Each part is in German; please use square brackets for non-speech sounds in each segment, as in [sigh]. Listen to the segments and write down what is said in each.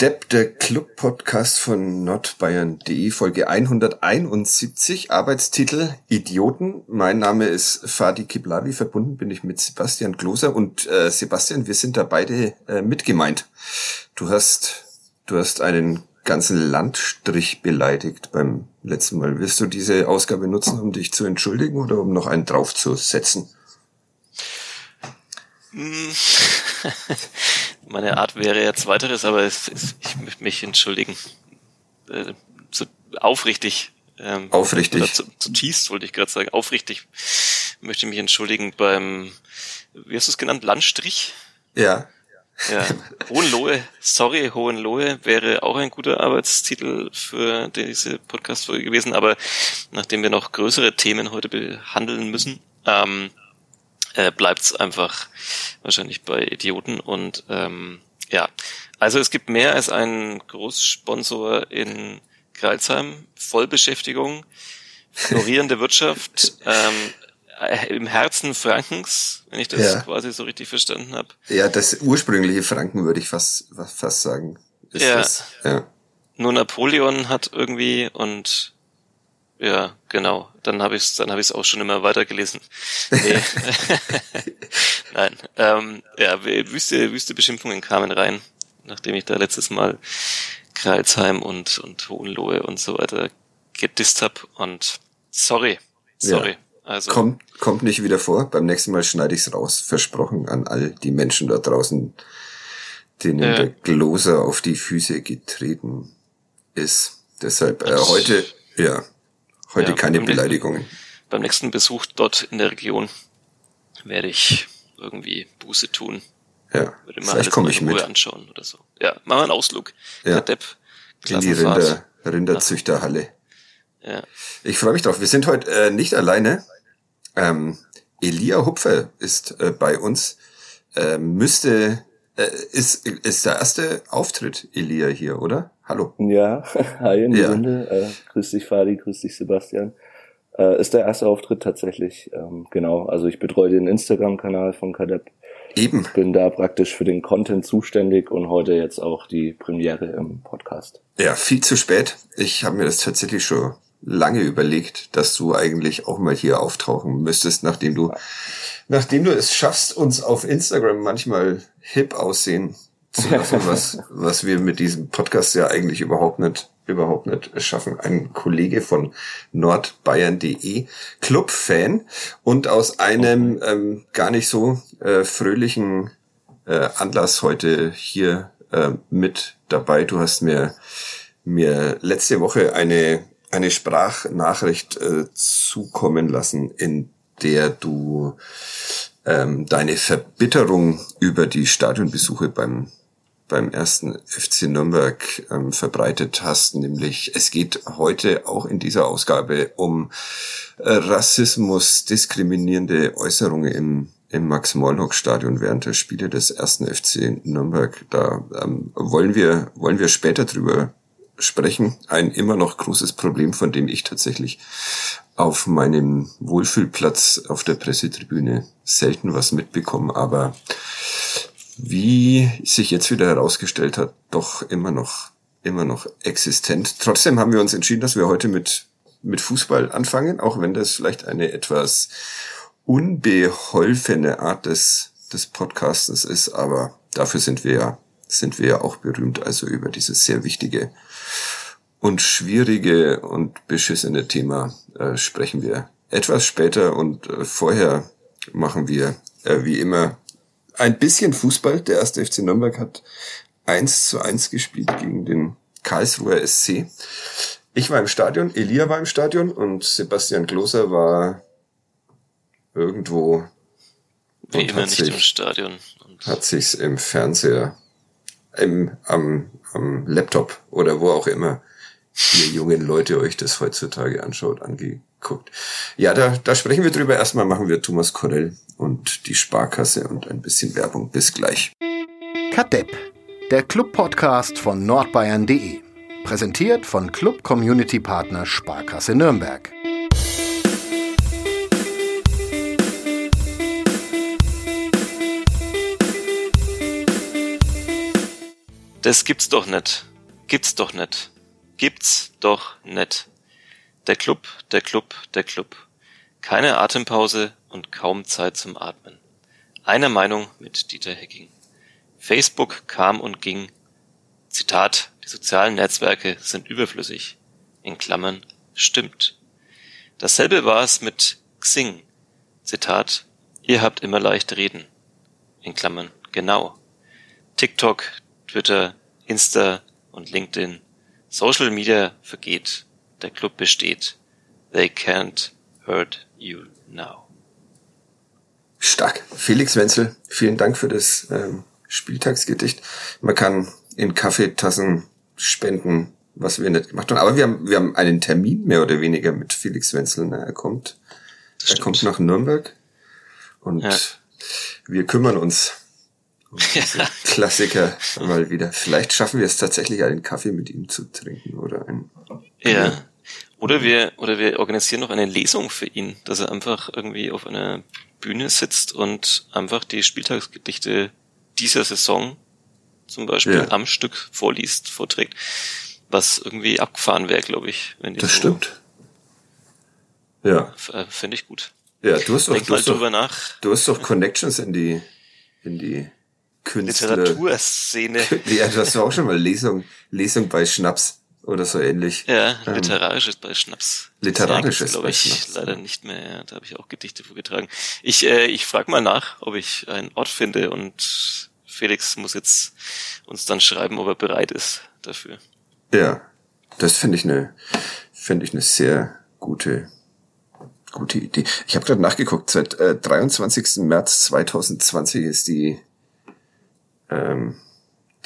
Depp, der Club-Podcast von nordbayern.de, Folge 171, Arbeitstitel Idioten. Mein Name ist Fadi Kiblavi, verbunden bin ich mit Sebastian Gloser und äh, Sebastian, wir sind da beide äh, mitgemeint. Du hast, du hast einen ganzen Landstrich beleidigt beim letzten Mal. Wirst du diese Ausgabe nutzen, um dich zu entschuldigen oder um noch einen draufzusetzen? [laughs] Meine Art wäre jetzt weiteres, aber es, es, ich möchte mich entschuldigen. Äh, zu, aufrichtig. Ähm, aufrichtig. Oder zu, zutiefst wollte ich gerade sagen. Aufrichtig möchte ich mich entschuldigen beim, wie hast du es genannt, Landstrich? Ja. Ja, Hohenlohe, sorry, Hohenlohe wäre auch ein guter Arbeitstitel für diese Podcast-Folge gewesen, aber nachdem wir noch größere Themen heute behandeln müssen, ähm, äh, bleibt es einfach wahrscheinlich bei Idioten. Und ähm, ja, also es gibt mehr als einen Großsponsor in Kreilsheim, Vollbeschäftigung, florierende Wirtschaft, [laughs] ähm, äh, im Herzen Frankens, wenn ich das ja. quasi so richtig verstanden habe. Ja, das ursprüngliche Franken würde ich fast, fast sagen. ja. Das, ja. Nur Napoleon hat irgendwie und ja, genau. Dann habe ich es, dann habe ich es auch schon immer weitergelesen. Nee. [laughs] Nein. Ähm, ja, wüste, wüste Beschimpfungen kamen rein, nachdem ich da letztes Mal Kreilsheim und und Hohenlohe und so weiter gedisst hab. Und sorry, sorry. Ja. Also kommt kommt nicht wieder vor. Beim nächsten Mal schneide ich's raus. Versprochen an all die Menschen da draußen, denen ja. der Gloser auf die Füße getreten ist. Deshalb äh, heute ja Heute ja, keine beim Beleidigungen. Nächsten, beim nächsten Besuch dort in der Region werde ich irgendwie Buße tun. Ja, würde mal vielleicht komme ich mit. anschauen oder so. Ja, machen wir einen Ausflug. Ja. Depp, in die Rinder, Rinderzüchterhalle. Ja. Ich freue mich drauf. Wir sind heute äh, nicht alleine. Ähm, Elia Hupfer ist äh, bei uns. Äh, müsste äh, ist, ist der erste Auftritt Elia hier, oder? Hallo. Ja, [laughs] hi in die ja. Runde. Äh, grüß dich, Fadi, grüß dich, Sebastian. Äh, ist der erste Auftritt tatsächlich, ähm, genau. Also ich betreue den Instagram-Kanal von Kadep. Eben. Bin da praktisch für den Content zuständig und heute jetzt auch die Premiere im Podcast. Ja, viel zu spät. Ich habe mir das tatsächlich schon lange überlegt, dass du eigentlich auch mal hier auftauchen müsstest, nachdem du, nachdem du es schaffst, uns auf Instagram manchmal hip aussehen zu [laughs] lassen, was, was wir mit diesem Podcast ja eigentlich überhaupt nicht, überhaupt nicht schaffen. Ein Kollege von nordbayern.de, Club-Fan und aus einem ähm, gar nicht so äh, fröhlichen äh, Anlass heute hier äh, mit dabei. Du hast mir mir letzte Woche eine eine Sprachnachricht äh, zukommen lassen, in der du ähm, deine Verbitterung über die Stadionbesuche beim beim ersten FC Nürnberg ähm, verbreitet hast, nämlich es geht heute auch in dieser Ausgabe um äh, Rassismus, diskriminierende Äußerungen im, im Max-Morlock-Stadion während der Spiele des ersten FC Nürnberg. Da ähm, wollen wir wollen wir später drüber sprechen. Ein immer noch großes Problem, von dem ich tatsächlich auf meinem Wohlfühlplatz auf der Pressetribüne selten was mitbekomme, aber wie sich jetzt wieder herausgestellt hat, doch immer noch, immer noch existent. Trotzdem haben wir uns entschieden, dass wir heute mit, mit Fußball anfangen, auch wenn das vielleicht eine etwas unbeholfene Art des, des Podcastens ist, aber dafür sind wir ja, sind wir ja auch berühmt, also über dieses sehr wichtige und schwierige und beschissene Thema äh, sprechen wir etwas später und äh, vorher machen wir äh, wie immer ein bisschen Fußball. Der erste FC Nürnberg hat eins zu eins gespielt gegen den Karlsruher SC. Ich war im Stadion, Elia war im Stadion und Sebastian Gloser war irgendwo. Wie immer nicht sich, im Stadion. Und hat sich's im Fernseher, im, am, am Laptop oder wo auch immer ihr jungen Leute euch das heutzutage anschaut, angeguckt. Ja, da, da sprechen wir drüber. Erstmal machen wir Thomas Korell und die Sparkasse und ein bisschen Werbung. Bis gleich. Kadepp, der Club-Podcast von nordbayern.de. Präsentiert von Club Community Partner Sparkasse Nürnberg. Das gibt's doch nicht. Gibt's doch nicht. Gibt's doch nicht. Der Club, der Club, der Club. Keine Atempause und kaum Zeit zum Atmen. Eine Meinung mit Dieter Hecking. Facebook kam und ging. Zitat, die sozialen Netzwerke sind überflüssig. In Klammern, stimmt. Dasselbe war es mit Xing. Zitat, ihr habt immer leicht reden. In Klammern, genau. TikTok, Twitter, Insta und LinkedIn. Social Media vergeht. Der Club besteht. They can't hurt you now. Stark. Felix Wenzel, vielen Dank für das ähm, Spieltagsgedicht. Man kann in Kaffeetassen spenden, was wir nicht gemacht haben. Aber wir haben, wir haben einen Termin mehr oder weniger mit Felix Wenzel. Ne? Er kommt, er kommt nach Nürnberg und ja. wir kümmern uns. [laughs] Klassiker mal wieder. Vielleicht schaffen wir es tatsächlich, einen Kaffee mit ihm zu trinken oder ein. Ja. Oder wir, oder wir organisieren noch eine Lesung für ihn, dass er einfach irgendwie auf einer Bühne sitzt und einfach die Spieltagsgedichte dieser Saison zum Beispiel ja. am Stück vorliest, vorträgt, was irgendwie abgefahren wäre, glaube ich. Wenn die das so stimmt. Ja. Äh, Finde ich gut. Ja, du hast doch, Denk du hast doch, nach. Du hast doch Connections in die, in die Künstler. Literaturszene. [laughs] Ja, du hast ja auch schon mal Lesung, Lesung bei Schnaps oder so ähnlich. Ja, ähm, literarisches bei Schnaps. Literarisches glaube ich Schnaps. leider nicht mehr. Da habe ich auch Gedichte vorgetragen. Ich, äh, ich frage mal nach, ob ich einen Ort finde und Felix muss jetzt uns dann schreiben, ob er bereit ist dafür. Ja, das finde ich eine, finde ich eine sehr gute, gute Idee. Ich habe gerade nachgeguckt. Seit äh, 23. März 2020 ist die ähm,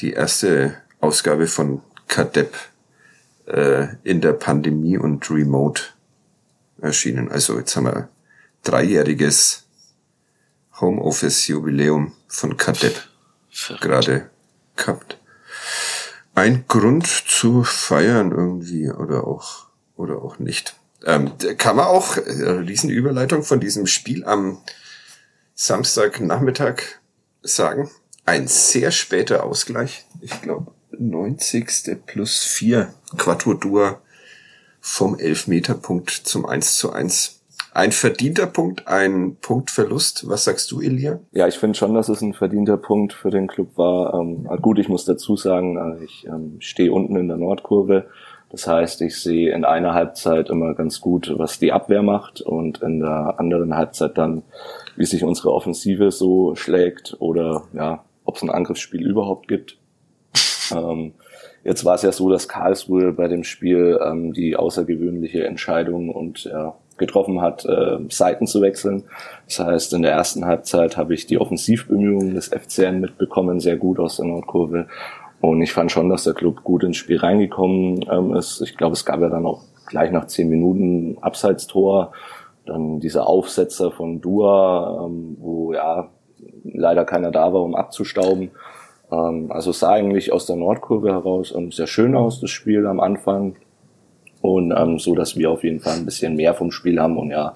die erste Ausgabe von Kadepp äh, in der Pandemie und Remote erschienen. Also jetzt haben wir dreijähriges Homeoffice-Jubiläum von Kadepp gerade gehabt. Ein Grund zu feiern irgendwie oder auch oder auch nicht. Ähm, kann man auch äh, Riesenüberleitung von diesem Spiel am Samstagnachmittag sagen ein sehr später Ausgleich. Ich glaube, 90. plus 4 Quattro vom Elfmeterpunkt zum 1 zu 1. Ein verdienter Punkt, ein Punktverlust. Was sagst du, Elia? Ja, ich finde schon, dass es ein verdienter Punkt für den Club war. Ähm, gut, ich muss dazu sagen, äh, ich ähm, stehe unten in der Nordkurve. Das heißt, ich sehe in einer Halbzeit immer ganz gut, was die Abwehr macht und in der anderen Halbzeit dann, wie sich unsere Offensive so schlägt oder ja, ob es ein Angriffsspiel überhaupt gibt. [laughs] ähm, jetzt war es ja so, dass Karlsruhe bei dem Spiel ähm, die außergewöhnliche Entscheidung und ja, getroffen hat, äh, Seiten zu wechseln. Das heißt, in der ersten Halbzeit habe ich die Offensivbemühungen des FCN mitbekommen, sehr gut aus der Nordkurve. Und ich fand schon, dass der Club gut ins Spiel reingekommen ähm, ist. Ich glaube, es gab ja dann auch gleich nach zehn Minuten Abseitstor. Dann dieser Aufsetzer von Dua, ähm, wo ja leider keiner da war, um abzustauben. Ähm, also sah eigentlich aus der Nordkurve heraus ähm, sehr schön aus, das Spiel am Anfang. Und ähm, so, dass wir auf jeden Fall ein bisschen mehr vom Spiel haben. Und ja,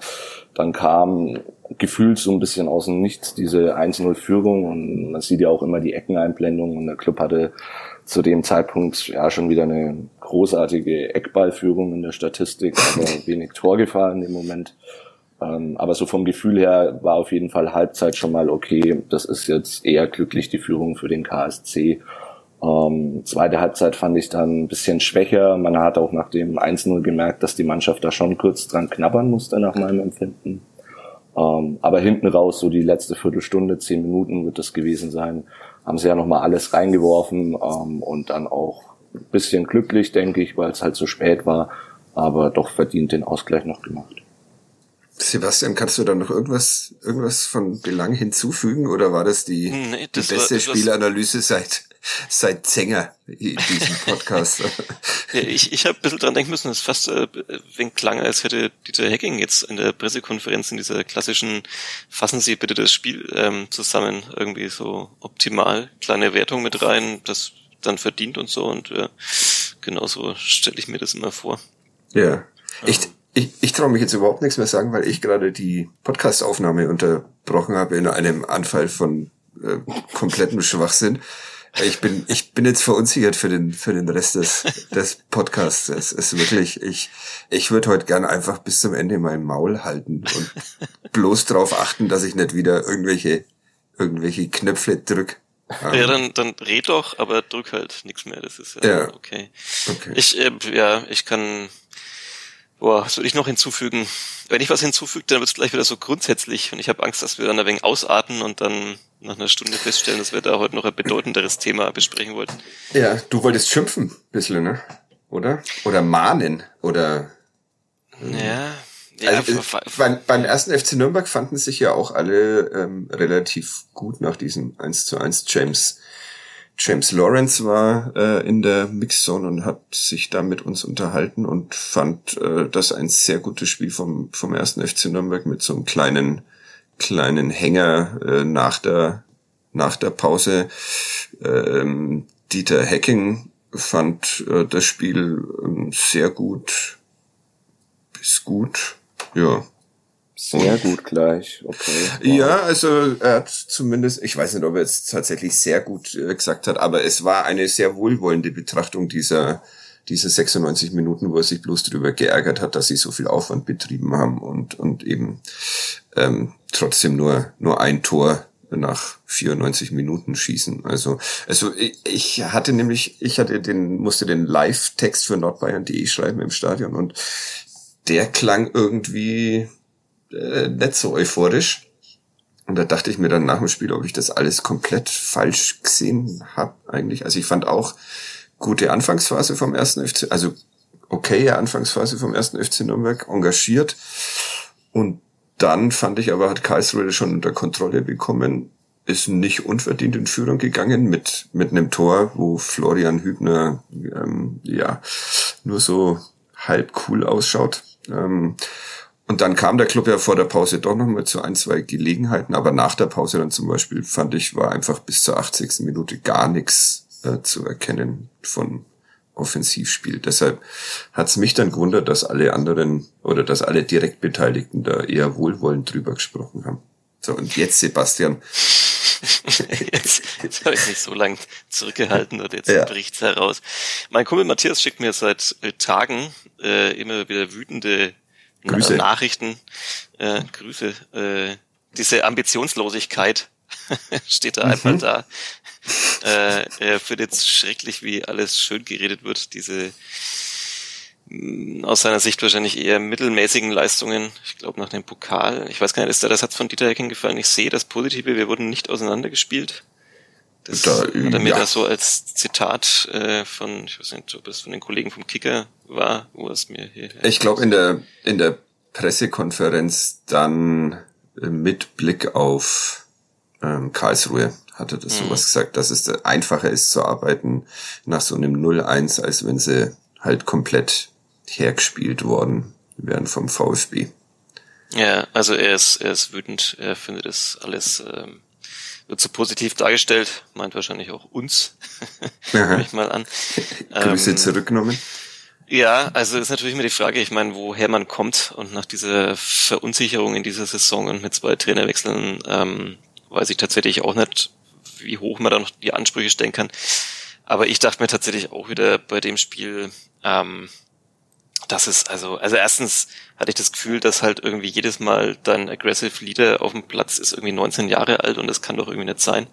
dann kam gefühlt so ein bisschen aus dem Nichts diese 1-0-Führung. Und man sieht ja auch immer die Eckeneinblendung. Und der Club hatte zu dem Zeitpunkt ja schon wieder eine großartige Eckballführung in der Statistik, aber wenig Torgefahr in dem Moment. Ähm, aber so vom Gefühl her war auf jeden Fall Halbzeit schon mal okay. Das ist jetzt eher glücklich die Führung für den KSC. Ähm, zweite Halbzeit fand ich dann ein bisschen schwächer. Man hat auch nach dem 1-0 gemerkt, dass die Mannschaft da schon kurz dran knabbern musste nach meinem Empfinden. Ähm, aber hinten raus, so die letzte Viertelstunde, zehn Minuten wird das gewesen sein, haben sie ja nochmal alles reingeworfen ähm, und dann auch ein bisschen glücklich, denke ich, weil es halt so spät war, aber doch verdient den Ausgleich noch gemacht. Sebastian, kannst du da noch irgendwas, irgendwas von Belang hinzufügen oder war das die, nee, das die beste war, Spielanalyse seit, seit Zenger in diesem Podcast? [laughs] ja, ich ich habe ein bisschen dran denken müssen, es ist fast äh, wenn klang, als hätte Dieter Hacking jetzt in der Pressekonferenz in dieser klassischen Fassen Sie bitte das Spiel ähm, zusammen irgendwie so optimal, kleine Wertung mit rein, das dann verdient und so und äh, genauso stelle ich mir das immer vor. Ja. Ich, ich, ich traue mich jetzt überhaupt nichts mehr sagen, weil ich gerade die Podcast-Aufnahme unterbrochen habe in einem Anfall von äh, komplettem Schwachsinn. Ich bin, ich bin jetzt verunsichert für den, für den Rest des, des Podcasts. Es ist wirklich, ich, ich würde heute gern einfach bis zum Ende mein Maul halten und bloß darauf achten, dass ich nicht wieder irgendwelche, irgendwelche Knöpfe drück. Ja, dann, dann red doch, aber drück halt nichts mehr. Das ist ja, ja. okay. okay. Ich, äh, ja, ich kann, Boah, was würde ich noch hinzufügen? Wenn ich was hinzufüge, dann wird es gleich wieder so grundsätzlich und ich habe Angst, dass wir dann ein wenig ausarten und dann nach einer Stunde feststellen, dass wir da heute noch ein bedeutenderes Thema besprechen wollten. Ja, du wolltest schimpfen, bisschen, ne? Oder? Oder mahnen, oder... Ja, ja, also, beim, beim ersten FC Nürnberg fanden sich ja auch alle ähm, relativ gut nach diesem 1 zu 1 James James Lawrence war äh, in der Mixzone und hat sich da mit uns unterhalten und fand äh, das ein sehr gutes Spiel vom, vom ersten FC Nürnberg mit so einem kleinen, kleinen Hänger äh, nach der, nach der Pause. Ähm, Dieter Hacking fand äh, das Spiel äh, sehr gut bis gut. Ja, sehr gut gleich, okay. Wow. Ja, also er hat zumindest, ich weiß nicht, ob er jetzt tatsächlich sehr gut äh, gesagt hat, aber es war eine sehr wohlwollende Betrachtung dieser, dieser 96 Minuten, wo er sich bloß darüber geärgert hat, dass sie so viel Aufwand betrieben haben und, und eben ähm, trotzdem nur, nur ein Tor nach 94 Minuten schießen. Also, also ich hatte nämlich, ich hatte den, musste den Live-Text für nordbayern.de schreiben im Stadion und der klang irgendwie äh, nicht so euphorisch. Und da dachte ich mir dann nach dem Spiel, ob ich das alles komplett falsch gesehen habe eigentlich. Also ich fand auch gute Anfangsphase vom ersten FC, also okaye Anfangsphase vom ersten FC Nürnberg, engagiert. Und dann fand ich aber, hat Karlsruhe schon unter Kontrolle bekommen, ist nicht unverdient in Führung gegangen mit, mit einem Tor, wo Florian Hübner ähm, ja nur so halb cool ausschaut. Ähm, und dann kam der Club ja vor der Pause doch nochmal zu ein, zwei Gelegenheiten, aber nach der Pause dann zum Beispiel fand ich, war einfach bis zur 80. Minute gar nichts äh, zu erkennen von Offensivspiel. Deshalb hat es mich dann gewundert, dass alle anderen oder dass alle direkt Beteiligten da eher wohlwollend drüber gesprochen haben. So, und jetzt Sebastian. [laughs] jetzt, jetzt habe ich mich so lange zurückgehalten und jetzt ja. bricht's heraus. Mein Kumpel Matthias schickt mir seit äh, Tagen äh, immer wieder wütende Grüße. Nachrichten, äh, Grüße, äh, diese Ambitionslosigkeit [laughs] steht da mhm. einfach da. Äh, er findet es schrecklich, wie alles schön geredet wird, diese mm, aus seiner Sicht wahrscheinlich eher mittelmäßigen Leistungen. Ich glaube nach dem Pokal. Ich weiß gar nicht, ist da der Satz von Dieter Hecking gefallen? Ich sehe das Positive, wir wurden nicht auseinandergespielt. Das da, hat er mir ja. da so als Zitat äh, von, ich weiß nicht, ob es von den Kollegen vom Kicker war, wo es mir hier. Ich glaube in der in der Pressekonferenz dann äh, mit Blick auf ähm, Karlsruhe hatte das mhm. sowas gesagt, dass es einfacher ist zu arbeiten nach so einem 0-1, als wenn sie halt komplett hergespielt worden wären vom VfB. Ja, also er ist, er ist wütend, er findet es alles ähm, wird so positiv dargestellt, meint wahrscheinlich auch uns, [laughs] nehme ich mal an. Grüße ähm, zurückgenommen. Ja, also ist natürlich immer die Frage, ich meine, woher man kommt und nach dieser Verunsicherung in dieser Saison und mit zwei Trainerwechseln ähm, weiß ich tatsächlich auch nicht, wie hoch man da noch die Ansprüche stellen kann. Aber ich dachte mir tatsächlich auch wieder bei dem Spiel, ähm, das ist also, also erstens hatte ich das Gefühl, dass halt irgendwie jedes Mal dein Aggressive Leader auf dem Platz ist irgendwie 19 Jahre alt und das kann doch irgendwie nicht sein.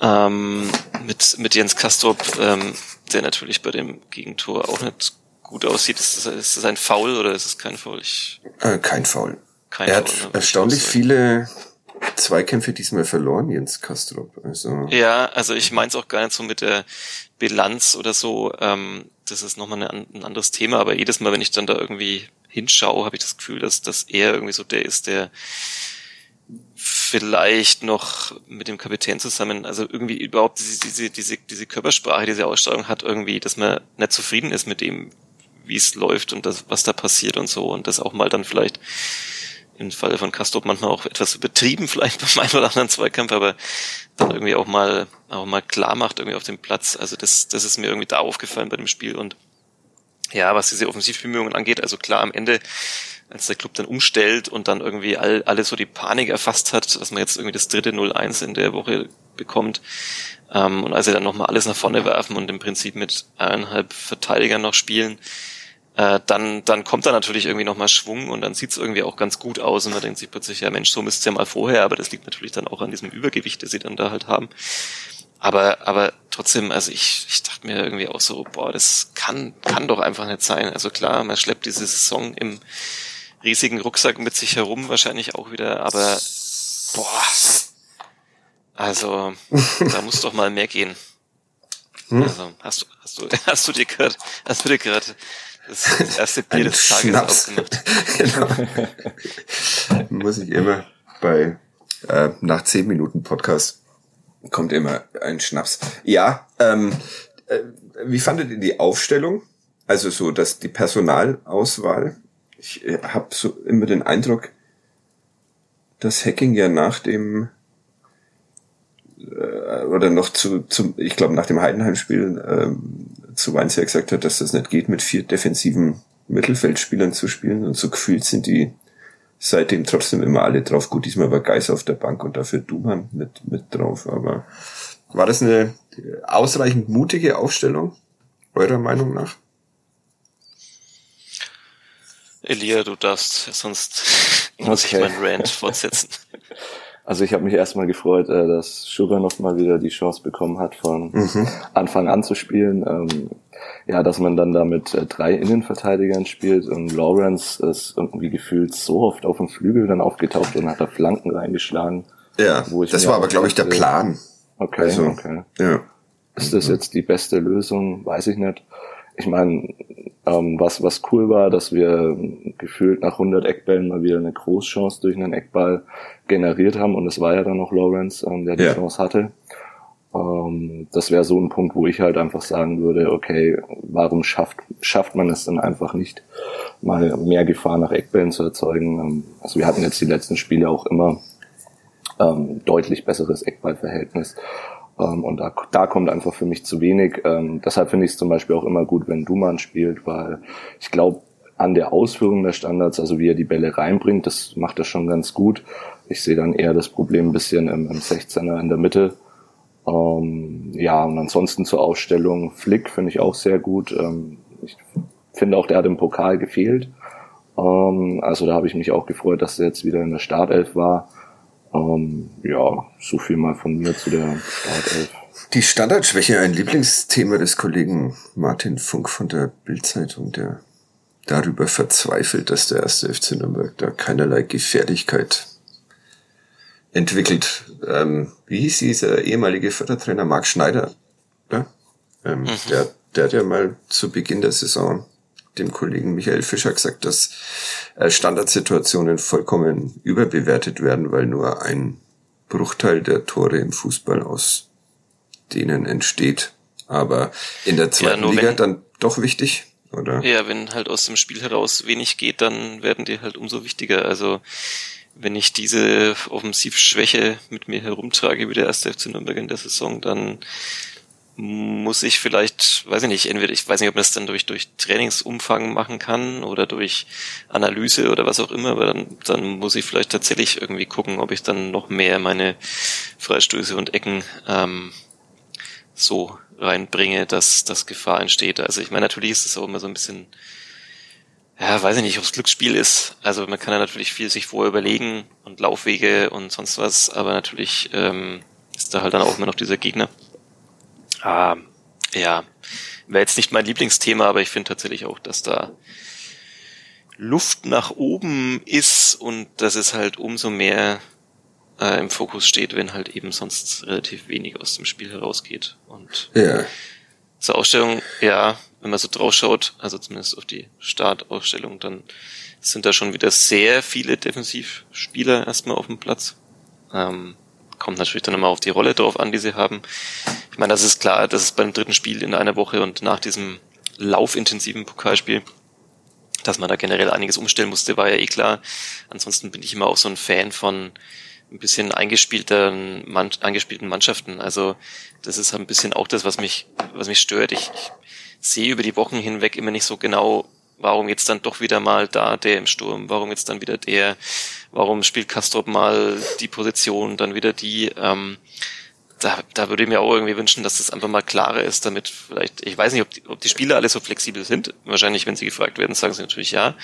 Ähm, mit, mit Jens Kastrop, ähm, der natürlich bei dem Gegentor auch nicht gut aussieht. Ist das, ist das ein Foul oder ist es kein Foul? Ich, äh, kein Foul. Kein er Foul, hat ne? erstaunlich viele Zweikämpfe diesmal verloren, Jens Kastrop. Also. Ja, also ich meins auch gar nicht so mit der Bilanz oder so. Ähm, das ist nochmal ein anderes Thema, aber jedes Mal, wenn ich dann da irgendwie hinschaue, habe ich das Gefühl, dass, dass er irgendwie so der ist, der vielleicht noch mit dem Kapitän zusammen, also irgendwie überhaupt diese, diese, diese, diese Körpersprache, diese Ausstrahlung hat irgendwie, dass man nicht zufrieden ist mit dem, wie es läuft und das, was da passiert und so und das auch mal dann vielleicht im Falle von Kastrop manchmal auch etwas übertrieben vielleicht beim einen oder anderen Zweikampf, aber dann irgendwie auch mal auch mal klar macht irgendwie auf dem Platz. Also das das ist mir irgendwie da aufgefallen bei dem Spiel und ja, was diese Offensivbemühungen angeht, also klar am Ende als der Club dann umstellt und dann irgendwie all, alle so die Panik erfasst hat, dass man jetzt irgendwie das dritte 0-1 in der Woche bekommt. Ähm, und als sie dann nochmal alles nach vorne werfen und im Prinzip mit eineinhalb Verteidigern noch spielen, äh, dann, dann kommt da natürlich irgendwie nochmal Schwung und dann sieht's irgendwie auch ganz gut aus und man denkt sich plötzlich, ja Mensch, so müsste ja mal vorher, aber das liegt natürlich dann auch an diesem Übergewicht, das sie dann da halt haben. Aber, aber trotzdem, also ich, ich dachte mir irgendwie auch so, boah, das kann, kann doch einfach nicht sein. Also klar, man schleppt diese Saison im riesigen Rucksack mit sich herum wahrscheinlich auch wieder, aber boah, also da muss doch mal mehr gehen. Hm? Also hast du, hast du, [laughs] hast du dir gerade, hast du dir gerade das, das erste Bier des Tages Schnaps. aufgemacht. [laughs] genau. Muss ich immer bei äh, nach zehn Minuten Podcast kommt immer ein Schnaps. Ja, ähm, äh, wie fandet ihr die Aufstellung? Also so, dass die Personalauswahl. Ich äh, habe so immer den Eindruck, dass Hacking ja nach dem äh, oder noch zu, zum, ich glaube nach dem Heidenheim-Spiel ähm, zu Weinz ja gesagt hat, dass das nicht geht, mit vier defensiven Mittelfeldspielern zu spielen. Und so gefühlt sind die seitdem trotzdem immer alle drauf. Gut, diesmal war Geis auf der Bank und dafür Duman mit, mit drauf. Aber war das eine ausreichend mutige Aufstellung, eurer Meinung nach? Elia, du darfst, sonst muss okay. ich meinen Rant fortsetzen. [laughs] Also ich habe mich erstmal gefreut, äh, dass Sugar nochmal wieder die Chance bekommen hat, von mhm. Anfang an zu spielen. Ähm, ja, dass man dann da mit äh, drei Innenverteidigern spielt und Lawrence ist irgendwie gefühlt so oft auf dem Flügel dann aufgetaucht und hat da Flanken reingeschlagen. Ja, das war aber, glaube ich, der Plan. Okay, also, okay. Ja. Ist das jetzt die beste Lösung? Weiß ich nicht. Ich meine, ähm, was, was cool war, dass wir gefühlt nach 100 Eckbällen mal wieder eine Großchance durch einen Eckball generiert haben und es war ja dann noch Lawrence, ähm, der die ja. Chance hatte. Ähm, das wäre so ein Punkt, wo ich halt einfach sagen würde, okay, warum schafft, schafft man es dann einfach nicht, mal mehr Gefahr nach Eckbällen zu erzeugen? Ähm, also wir hatten jetzt die letzten Spiele auch immer ähm, deutlich besseres Eckballverhältnis. Ähm, und da, da kommt einfach für mich zu wenig. Ähm, deshalb finde ich es zum Beispiel auch immer gut, wenn Duman spielt, weil ich glaube, an der Ausführung der Standards, also wie er die Bälle reinbringt, das macht er schon ganz gut. Ich sehe dann eher das Problem ein bisschen im, im 16er in der Mitte. Ähm, ja, und ansonsten zur Ausstellung Flick finde ich auch sehr gut. Ähm, ich finde auch, der hat im Pokal gefehlt. Ähm, also da habe ich mich auch gefreut, dass er jetzt wieder in der Startelf war. Ähm, ja, so viel mal von mir zu der Startelf. Die Standardschwäche, ein Lieblingsthema des Kollegen Martin Funk von der Bildzeitung, der darüber verzweifelt, dass der erste FC Nürnberg da keinerlei Gefährlichkeit entwickelt. Ähm, wie hieß dieser ehemalige Fördertrainer Marc Schneider? Ja? Ähm, mhm. der, der hat ja mal zu Beginn der Saison dem Kollegen Michael Fischer gesagt, dass äh, Standardsituationen vollkommen überbewertet werden, weil nur ein Bruchteil der Tore im Fußball aus denen entsteht. Aber in der zweiten ja, Liga wenn, dann doch wichtig, oder? Ja, wenn halt aus dem Spiel heraus wenig geht, dann werden die halt umso wichtiger. Also wenn ich diese Offensivschwäche mit mir herumtrage wie der erste FC Nürnberg in der Saison, dann muss ich vielleicht, weiß ich nicht, entweder ich weiß nicht, ob man das dann durch durch Trainingsumfang machen kann oder durch Analyse oder was auch immer, aber dann, dann muss ich vielleicht tatsächlich irgendwie gucken, ob ich dann noch mehr meine Freistöße und Ecken ähm, so reinbringe, dass dass Gefahr entsteht. Also ich meine, natürlich ist es auch immer so ein bisschen, ja, weiß ich nicht, ob es Glücksspiel ist. Also man kann ja natürlich viel sich vorher überlegen und Laufwege und sonst was, aber natürlich ähm, ist da halt dann auch immer noch dieser Gegner. Ah, ja, wäre jetzt nicht mein Lieblingsthema, aber ich finde tatsächlich auch, dass da Luft nach oben ist und dass es halt umso mehr äh, im Fokus steht, wenn halt eben sonst relativ wenig aus dem Spiel herausgeht. Und ja. zur Ausstellung, ja, wenn man so drauf schaut, also zumindest auf die Startausstellung, dann sind da schon wieder sehr viele Defensivspieler erstmal auf dem Platz. Ähm, kommt natürlich dann immer auf die Rolle drauf an, die sie haben. Ich meine, das ist klar, dass es beim dritten Spiel in einer Woche und nach diesem laufintensiven Pokalspiel, dass man da generell einiges umstellen musste, war ja eh klar. Ansonsten bin ich immer auch so ein Fan von ein bisschen eingespielten, eingespielten Mannschaften. Also das ist ein bisschen auch das, was mich, was mich stört. Ich, ich sehe über die Wochen hinweg immer nicht so genau, warum jetzt dann doch wieder mal da der im Sturm, warum jetzt dann wieder der, warum spielt Kastrop mal die Position, dann wieder die. Ähm, da, da würde ich mir auch irgendwie wünschen, dass das einfach mal klarer ist, damit vielleicht, ich weiß nicht, ob die, ob die Spieler alle so flexibel sind. Wahrscheinlich, wenn sie gefragt werden, sagen sie natürlich ja.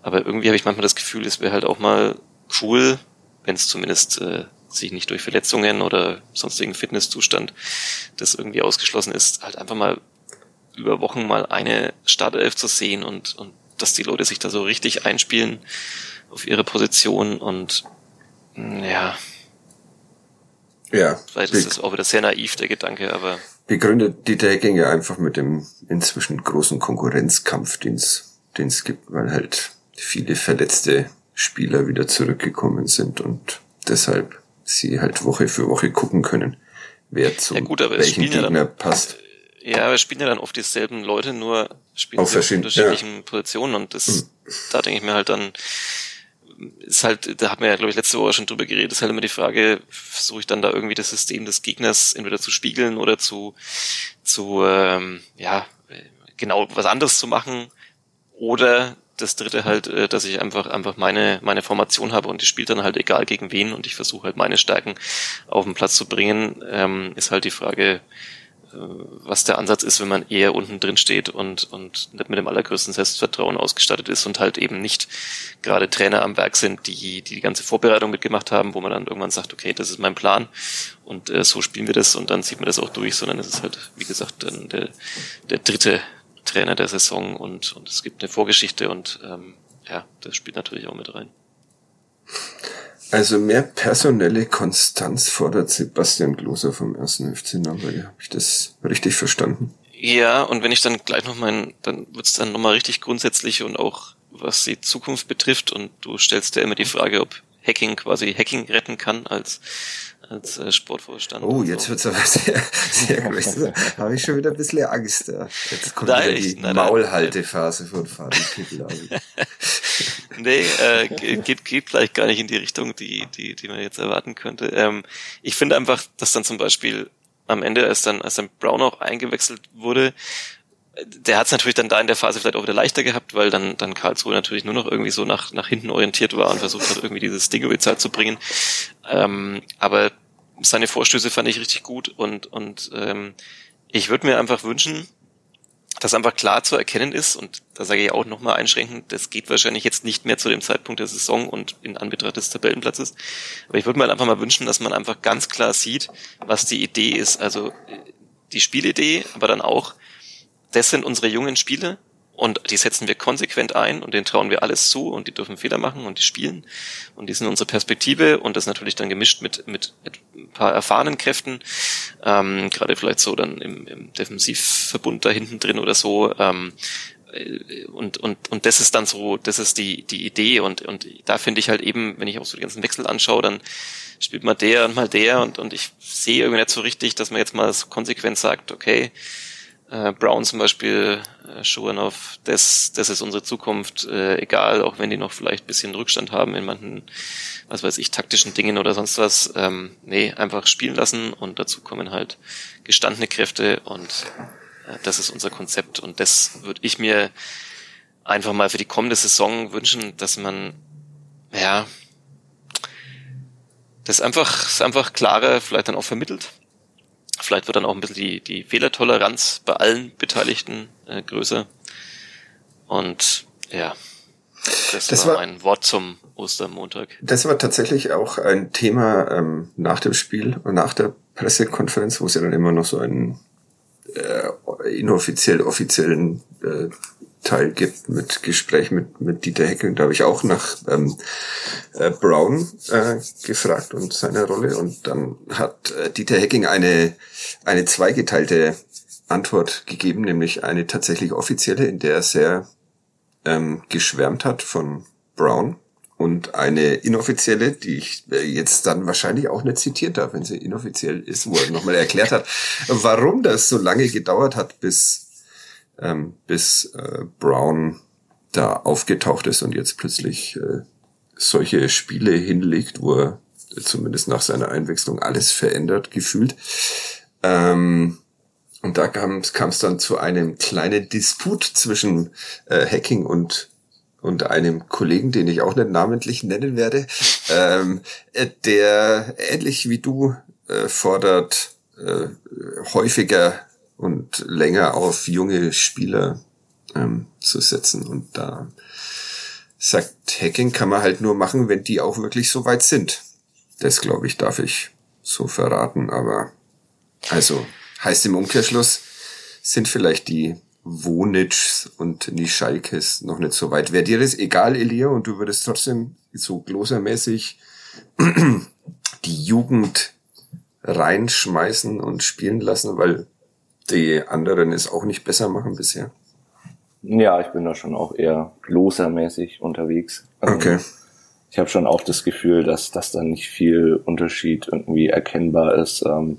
Aber irgendwie habe ich manchmal das Gefühl, es wäre halt auch mal cool, wenn es zumindest äh, sich nicht durch Verletzungen oder sonstigen Fitnesszustand das irgendwie ausgeschlossen ist, halt einfach mal über Wochen mal eine Startelf zu sehen und, und dass die Leute sich da so richtig einspielen auf ihre Position und mm, ja. Ja. Vielleicht ist es auch wieder sehr naiv, der Gedanke, aber. Begründet die ja einfach mit dem inzwischen großen Konkurrenzkampf, den es gibt, weil halt viele verletzte Spieler wieder zurückgekommen sind und deshalb sie halt Woche für Woche gucken können, wer zu ja gut, welchen Gegner ja dann, passt. Ja, wir spielen ja dann oft dieselben Leute, nur spielen auf, auf unterschiedlichen ja. Positionen und das, mhm. da denke ich mir halt dann, ist halt, da hat man ja, glaube ich, letzte Woche schon drüber geredet, ist halt immer die Frage, versuche ich dann da irgendwie das System des Gegners entweder zu spiegeln oder zu, zu ähm, ja, genau was anderes zu machen oder das dritte halt, äh, dass ich einfach einfach meine meine Formation habe und die spielt dann halt egal gegen wen und ich versuche halt meine Stärken auf den Platz zu bringen, ähm, ist halt die Frage, was der Ansatz ist, wenn man eher unten drin steht und, und nicht mit dem allergrößten Selbstvertrauen ausgestattet ist und halt eben nicht gerade Trainer am Werk sind, die die, die ganze Vorbereitung mitgemacht haben, wo man dann irgendwann sagt, okay, das ist mein Plan und äh, so spielen wir das und dann sieht man das auch durch, sondern es ist halt, wie gesagt, dann der, der dritte Trainer der Saison und, und es gibt eine Vorgeschichte und ähm, ja, das spielt natürlich auch mit rein. Also mehr personelle Konstanz fordert Sebastian Gloser vom ersten FC Nürnberg. Habe ich das richtig verstanden? Ja, und wenn ich dann gleich noch meinen, dann wird's dann nochmal richtig grundsätzlich und auch was die Zukunft betrifft und du stellst ja immer die Frage, ob Hacking quasi Hacking retten kann als als äh, Sportvorstand. Oh, jetzt so. wird's aber sehr, sehr groß. [laughs] habe ich schon wieder ein bisschen Angst. Ja. Jetzt kommt nein, wieder die nein, Maulhaltephase von Fabi Kittel. [laughs] nee, äh, geht, geht vielleicht gar nicht in die Richtung, die, die, die man jetzt erwarten könnte. Ähm, ich finde einfach, dass dann zum Beispiel am Ende, als dann, als dann Brown auch eingewechselt wurde, der hat es natürlich dann da in der Phase vielleicht auch wieder leichter gehabt, weil dann, dann Karlsruhe natürlich nur noch irgendwie so nach, nach hinten orientiert war und versucht hat, irgendwie dieses Ding über die Zeit zu bringen. Ähm, aber seine Vorstöße fand ich richtig gut und, und ähm, ich würde mir einfach wünschen, dass einfach klar zu erkennen ist, und da sage ich auch nochmal einschränkend, das geht wahrscheinlich jetzt nicht mehr zu dem Zeitpunkt der Saison und in Anbetracht des Tabellenplatzes. Aber ich würde mir einfach mal wünschen, dass man einfach ganz klar sieht, was die Idee ist. Also die Spielidee, aber dann auch, das sind unsere jungen Spiele und die setzen wir konsequent ein und denen trauen wir alles zu und die dürfen Fehler machen und die spielen. Und die sind unsere Perspektive und das natürlich dann gemischt mit, mit, ein paar erfahrenen Kräften, ähm, gerade vielleicht so dann im, im Defensivverbund da hinten drin oder so, ähm, und, und, und das ist dann so, das ist die, die Idee und, und da finde ich halt eben, wenn ich auch so die ganzen Wechsel anschaue, dann spielt mal der und mal der und, und ich sehe irgendwie nicht so richtig, dass man jetzt mal so konsequent sagt, okay, äh, Brown zum Beispiel, äh, Schuranov, das, das ist unsere Zukunft, äh, egal, auch wenn die noch vielleicht bisschen Rückstand haben in manchen, was weiß ich, taktischen Dingen oder sonst was. Ähm, nee, einfach spielen lassen und dazu kommen halt gestandene Kräfte und äh, das ist unser Konzept und das würde ich mir einfach mal für die kommende Saison wünschen, dass man, ja, das einfach, das einfach klarer vielleicht dann auch vermittelt Vielleicht wird dann auch ein bisschen die, die Fehlertoleranz bei allen Beteiligten äh, größer. Und ja, das, das war, war ein Wort zum Ostermontag. Das war tatsächlich auch ein Thema ähm, nach dem Spiel und nach der Pressekonferenz, wo es ja dann immer noch so einen äh, inoffiziell offiziellen äh, Teil gibt mit Gespräch mit, mit Dieter Hecking. Da habe ich auch nach ähm, äh, Brown äh, gefragt und seine Rolle. Und dann hat äh, Dieter Hecking eine, eine zweigeteilte Antwort gegeben, nämlich eine tatsächlich offizielle, in der er sehr ähm, geschwärmt hat von Brown und eine inoffizielle, die ich äh, jetzt dann wahrscheinlich auch nicht zitieren darf, wenn sie inoffiziell ist, wo er nochmal erklärt hat, warum das so lange gedauert hat, bis, ähm, bis äh, Brown da aufgetaucht ist und jetzt plötzlich äh, solche Spiele hinlegt, wo er zumindest nach seiner Einwechslung alles verändert, gefühlt. Ähm, und da kam es dann zu einem kleinen Disput zwischen äh, Hacking und und einem Kollegen, den ich auch nicht namentlich nennen werde, ähm, äh, der ähnlich wie du äh, fordert, äh, häufiger und länger auf junge Spieler ähm, zu setzen. Und da sagt Hacking kann man halt nur machen, wenn die auch wirklich so weit sind. Das glaube ich, darf ich so verraten, aber also heißt im Umkehrschluss, sind vielleicht die Wonitschs und Nischalkes noch nicht so weit. Wäre dir das egal, Elia, und du würdest trotzdem so glosermäßig [clears throat] die Jugend reinschmeißen und spielen lassen, weil die anderen es auch nicht besser machen bisher? Ja, ich bin da schon auch eher glosermäßig unterwegs. Okay. Ich habe schon auch das Gefühl, dass, dass da nicht viel Unterschied irgendwie erkennbar ist. Ähm,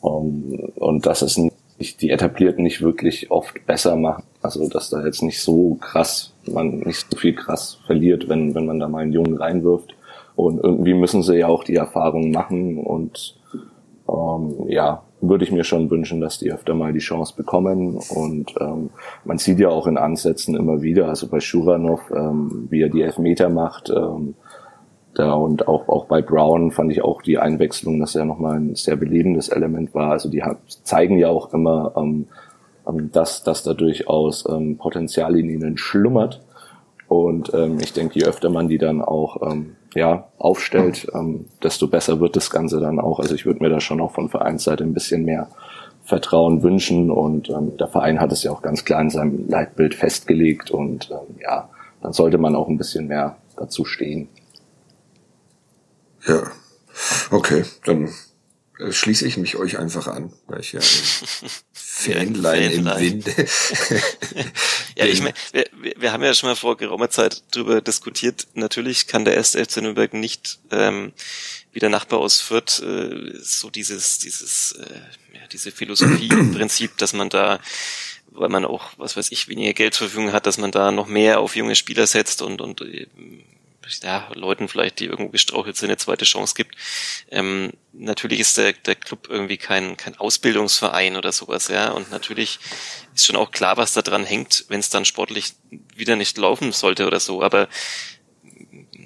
um, und dass es nicht, die Etablierten nicht wirklich oft besser machen. Also dass da jetzt nicht so krass, man nicht so viel krass verliert, wenn, wenn man da mal einen Jungen reinwirft. Und irgendwie müssen sie ja auch die Erfahrung machen und ähm, ja, würde ich mir schon wünschen, dass die öfter mal die Chance bekommen. Und ähm, man sieht ja auch in Ansätzen immer wieder, also bei Schuranov, ähm, wie er die Elfmeter macht, ähm, da und auch, auch bei Brown fand ich auch die Einwechslung, dass er nochmal ein sehr belebendes Element war. Also die zeigen ja auch immer, ähm, ähm, dass, dass da durchaus ähm, Potenzial in ihnen schlummert. Und ähm, ich denke, je öfter man die dann auch ähm, ja, aufstellt, ähm, desto besser wird das Ganze dann auch. Also ich würde mir da schon auch von Vereinsseite ein bisschen mehr Vertrauen wünschen. Und ähm, der Verein hat es ja auch ganz klar in seinem Leitbild festgelegt. Und ähm, ja, dann sollte man auch ein bisschen mehr dazu stehen. Ja, okay, dann schließe ich mich euch einfach an, weil ich ja [laughs] Fanlein im Winde. [laughs] [laughs] ja, ich meine, wir, wir haben ja schon mal vor geraumer Zeit drüber diskutiert. Natürlich kann der erste FC Nürnberg nicht ähm, wie der Nachbar aus Fürth äh, so dieses, dieses, äh, ja, diese Philosophie [clears throat] im Prinzip, dass man da weil man auch, was weiß ich, weniger Geld zur Verfügung hat, dass man da noch mehr auf junge Spieler setzt und, und ja, Leuten vielleicht, die irgendwo gestrauchelt sind, eine zweite Chance gibt. Ähm, natürlich ist der, der Club irgendwie kein, kein Ausbildungsverein oder sowas, ja. Und natürlich ist schon auch klar, was da dran hängt, wenn es dann sportlich wieder nicht laufen sollte oder so. Aber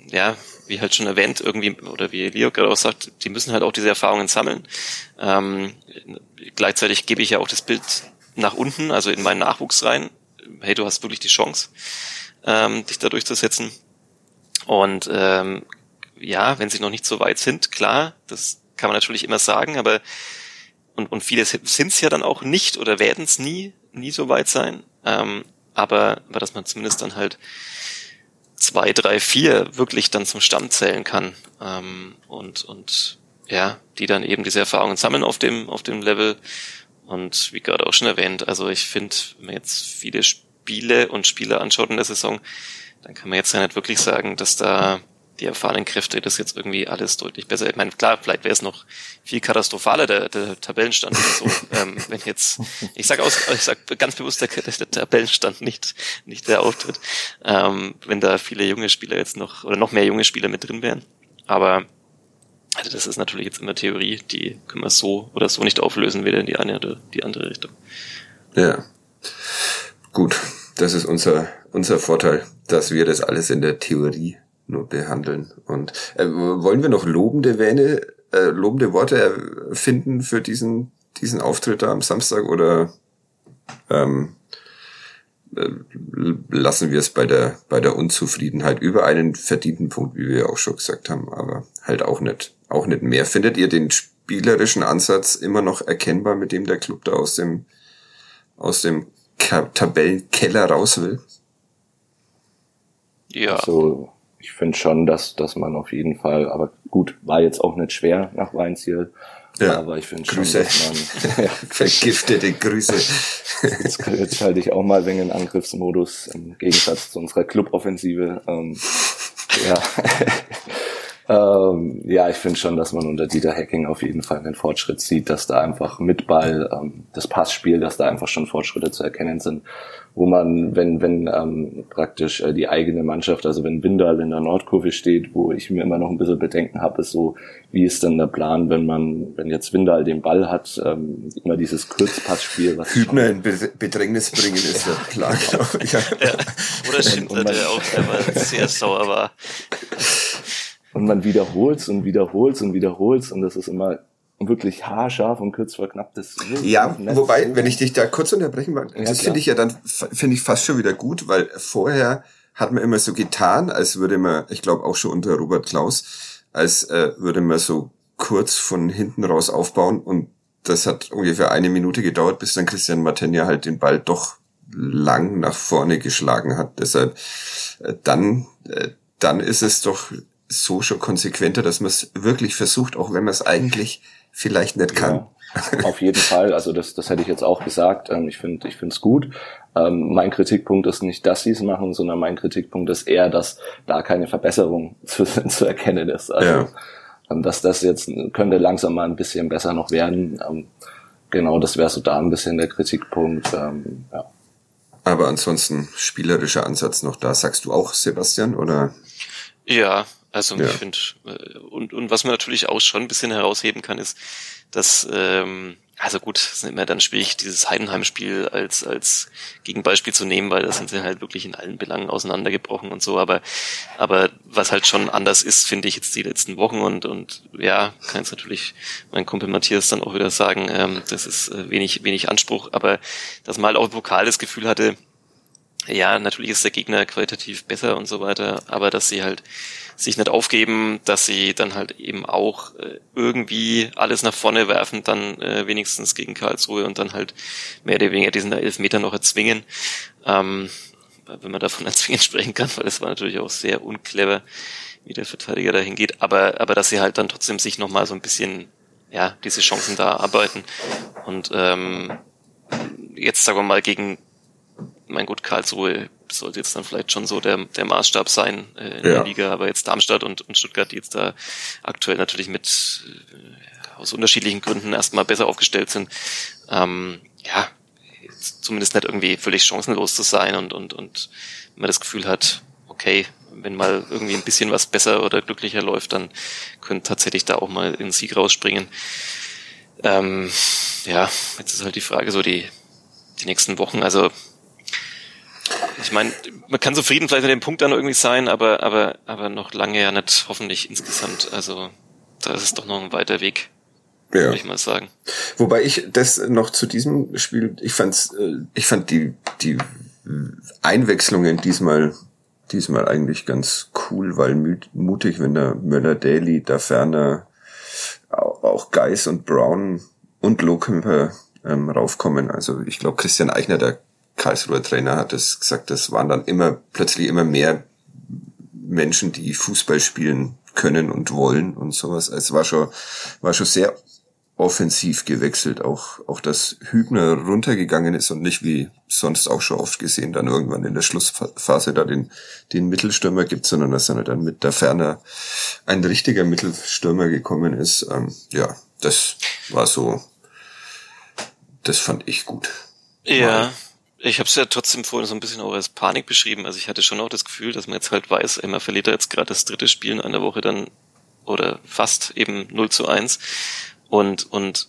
ja, wie halt schon erwähnt, irgendwie, oder wie Leo gerade auch sagt, die müssen halt auch diese Erfahrungen sammeln. Ähm, gleichzeitig gebe ich ja auch das Bild nach unten, also in meinen Nachwuchs rein. Hey, du hast wirklich die Chance, ähm, dich da durchzusetzen. Und ähm, ja, wenn sie noch nicht so weit sind, klar, das kann man natürlich immer sagen, aber und, und viele sind es ja dann auch nicht oder werden es nie, nie so weit sein. Ähm, aber, aber dass man zumindest dann halt zwei, drei, vier wirklich dann zum Stamm zählen kann. Ähm, und, und ja, die dann eben diese Erfahrungen sammeln auf dem, auf dem Level. Und wie gerade auch schon erwähnt, also ich finde, wenn man jetzt viele Spiele und Spiele anschaut in der Saison, dann kann man jetzt ja nicht wirklich sagen, dass da die erfahrenen Kräfte das jetzt irgendwie alles deutlich besser. Ich meine, klar, vielleicht wäre es noch viel katastrophaler, der, der Tabellenstand oder so, [laughs] ähm, wenn jetzt, ich sag aus, ich sag ganz bewusst der, der Tabellenstand nicht, nicht der Auftritt, ähm, wenn da viele junge Spieler jetzt noch, oder noch mehr junge Spieler mit drin wären. Aber also das ist natürlich jetzt immer Theorie, die können wir so oder so nicht auflösen, weder in die eine oder die andere Richtung. Ja. Gut, das ist unser, unser Vorteil, dass wir das alles in der Theorie nur behandeln. Und äh, wollen wir noch lobende Wähne, äh, lobende Worte finden für diesen, diesen Auftritt da am Samstag oder ähm, äh, lassen wir es bei der, bei der Unzufriedenheit über einen verdienten Punkt, wie wir auch schon gesagt haben, aber halt auch nicht, auch nicht mehr. Findet ihr den spielerischen Ansatz immer noch erkennbar, mit dem der Club da aus dem, aus dem Tabellenkeller raus will? Ja. Also ich finde schon, dass, dass man auf jeden Fall, aber gut, war jetzt auch nicht schwer nach Weinziel. Ja, aber ich finde schon, Grüße. dass man [laughs] ja, Vergiftete Grüße. jetzt, jetzt schalte ich auch mal wegen in Angriffsmodus im Gegensatz zu unserer Cluboffensive. Ähm, ja. [laughs] Ähm, ja, ich finde schon, dass man unter Dieter Hacking auf jeden Fall einen Fortschritt sieht, dass da einfach mit Ball ähm, das Passspiel, dass da einfach schon Fortschritte zu erkennen sind, wo man, wenn wenn ähm, praktisch äh, die eigene Mannschaft, also wenn Windal in der Nordkurve steht, wo ich mir immer noch ein bisschen Bedenken habe, ist so, wie ist denn der Plan, wenn man, wenn jetzt Windal den Ball hat, ähm, immer dieses Kurzpassspiel, was Hübner in Be Bedrängnis bringen ist der Plan, glaube ich. Ja. Oder Schindler, der auch einmal sehr sauer war. Und man wiederholt's und wiederholt's und wiederholt's und das ist immer wirklich haarscharf und kurz vor knapp das Ja, wobei, wenn ich dich da kurz unterbrechen mag, Ja, das finde ich ja dann, finde ich fast schon wieder gut, weil vorher hat man immer so getan, als würde man, ich glaube auch schon unter Robert Klaus, als äh, würde man so kurz von hinten raus aufbauen und das hat ungefähr eine Minute gedauert, bis dann Christian Martenia halt den Ball doch lang nach vorne geschlagen hat. Deshalb äh, dann, äh, dann ist es doch so schon konsequenter, dass man es wirklich versucht, auch wenn man es eigentlich vielleicht nicht kann. Ja, auf jeden Fall. Also das, das hätte ich jetzt auch gesagt. Ähm, Ich finde, ich finde es gut. Ähm, Mein Kritikpunkt ist nicht, dass sie es machen, sondern mein Kritikpunkt ist eher, dass da keine Verbesserung [laughs] zu, zu erkennen ist. Also, Ja. ähm, dass das jetzt könnte langsam mal ein bisschen besser noch werden. Ähm, Genau, das wäre so da ein bisschen der Kritikpunkt. Ähm, Ja. Aber ansonsten spielerischer Ansatz noch da. Sagst du auch, Sebastian, oder? Ja, also Ja. ich finde, äh, und, und was man natürlich auch schon ein bisschen herausheben kann, ist, dass, ähm, also gut, es ist immer dann schwierig, dieses Heidenheim-Spiel als, als Gegenbeispiel zu nehmen, weil da sind sie halt wirklich in allen Belangen auseinandergebrochen und so, aber, aber was halt schon anders ist, finde ich jetzt die letzten Wochen und, und ja, kann jetzt natürlich mein Kumpel Matthias dann auch wieder sagen, ähm, das ist äh, wenig, wenig Anspruch, aber dass man halt auch im Pokal das Gefühl hatte, ja, natürlich ist der Gegner qualitativ besser und so weiter, aber dass sie halt sich nicht aufgeben, dass sie dann halt eben auch äh, irgendwie alles nach vorne werfen, dann äh, wenigstens gegen Karlsruhe und dann halt mehr oder weniger diesen Elfmeter noch erzwingen. Ähm, wenn man davon [laughs] erzwingen sprechen kann, weil das war natürlich auch sehr unclever, wie der Verteidiger dahin geht, aber, aber dass sie halt dann trotzdem sich nochmal so ein bisschen, ja, diese Chancen da arbeiten. Und ähm, jetzt sagen wir mal gegen mein Gott, Karlsruhe sollte jetzt dann vielleicht schon so der, der Maßstab sein äh, in Ja. der Liga, aber jetzt Darmstadt und, und Stuttgart, die jetzt da aktuell natürlich mit äh, aus unterschiedlichen Gründen erstmal besser aufgestellt sind, ähm, ja, zumindest nicht irgendwie völlig chancenlos zu sein und, und, und man das Gefühl hat, okay, wenn mal irgendwie ein bisschen was besser oder glücklicher läuft, dann könnte tatsächlich da auch mal ein Sieg rausspringen. Ähm, ja, jetzt ist halt die Frage so die, die nächsten Wochen, also ich meine, man kann zufrieden vielleicht mit dem Punkt dann irgendwie sein, aber, aber, aber noch lange ja nicht, hoffentlich insgesamt. Also da ist es doch noch ein weiter Weg, Ja. würde ich mal sagen. Wobei ich das noch zu diesem Spiel, ich fand's, äh, ich fand die, die Einwechslungen diesmal, diesmal eigentlich ganz cool, weil mutig, wenn der Möller Daly, da ferner au- auch Geis und Brown und Lohkemper ähm, raufkommen. Also ich glaube, Christian Eichner, der Karlsruher Trainer, hat es gesagt, das waren dann immer plötzlich immer mehr Menschen, die Fußball spielen können und wollen und sowas. Es war schon, war schon sehr offensiv gewechselt. Auch, auch dass Hübner runtergegangen ist und nicht wie sonst auch schon oft gesehen, dann irgendwann in der Schlussphase da den, den Mittelstürmer gibt, sondern dass dann, dann mit der Ferner ein richtiger Mittelstürmer gekommen ist. Ähm, ja, das war so, das fand ich gut. Ja, ich habe es ja trotzdem vorhin so ein bisschen auch als Panik beschrieben. Also ich hatte schon auch das Gefühl, dass man jetzt halt weiß, ey, man verliert da jetzt gerade das dritte Spiel in einer Woche dann oder fast eben 0 zu 1. Und, und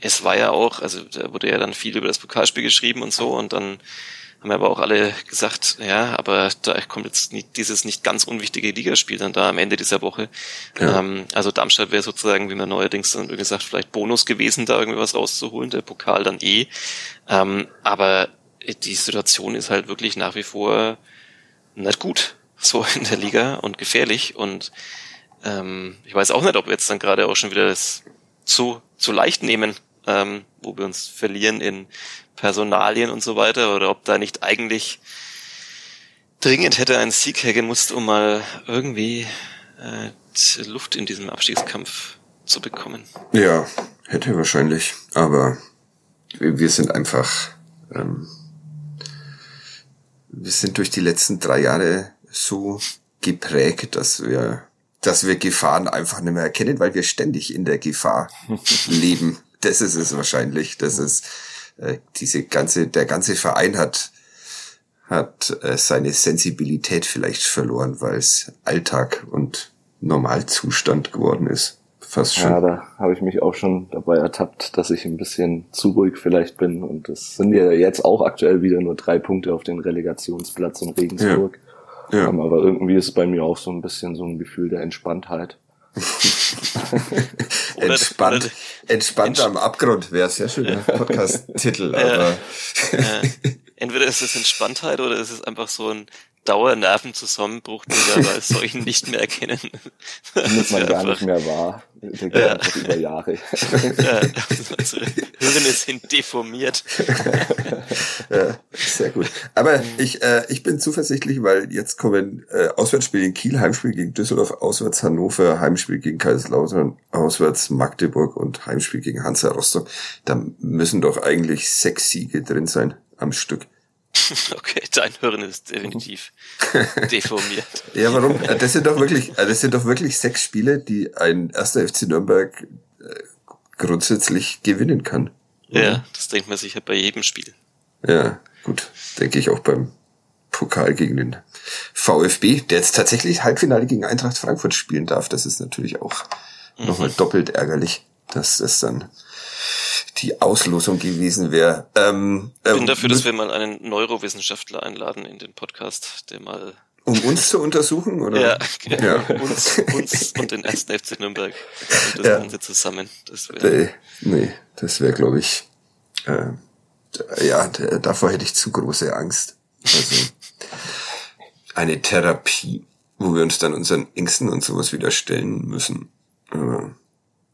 es war ja auch, also da wurde ja dann viel über das Pokalspiel geschrieben und so und dann haben aber auch alle gesagt, ja, aber da kommt jetzt nicht, dieses nicht ganz unwichtige Ligaspiel dann da am Ende dieser Woche. Ja. Ähm, also Darmstadt wäre sozusagen, wie man neuerdings dann gesagt, vielleicht Bonus gewesen, da irgendwie was rauszuholen, der Pokal dann eh. Ähm, aber die Situation ist halt wirklich nach wie vor nicht gut, so [laughs] in der Liga und gefährlich und ähm, ich weiß auch nicht, ob wir jetzt dann gerade auch schon wieder das zu, zu leicht nehmen, ähm, wo wir uns verlieren in Personalien und so weiter, oder ob da nicht eigentlich dringend hätte ein Sieg hergehen musst, um mal irgendwie äh, Luft in diesem Abstiegskampf zu bekommen. Ja, hätte wahrscheinlich, aber wir sind einfach, ähm, wir sind durch die letzten drei Jahre so geprägt, dass wir, dass wir Gefahren einfach nicht mehr erkennen, weil wir ständig in der Gefahr [laughs] leben. Das ist es wahrscheinlich. Das ist äh, diese ganze, der ganze Verein hat hat äh, seine Sensibilität vielleicht verloren, weil es Alltag und Normalzustand geworden ist. Fast schon. Ja, da habe ich mich auch schon dabei ertappt, dass ich ein bisschen zu ruhig vielleicht bin. Und es sind ja jetzt auch aktuell wieder nur drei Punkte auf den Relegationsplatz in Regensburg. Ja. Ja. aber irgendwie ist bei mir auch so ein bisschen so ein Gefühl der Entspanntheit. [laughs] Entspannt, entspannt am Abgrund wäre sehr schöner [laughs] Podcast-Titel, aber. Entweder ist es Entspanntheit oder ist es einfach so ein Dauernervenzusammenbruch, den wir als solchen nicht mehr erkennen. Nimmt man gar nicht mehr wahr. Der geht ja. einfach über Jahre. Ja, unsere Hirne sind deformiert. Ja, sehr gut. Aber ich, äh, ich bin zuversichtlich, weil jetzt kommen äh, Auswärtsspiel in Kiel, Heimspiel gegen Düsseldorf, Auswärts Hannover, Heimspiel gegen Kaiserslautern, Auswärts Magdeburg und Heimspiel gegen Hansa Rostock. Da müssen doch eigentlich sechs Siege drin sein am Stück. [laughs] Okay, dein Hirn ist definitiv [laughs] deformiert. Ja, warum? Das sind doch wirklich, das sind doch wirklich sechs Spiele, die ein erster FC Nürnberg äh, grundsätzlich gewinnen kann. Oder? Ja, das denkt man sicher bei jedem Spiel. Ja, gut. Denke ich auch beim Pokal gegen den VfB, der jetzt tatsächlich Halbfinale gegen Eintracht Frankfurt spielen darf. Das ist natürlich auch mhm. nochmal doppelt ärgerlich, dass das dann die Auslosung gewesen wäre. Ähm, ich bin ähm, dafür, dass wir mal einen Neurowissenschaftler einladen in den Podcast, der mal um uns zu untersuchen, oder? Ja, genau. ja. [laughs] Uns, uns und den ersten FC Nürnberg und das ja. Ganze zusammen. Das wär, nee, nee, das wäre, glaube ich, äh, ja, davor hätte ich zu große Angst. Also eine Therapie, wo wir uns dann unseren Ängsten und sowas wieder stellen müssen. Aber,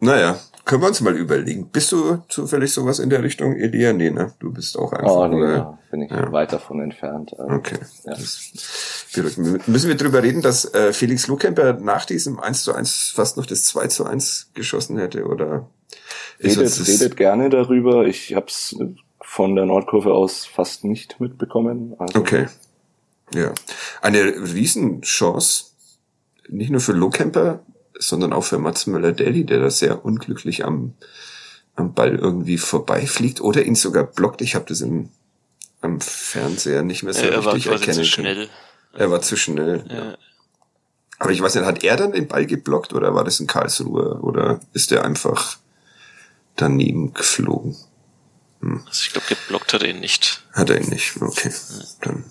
naja, können wir uns mal überlegen. Bist du zufällig sowas in der Richtung, Elia? Nee, ne? Du bist auch einfach. Oh, nee, oder? Ja, bin ich ja. weit davon entfernt. Also, okay. Ja. Müssen wir drüber reden, dass äh, Felix Lohkemper nach diesem 1 zu 1 fast noch das 2 zu 1 geschossen hätte? Oder redet, redet gerne darüber. Ich habe es von der Nordkurve aus fast nicht mitbekommen. Also okay. Ja. Eine Riesenchance, nicht nur für Lohkemper, sondern auch für Mats Möller-Deli, der da sehr unglücklich am, am Ball irgendwie vorbeifliegt oder ihn sogar blockt. Ich habe das im, am Fernseher nicht mehr so er richtig erkennen zu schnell. Er war zu schnell. Ja. ja. Aber ich weiß nicht, hat er dann den Ball geblockt oder war das in Karlsruhe oder ist er einfach daneben geflogen? Hm. Also ich glaube, geblockt hat er ihn nicht. Hat er ihn nicht, okay. Ja. Dann,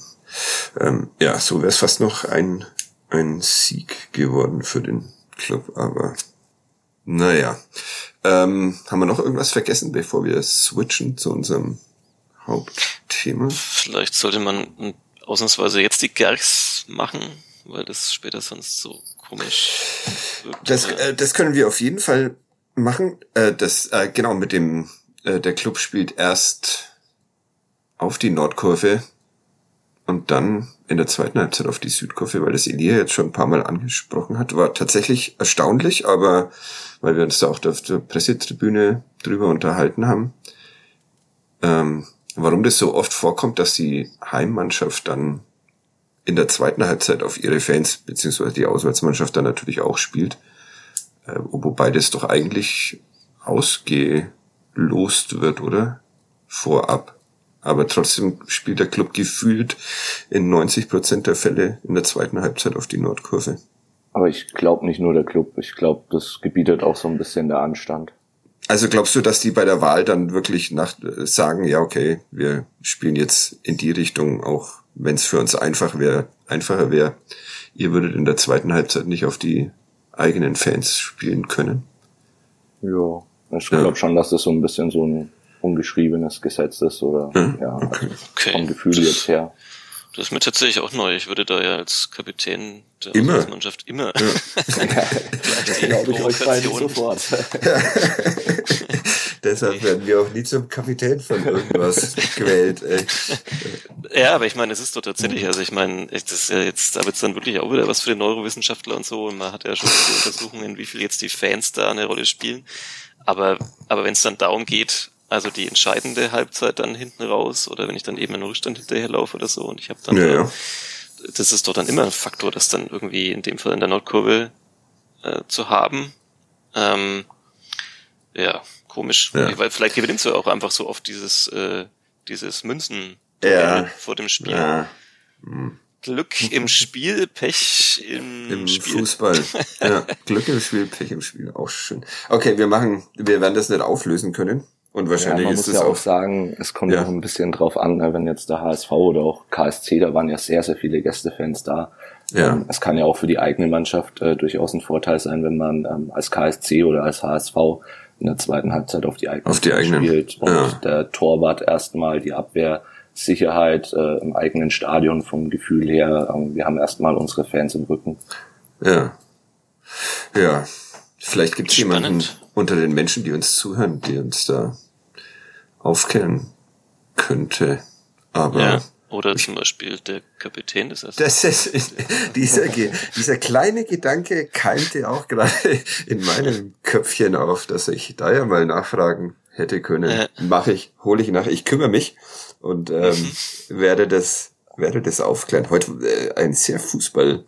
ähm, ja, so wäre es fast noch ein, ein Sieg geworden für den Club, aber naja. Ähm, haben wir noch irgendwas vergessen, bevor wir switchen zu unserem Hauptthema? Vielleicht sollte man ausnahmsweise jetzt die Gerks machen, weil das später sonst so komisch wird. Das, äh, das können wir auf jeden Fall machen. Äh, das, äh, genau, mit dem, äh, der Club spielt erst auf die Nordkurve und dann in der zweiten Halbzeit auf die Südkurve, weil das Elia jetzt schon ein paar Mal angesprochen hat, war tatsächlich erstaunlich, aber weil wir uns da auch auf der Pressetribüne drüber unterhalten haben, ähm, warum das so oft vorkommt, dass die Heimmannschaft dann in der zweiten Halbzeit auf ihre Fans, beziehungsweise die Auswärtsmannschaft dann natürlich auch spielt, äh, wobei das doch eigentlich ausgelost wird, oder? Vorab. Aber trotzdem spielt der Club gefühlt in 90 Prozent der Fälle in der zweiten Halbzeit auf die Nordkurve. Aber ich glaube nicht nur der Club. Ich glaube, das gebietet auch so ein bisschen der Anstand. Also glaubst du, dass die bei der Wahl dann wirklich nach sagen, ja okay, wir spielen jetzt in die Richtung, auch wenn es für uns einfach wäre, einfacher wäre, ihr würdet in der zweiten Halbzeit nicht auf die eigenen Fans spielen können? Ja, ich glaube ja. schon, dass das so ein bisschen so ein ungeschriebenes Gesetz ist oder hm? ja, also okay. vom Gefühl das, jetzt her. Das ist mir tatsächlich auch neu. Ich würde da ja als Kapitän der immer. Mannschaft immer. Ja. [laughs] glaube ich euch beide sofort. [laughs] Deshalb werden wir auch nie zum Kapitän von irgendwas gewählt. Ey. Ja, aber ich meine, es ist doch tatsächlich, also ich meine, das ist ja jetzt, da wird dann wirklich auch wieder was für den Neurowissenschaftler und so. Und man hat ja schon viele Untersuchungen, wie viel jetzt die Fans da eine Rolle spielen. Aber, aber wenn es dann darum geht, also die entscheidende Halbzeit dann hinten raus oder wenn ich dann eben einen Rückstand hinterherlaufe oder so und ich habe dann Ja, da, ja. das ist doch dann immer ein Faktor, das dann irgendwie in dem Fall in der Nordkurve äh, zu haben. Ähm, ja, komisch. Ja. Weil vielleicht gewinnst du auch einfach so oft dieses, äh, dieses Münzen Ja. vor dem Spiel. Ja, Glück im Spiel, Pech im, im Spiel. Fußball. Ja, Glück im Spiel, Pech im Spiel, auch schön. Okay, wir machen, wir werden das nicht auflösen können. Und Ja, wahrscheinlich man ist muss es ja auch auch, sagen, es kommt Ja. ja auch ein bisschen drauf an, ne, wenn jetzt der HSV oder auch KSC, da waren ja sehr, sehr viele Gästefans da. Ja. Ähm, Es kann ja auch für die eigene Mannschaft äh, durchaus ein Vorteil sein, wenn man ähm, als KSC oder als HSV in der zweiten Halbzeit auf die eigenen Auf die Fans eigenen, spielt und ja. der Torwart erstmal die Abwehrsicherheit äh, im eigenen Stadion vom Gefühl her. Ähm, wir haben erstmal unsere Fans im Rücken. ja. Ja. Vielleicht gibt es jemanden unter den Menschen, die uns zuhören, die uns da aufklären könnte. Aber Ja. Oder zum Beispiel der Kapitän des ersten. Das ist, [laughs] dieser, dieser kleine Gedanke keimte auch gerade in meinem Köpfchen auf, dass ich da ja mal nachfragen hätte können. Ja. Mache ich, hole ich nach, ich kümmere mich und ähm, Mhm. werde das, werde das aufklären. Heute äh, ein sehr Fußball,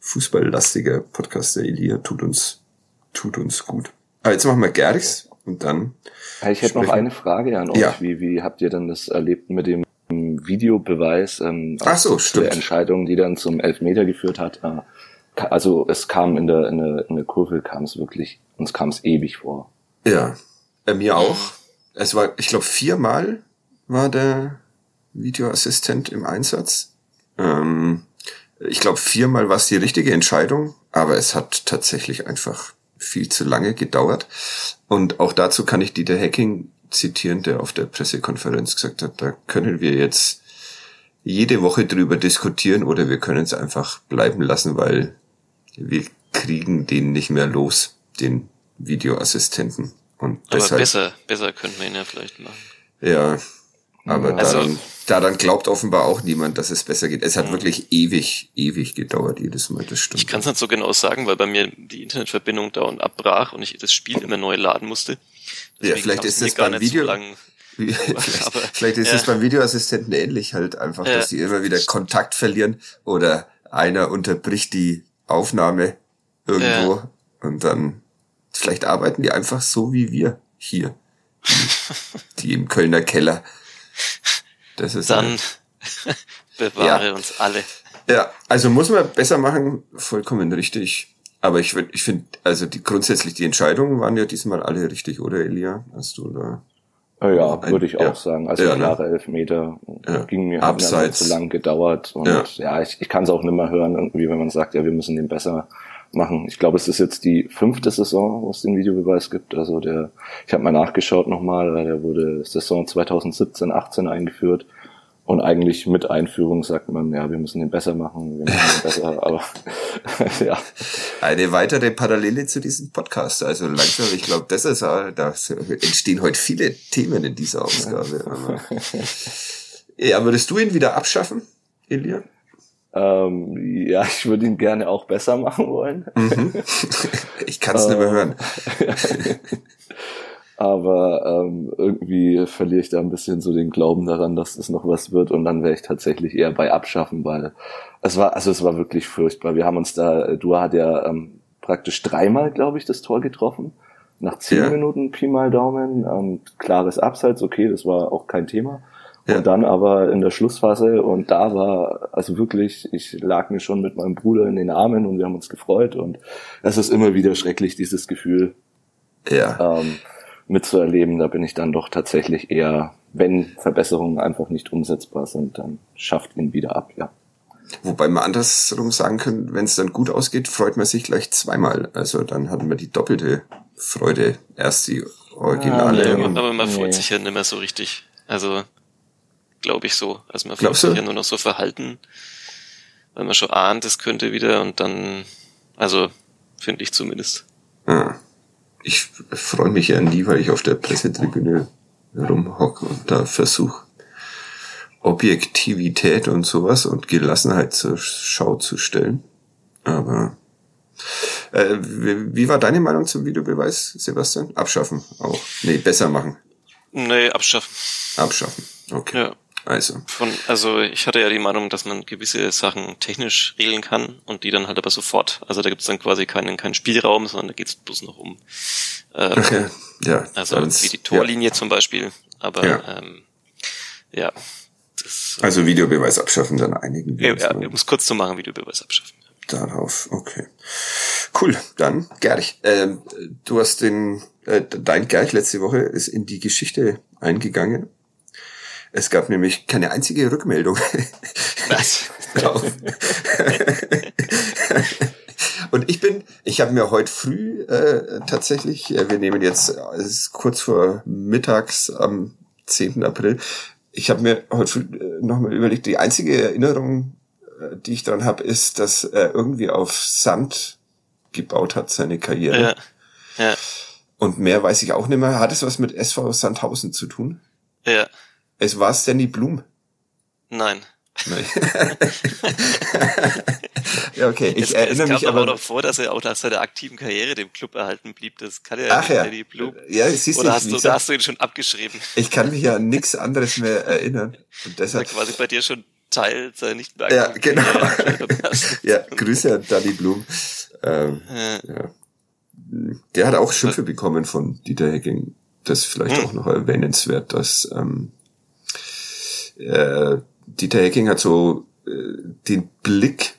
fußballlastiger Podcast. Der Elia tut uns, tut uns gut. Aber jetzt machen wir Gerks und dann Ich hätte noch Sprechen. eine Frage an euch. Ja. Wie, wie habt ihr denn das erlebt mit dem Videobeweis? Ähm, Ach so, stimmt. Der Entscheidung, die dann zum Elfmeter geführt hat. Äh, also es kam in der, in der, in der Kurve kam es wirklich, uns kam es ewig vor. Ja, äh, mir auch. Es war, ich glaube, viermal war der Videoassistent im Einsatz. Ähm, ich glaube, viermal war es die richtige Entscheidung, aber es hat tatsächlich einfach viel zu lange gedauert. Und auch dazu kann ich Dieter Hacking zitieren, der auf der Pressekonferenz gesagt hat, da können wir jetzt jede Woche drüber diskutieren oder wir können es einfach bleiben lassen, weil wir kriegen den nicht mehr los, den Videoassistenten. Und Aber deshalb, besser, besser könnten wir ihn ja vielleicht machen. ja, aber Also- daran, daran glaubt offenbar auch niemand, dass es besser geht. Es hat wirklich ewig, ewig gedauert jedes Mal, das stimmt. Ich kann es nicht so genau sagen, weil bei mir die Internetverbindung dauernd abbrach und ich das Spiel immer neu laden musste. Ja, Deswegen vielleicht kam's ist das beim Video- so [laughs] vielleicht, Aber- vielleicht ist ja. es beim Videoassistenten ähnlich halt einfach, Ja. dass sie immer wieder Kontakt verlieren oder einer unterbricht die Aufnahme irgendwo Ja. und dann vielleicht arbeiten die einfach so wie wir hier. [laughs] Die im Kölner Keller. Das ist Dann [laughs] bewahre Ja. uns alle. Ja, also muss man besser machen, vollkommen richtig. Aber ich ich finde, also die grundsätzlich die Entscheidungen waren ja diesmal alle richtig, oder Elia? Hast du da? Äh, ja, würde ich ja. auch sagen. Also Ja, ne? klare Elfmeter Ja. ging mir hat mir einfach Abseits. zu lang gedauert. Und Ja. ja, ich, ich kann es auch nicht mehr hören, irgendwie, wenn man sagt, ja, wir müssen den besser machen. Ich glaube, es ist jetzt die fünfte Saison, wo es den Videobeweis gibt. Also der, ich habe mal nachgeschaut nochmal, weil der wurde Saison 2017, 18 eingeführt. Und eigentlich mit Einführung sagt man, ja, wir müssen den besser machen, wir machen den besser, [laughs] aber [laughs] ja. Eine weitere Parallele zu diesem Podcast. Also langsam, ich glaube, das ist, da entstehen heute viele Themen in dieser Ausgabe. [laughs] Ja, würdest du ihn wieder abschaffen, Elia? Ähm, ja, [laughs] ich würde ihn gerne auch besser machen wollen. [laughs] Ich kann es nicht mehr hören. [laughs] Aber ähm, irgendwie verliere ich da ein bisschen so den Glauben daran, dass es noch was wird und dann wäre ich tatsächlich eher bei Abschaffen, weil es war, also es war wirklich furchtbar. Wir haben uns da, Dua hat ja ähm, praktisch dreimal, glaube ich, das Tor getroffen. Nach zehn Ja. Minuten Pi mal Daumen, ähm, klares Abseits, okay, das war auch kein Thema. Ja. Und dann aber in der Schlussphase und da war, also wirklich, ich lag mir schon mit meinem Bruder in den Armen und wir haben uns gefreut und es ist immer wieder schrecklich, dieses Gefühl, Ja. ähm, mitzuerleben. Da bin ich dann doch tatsächlich eher, wenn Verbesserungen einfach nicht umsetzbar sind, dann schafft ihn wieder ab, ja. Wobei man andersrum sagen können, wenn es dann gut ausgeht, freut man sich gleich zweimal. Also dann hat man die doppelte Freude. Erst die Originale Ja, nee, und aber man freut nee. sich ja nicht mehr so richtig. Also, glaube ich so. Also man Glaubst sich ja nur noch so verhalten, weil man schon ahnt, es könnte wieder und dann, also, finde ich zumindest. ah, ich freue mich ja nie, weil ich auf der Pressetribüne rumhocke und da versuche, Objektivität und sowas und Gelassenheit zur Schau zu stellen. Aber äh, wie, wie war deine Meinung zum Videobeweis, Sebastian? Abschaffen auch. Nee, besser machen. Nee, abschaffen. Abschaffen. Okay. Ja. Also. Von, also ich hatte ja die Meinung, dass man gewisse Sachen technisch regeln kann und die dann halt aber sofort. Also da gibt es dann quasi keinen, keinen Spielraum, sondern da geht es bloß noch um ähm, okay. ja, also wie die Torlinie ja. zum Beispiel. Aber ja, ähm, ja das, äh, Also Videobeweis abschaffen, dann einigen ja. Ja, um es kurz zu machen, Videobeweis abschaffen. Darauf, okay. Cool, dann Gerch. Ähm, du hast den, äh, dein Gerch letzte Woche ist in die Geschichte eingegangen es gab nämlich keine einzige Rückmeldung. Was? [laughs] Und ich bin, ich habe mir heute früh äh, tatsächlich, äh, wir nehmen jetzt, es ist kurz vor mittags am 10. April, ich habe mir heute früh äh, nochmal überlegt, die einzige Erinnerung, äh, die ich daran habe, ist, dass er irgendwie auf Sand gebaut hat, seine Karriere. Ja. ja. Und mehr weiß ich auch nicht mehr. Hat es was mit SV Sandhausen zu tun? Ja. Es war Sandy Blum. Nein. Nein. [laughs] ja, okay. Ich es, erinnere es mich aber noch vor, dass er auch nach seiner aktiven Karriere dem Club erhalten blieb. Das kann ja Ach ja. Sandy Blum. Ja, siehst Oder hast, du, gesagt, hast du ihn schon abgeschrieben? Ich kann mich ja an nichts anderes mehr erinnern. Und deshalb war quasi bei dir schon Teil seiner nicht mehr Ja, genau. [laughs] ja, Grüße an Danny Blum. Ähm, ja. ja. Der hat auch Schimpfe bekommen von Dieter Hecking. Das ist vielleicht hm. auch noch erwähnenswert, dass ähm, äh, Dieter Hecking hat so äh, den Blick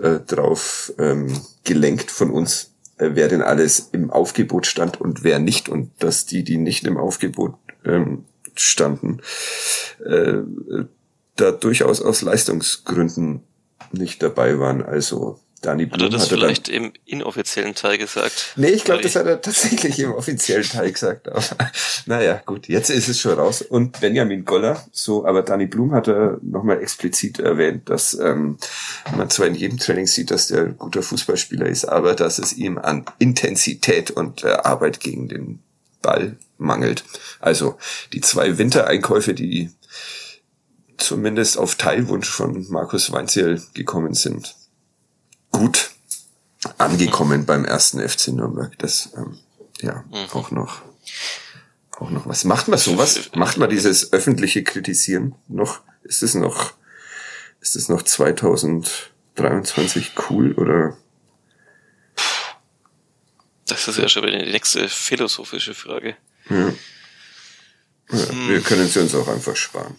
äh, drauf ähm, gelenkt von uns, äh, wer denn alles im Aufgebot stand und wer nicht und dass die, die nicht im Aufgebot ähm, standen, äh, da durchaus aus Leistungsgründen nicht dabei waren. Also Dani Blum hat er das hatte vielleicht dann, im inoffiziellen Teil gesagt? Nee, ich glaube, das hat er tatsächlich im offiziellen [laughs] Teil gesagt. Aber naja, gut, jetzt ist es schon raus. Und Benjamin Goller, so, aber Dani Blum hat er nochmal explizit erwähnt, dass ähm, man zwar in jedem Training sieht, dass der ein guter Fußballspieler ist, aber dass es ihm an Intensität und äh, Arbeit gegen den Ball mangelt. Also die zwei Wintereinkäufe, die zumindest auf Teilwunsch von Markus Weinziel gekommen sind, gut angekommen beim ersten FC Nürnberg. Das, ähm, ja, mhm. auch noch, auch noch was. Macht man sowas? Macht man dieses öffentliche Kritisieren noch? Ist es noch, ist es noch 2023 cool oder? Das ist ja schon wieder die nächste philosophische Frage. Ja. ja hm. Wir können sie uns auch einfach sparen.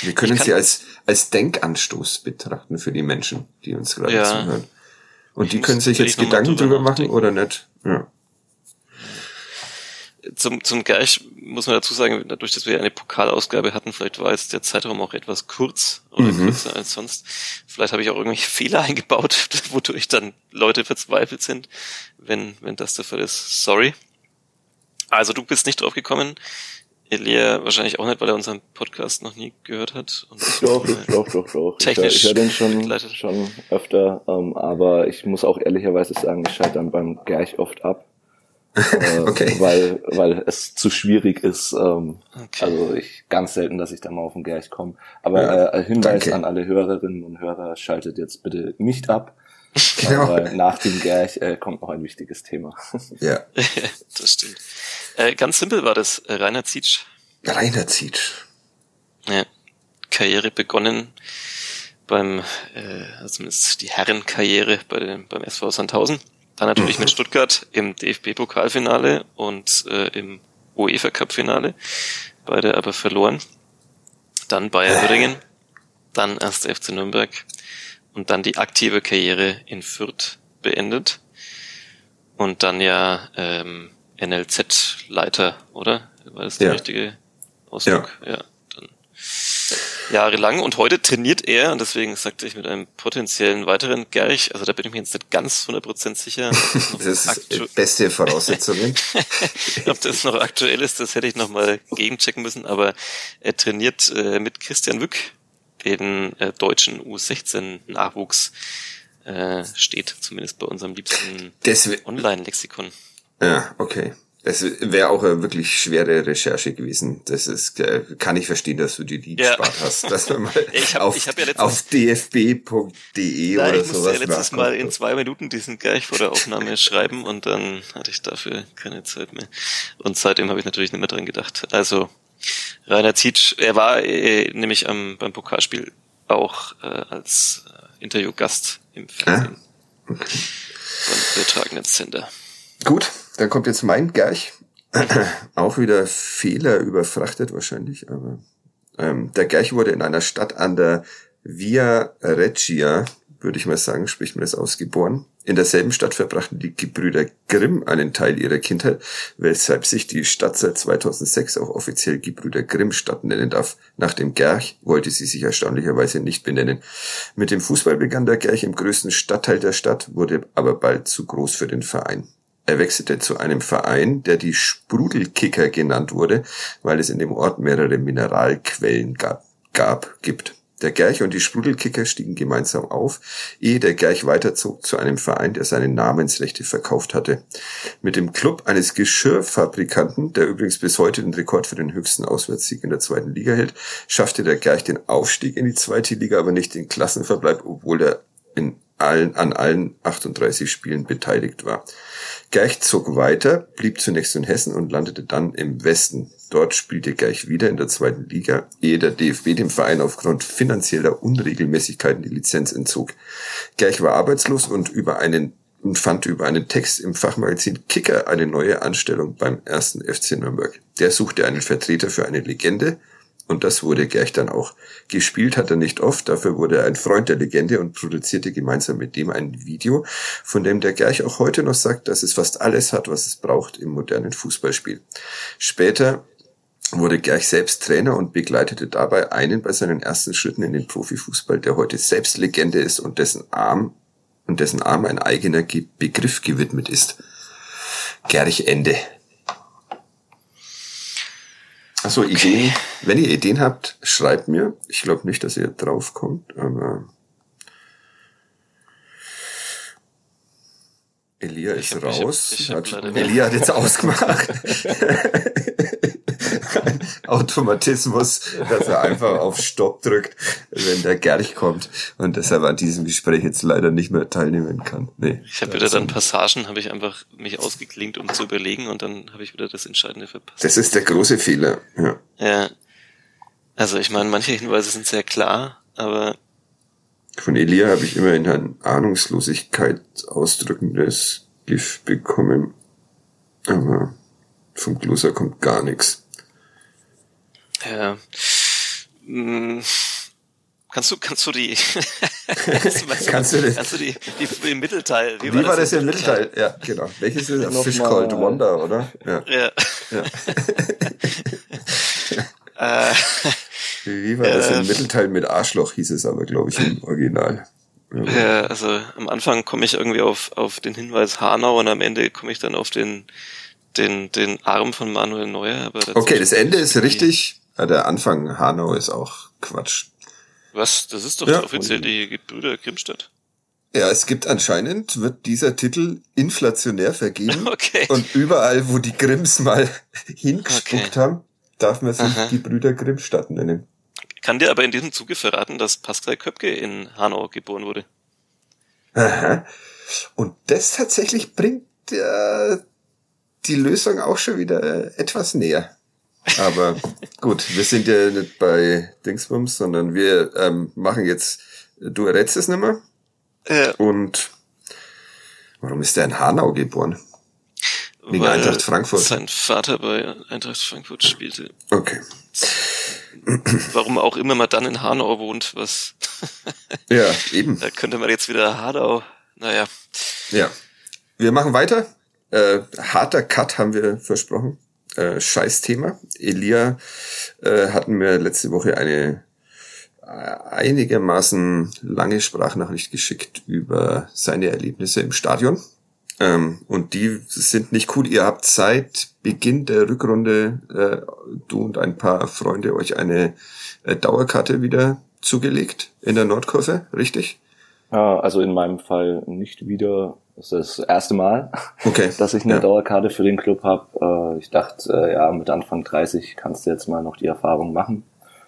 Wir können sie als, als Denkanstoß betrachten für die Menschen, die uns gerade ja. zuhören. Und die können sich jetzt Gedanken drüber machen oder nicht. Ja. Zum, zum Geich muss man dazu sagen, dadurch, dass wir eine Pokalausgabe hatten, vielleicht war jetzt der Zeitraum auch etwas kurz oder mhm. kürzer als sonst. Vielleicht habe ich auch irgendwelche [laughs] Fehler eingebaut, [laughs] wodurch dann Leute verzweifelt sind, wenn, wenn das der Fall ist. Sorry. Also du bist nicht drauf gekommen. Elia wahrscheinlich auch nicht, weil er unseren Podcast noch nie gehört hat. Und doch, doch, doch, doch. Technisch. Ich, höre den schon, schon öfter, ähm, aber ich muss auch ehrlicherweise sagen, ich schalte dann beim Gerch oft ab. [laughs] äh, okay. weil, weil es zu schwierig ist. Ähm, okay. Also ich ganz selten, dass ich da mal auf den Gerch komme. Aber ja, äh, Hinweis danke. an alle Hörerinnen und Hörer, schaltet jetzt bitte nicht ab. Genau. Weil nach dem Gerch äh, kommt noch ein wichtiges Thema. Ja. [laughs] das stimmt. Äh, ganz simpel war das. Äh, Rainer Zietsch. Rainer Zietsch. Ja. Karriere begonnen beim, äh, also zumindest die Herrenkarriere bei dem, beim SV Sandhausen. Dann natürlich mhm. mit Stuttgart im DFB-Pokalfinale und äh, im UEFA Cup-Finale. Beide aber verloren. Dann Bayern Würingen, dann erst FC Nürnberg und dann die aktive Karriere in Fürth beendet. Und dann ja ähm, NLZ-Leiter, oder? War das der ja. richtige Ausdruck? Ja. ja. Dann jahrelang. Und heute trainiert er, und deswegen sagte ich mit einem potenziellen weiteren Gerch, also da bin ich mir jetzt nicht ganz 100% sicher. [laughs] das ist die beste Voraussetzungen. [laughs] Ob das noch aktuell ist, das hätte ich nochmal gegenchecken müssen, aber er trainiert äh, mit Christian Wück, den äh, deutschen U16-Nachwuchs, äh, steht zumindest bei unserem liebsten Online-Lexikon. Ja, okay. Es wäre auch eine wirklich schwere Recherche gewesen. Das ist, äh, kann ich verstehen, dass du dir die ja. gespart hast. Dass man mal [laughs] ich hab, auf, ich hab ja letztens, auf dfb.de oder ich sowas. Ich ja letztes Mal in zwei Minuten diesen gleich vor der Aufnahme [laughs] schreiben und dann hatte ich dafür keine Zeit mehr. Und seitdem habe ich natürlich nicht mehr dran gedacht. Also Rainer Zietsch, er war äh, nämlich am, beim Pokalspiel auch äh, als äh, Interviewgast im Fernsehen. Ah, okay. Und wir tragen den Sender. Gut, dann kommt jetzt mein Gerch. [clears throat] Auch wieder Fehler überfrachtet wahrscheinlich, aber ähm, der Gerch wurde in einer Stadt an der Via Regia, würde ich mal sagen, spricht man das aus, geboren. In derselben Stadt verbrachten die Gebrüder Grimm einen Teil ihrer Kindheit, weshalb sich die Stadt seit 2006 auch offiziell Gebrüder Grimm Stadt nennen darf. Nach dem Gerch wollte sie sich erstaunlicherweise nicht benennen. Mit dem Fußball begann der Gerch im größten Stadtteil der Stadt, wurde aber bald zu groß für den Verein. Er wechselte zu einem Verein, der die Sprudelkicker genannt wurde, weil es in dem Ort mehrere Mineralquellen gab, gab gibt. Der Gerch und die Sprudelkicker stiegen gemeinsam auf, ehe der Gerch weiterzog zu einem Verein, der seine Namensrechte verkauft hatte. Mit dem Club eines Geschirrfabrikanten, der übrigens bis heute den Rekord für den höchsten Auswärtssieg in der zweiten Liga hält, schaffte der Gerch den Aufstieg in die zweite Liga, aber nicht den Klassenverbleib, obwohl er in allen, an allen 38 Spielen beteiligt war. Gerch zog weiter, blieb zunächst in Hessen und landete dann im Westen. Dort spielte Gerch wieder in der zweiten Liga, ehe der DFB dem Verein aufgrund finanzieller Unregelmäßigkeiten die Lizenz entzog. Gerch war arbeitslos und über einen und fand über einen Text im Fachmagazin Kicker eine neue Anstellung beim ersten FC Nürnberg. Der suchte einen Vertreter für eine Legende, und das wurde Gerch dann auch. Gespielt hat er nicht oft, dafür wurde er ein Freund der Legende und produzierte gemeinsam mit dem ein Video, von dem der Gerch auch heute noch sagt, dass es fast alles hat, was es braucht im modernen Fußballspiel. Später wurde Gerch selbst Trainer und begleitete dabei einen bei seinen ersten Schritten in den Profifußball, der heute selbst Legende ist und dessen Arm und dessen Arm ein eigener Begriff gewidmet ist. Gerch Ende. Achso, okay. Ideen. Wenn ihr Ideen habt, schreibt mir. Ich glaube nicht, dass ihr drauf kommt, aber Elia ist ich raus. ich hab, ich hab hat, Elia hat jetzt ausgemacht. [laughs] [laughs] Automatismus, dass er einfach auf Stopp drückt, wenn der Gerch kommt und deshalb an diesem Gespräch jetzt leider nicht mehr teilnehmen kann. Nee, ich habe wieder dann Passagen, habe ich einfach mich ausgeklingt, um zu überlegen und dann habe ich wieder das Entscheidende verpasst. Das ist der große Fehler, ja. Ja. Also ich meine, manche Hinweise sind sehr klar, aber von Elia habe ich immerhin ein Ahnungslosigkeit ausdrückendes GIF bekommen. Aber vom Gloser kommt gar nichts. Ja. Hm. Kannst du, kannst du die, [laughs] kannst du, kannst du die, die, im Mittelteil, wie, wie war, war das, im Mittelteil? Mittelteil? Ja, genau. Welches ist das? Fish Called Wonder, oder? Ja. ja. ja. [laughs] äh, wie war das im äh, Mittelteil mit Arschloch, hieß es aber, glaube ich, im Original. Ja, also am Anfang komme ich irgendwie auf, auf den Hinweis Hanau und am Ende komme ich dann auf den, den, den Arm von Manuel Neuer. Aber okay, das Ende ist richtig. Ja, der Anfang Hanau ist auch Quatsch. Was? Das ist doch ja. offiziell die Gebrüder Grimmstadt. Ja, es gibt anscheinend, wird dieser Titel inflationär vergeben. [laughs] Okay. Und überall, wo die Grimms mal [laughs] hingespuckt okay. haben, darf man sich Aha. die Brüder Grimmstadt nennen. Kann dir aber in diesem Zuge verraten, dass Pascal Köpke in Hanau geboren wurde. Aha. Und das tatsächlich bringt äh, die Lösung auch schon wieder äh, etwas näher. Aber gut, wir sind ja nicht bei Dingsbums, sondern wir ähm, machen jetzt, du errätst es nicht mehr. Ja. Und warum ist der in Hanau geboren? Wegen Weil Eintracht Frankfurt. Sein Vater bei Eintracht Frankfurt spielte. Okay. Warum auch immer man dann in Hanau wohnt, was. ja, eben. [laughs] Da könnte man jetzt wieder Hanau. Naja. Ja. Wir machen weiter. Äh, harter Cut haben wir versprochen. Äh, scheiß Thema. Elia äh, hatten wir letzte Woche eine äh, einigermaßen lange Sprachnachricht geschickt über seine Erlebnisse im Stadion. Ähm, und die sind nicht cool. Ihr habt seit Beginn der Rückrunde, äh, du und ein paar Freunde, euch eine äh, Dauerkarte wieder zugelegt in der Nordkurve, richtig? Ja, also in meinem Fall nicht wieder Das ist das erste Mal, okay. [laughs] dass ich eine ja. Dauerkarte für den Club habe. Äh, ich dachte, äh, ja, mit Anfang 30 kannst du jetzt mal noch die Erfahrung machen.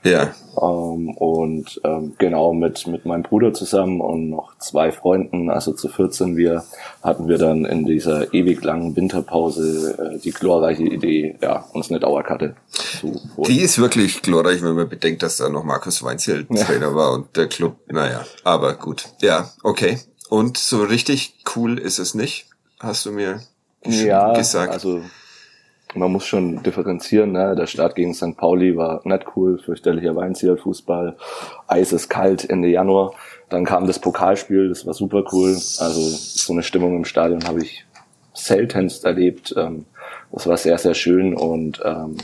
Ja. Ähm, und ähm, genau mit, mit meinem Bruder zusammen und noch zwei Freunden, also zu 14 wir, hatten wir dann in dieser ewig langen Winterpause äh, die glorreiche Idee, ja, uns eine Dauerkarte zu holen. Die ist wirklich glorreich, wenn man bedenkt, dass da noch Markus Weinzel Ja. Trainer war und der Club, naja, aber gut. Ja, okay. Und so richtig cool ist es nicht, hast du mir ja, gesagt. also man muss schon differenzieren. Ne? Der Start gegen St. Pauli war nicht cool, fürchterlicher Weinzierfußball, Eis ist kalt Ende Januar. Dann kam das Pokalspiel, das war super cool. Also so eine Stimmung im Stadion habe ich seltenst erlebt. Ähm, das war sehr, sehr schön. Und ähm,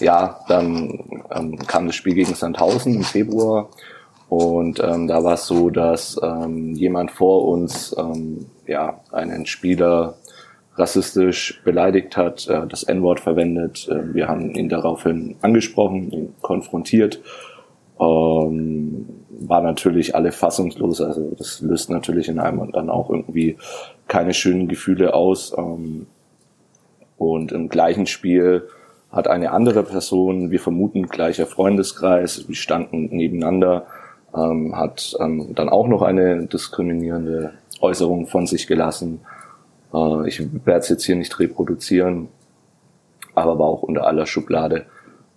ja, dann ähm, kam das Spiel gegen Sandhausen im Februar. Und ähm, da war es so, dass ähm, jemand vor uns ähm, ja einen Spieler rassistisch beleidigt hat, äh, das N-Wort verwendet. Äh, wir haben ihn daraufhin angesprochen, ihn konfrontiert. Ähm, war natürlich alle fassungslos, also das löst natürlich in einem dann auch irgendwie keine schönen Gefühle aus. Ähm, und im gleichen Spiel hat eine andere Person, wir vermuten gleicher Freundeskreis, wir standen nebeneinander, ähm, hat ähm, dann auch noch eine diskriminierende Äußerung von sich gelassen. Äh, ich werde es jetzt hier nicht reproduzieren, aber war auch unter aller Schublade.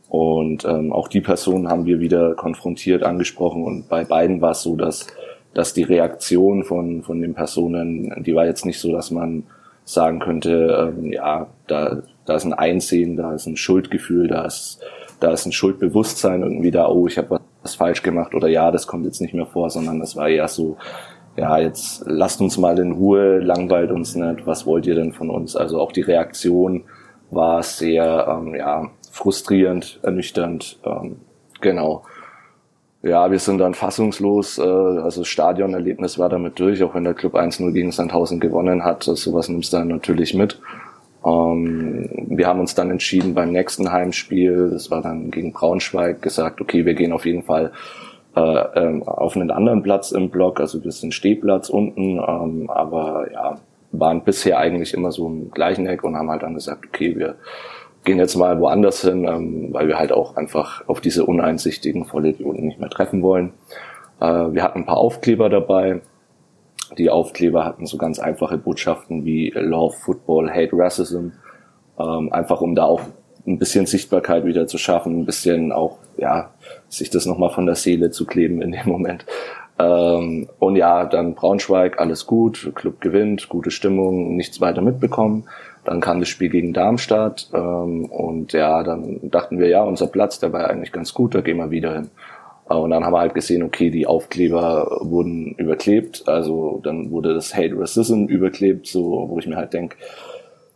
Und ähm, auch die Person haben wir wieder konfrontiert, angesprochen und bei beiden war es so, dass, dass die Reaktion von, von den Personen, die war jetzt nicht so, dass man sagen könnte, ähm, ja, da, da ist ein Einsehen, da ist ein Schuldgefühl, da ist, da ist ein Schuldbewusstsein irgendwie da, oh, ich habe was falsch gemacht oder ja, das kommt jetzt nicht mehr vor, sondern das war eher so, ja, jetzt lasst uns mal in Ruhe, langweilt uns nicht, was wollt ihr denn von uns? Also auch die Reaktion war sehr, ähm, ja, frustrierend, ernüchternd, ähm, genau. Ja, wir sind dann fassungslos, äh, also das Stadionerlebnis war damit durch, auch wenn der Club 1-0 gegen Sandhausen gewonnen hat, sowas nimmst du dann natürlich mit. Ähm, wir haben uns dann entschieden beim nächsten Heimspiel, das war dann gegen Braunschweig, gesagt, okay, wir gehen auf jeden Fall äh, ähm, auf einen anderen Platz im Block, also wir sind Stehplatz unten, ähm, aber ja, waren bisher eigentlich immer so im gleichen Eck und haben halt dann gesagt, okay, wir gehen jetzt mal woanders hin, ähm, weil wir halt auch einfach auf diese uneinsichtigen Vollidioten nicht mehr treffen wollen. Äh, wir hatten ein paar Aufkleber dabei. Die Aufkleber hatten so ganz einfache Botschaften wie Love Football, Hate Racism, ähm, einfach um da auch ein bisschen Sichtbarkeit wieder zu schaffen, ein bisschen auch, ja, sich das nochmal von der Seele zu kleben in dem Moment. Ähm, und ja, dann Braunschweig, alles gut, Club gewinnt, gute Stimmung, nichts weiter mitbekommen. Dann kam das Spiel gegen Darmstadt ähm, und ja, dann dachten wir, ja, unser Platz, der war eigentlich ganz gut, da gehen wir wieder hin. Und dann haben wir halt gesehen, okay, die Aufkleber wurden überklebt, also dann wurde das Hate Racism überklebt, so wo ich mir halt denk,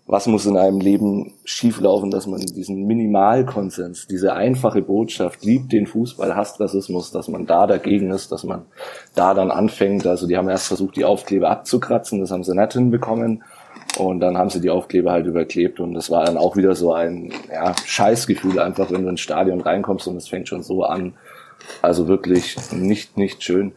was muss in einem Leben schieflaufen, dass man diesen Minimalkonsens, diese einfache Botschaft, liebt den Fußball, hasst Rassismus, dass man da dagegen ist, dass man da dann anfängt. Also die haben erst versucht, die Aufkleber abzukratzen, das haben sie nicht hinbekommen. Und dann haben sie die Aufkleber halt überklebt und das war dann auch wieder so ein ja, Scheißgefühl einfach, wenn du ins Stadion reinkommst und es fängt schon so an. Also wirklich nicht, nicht schön.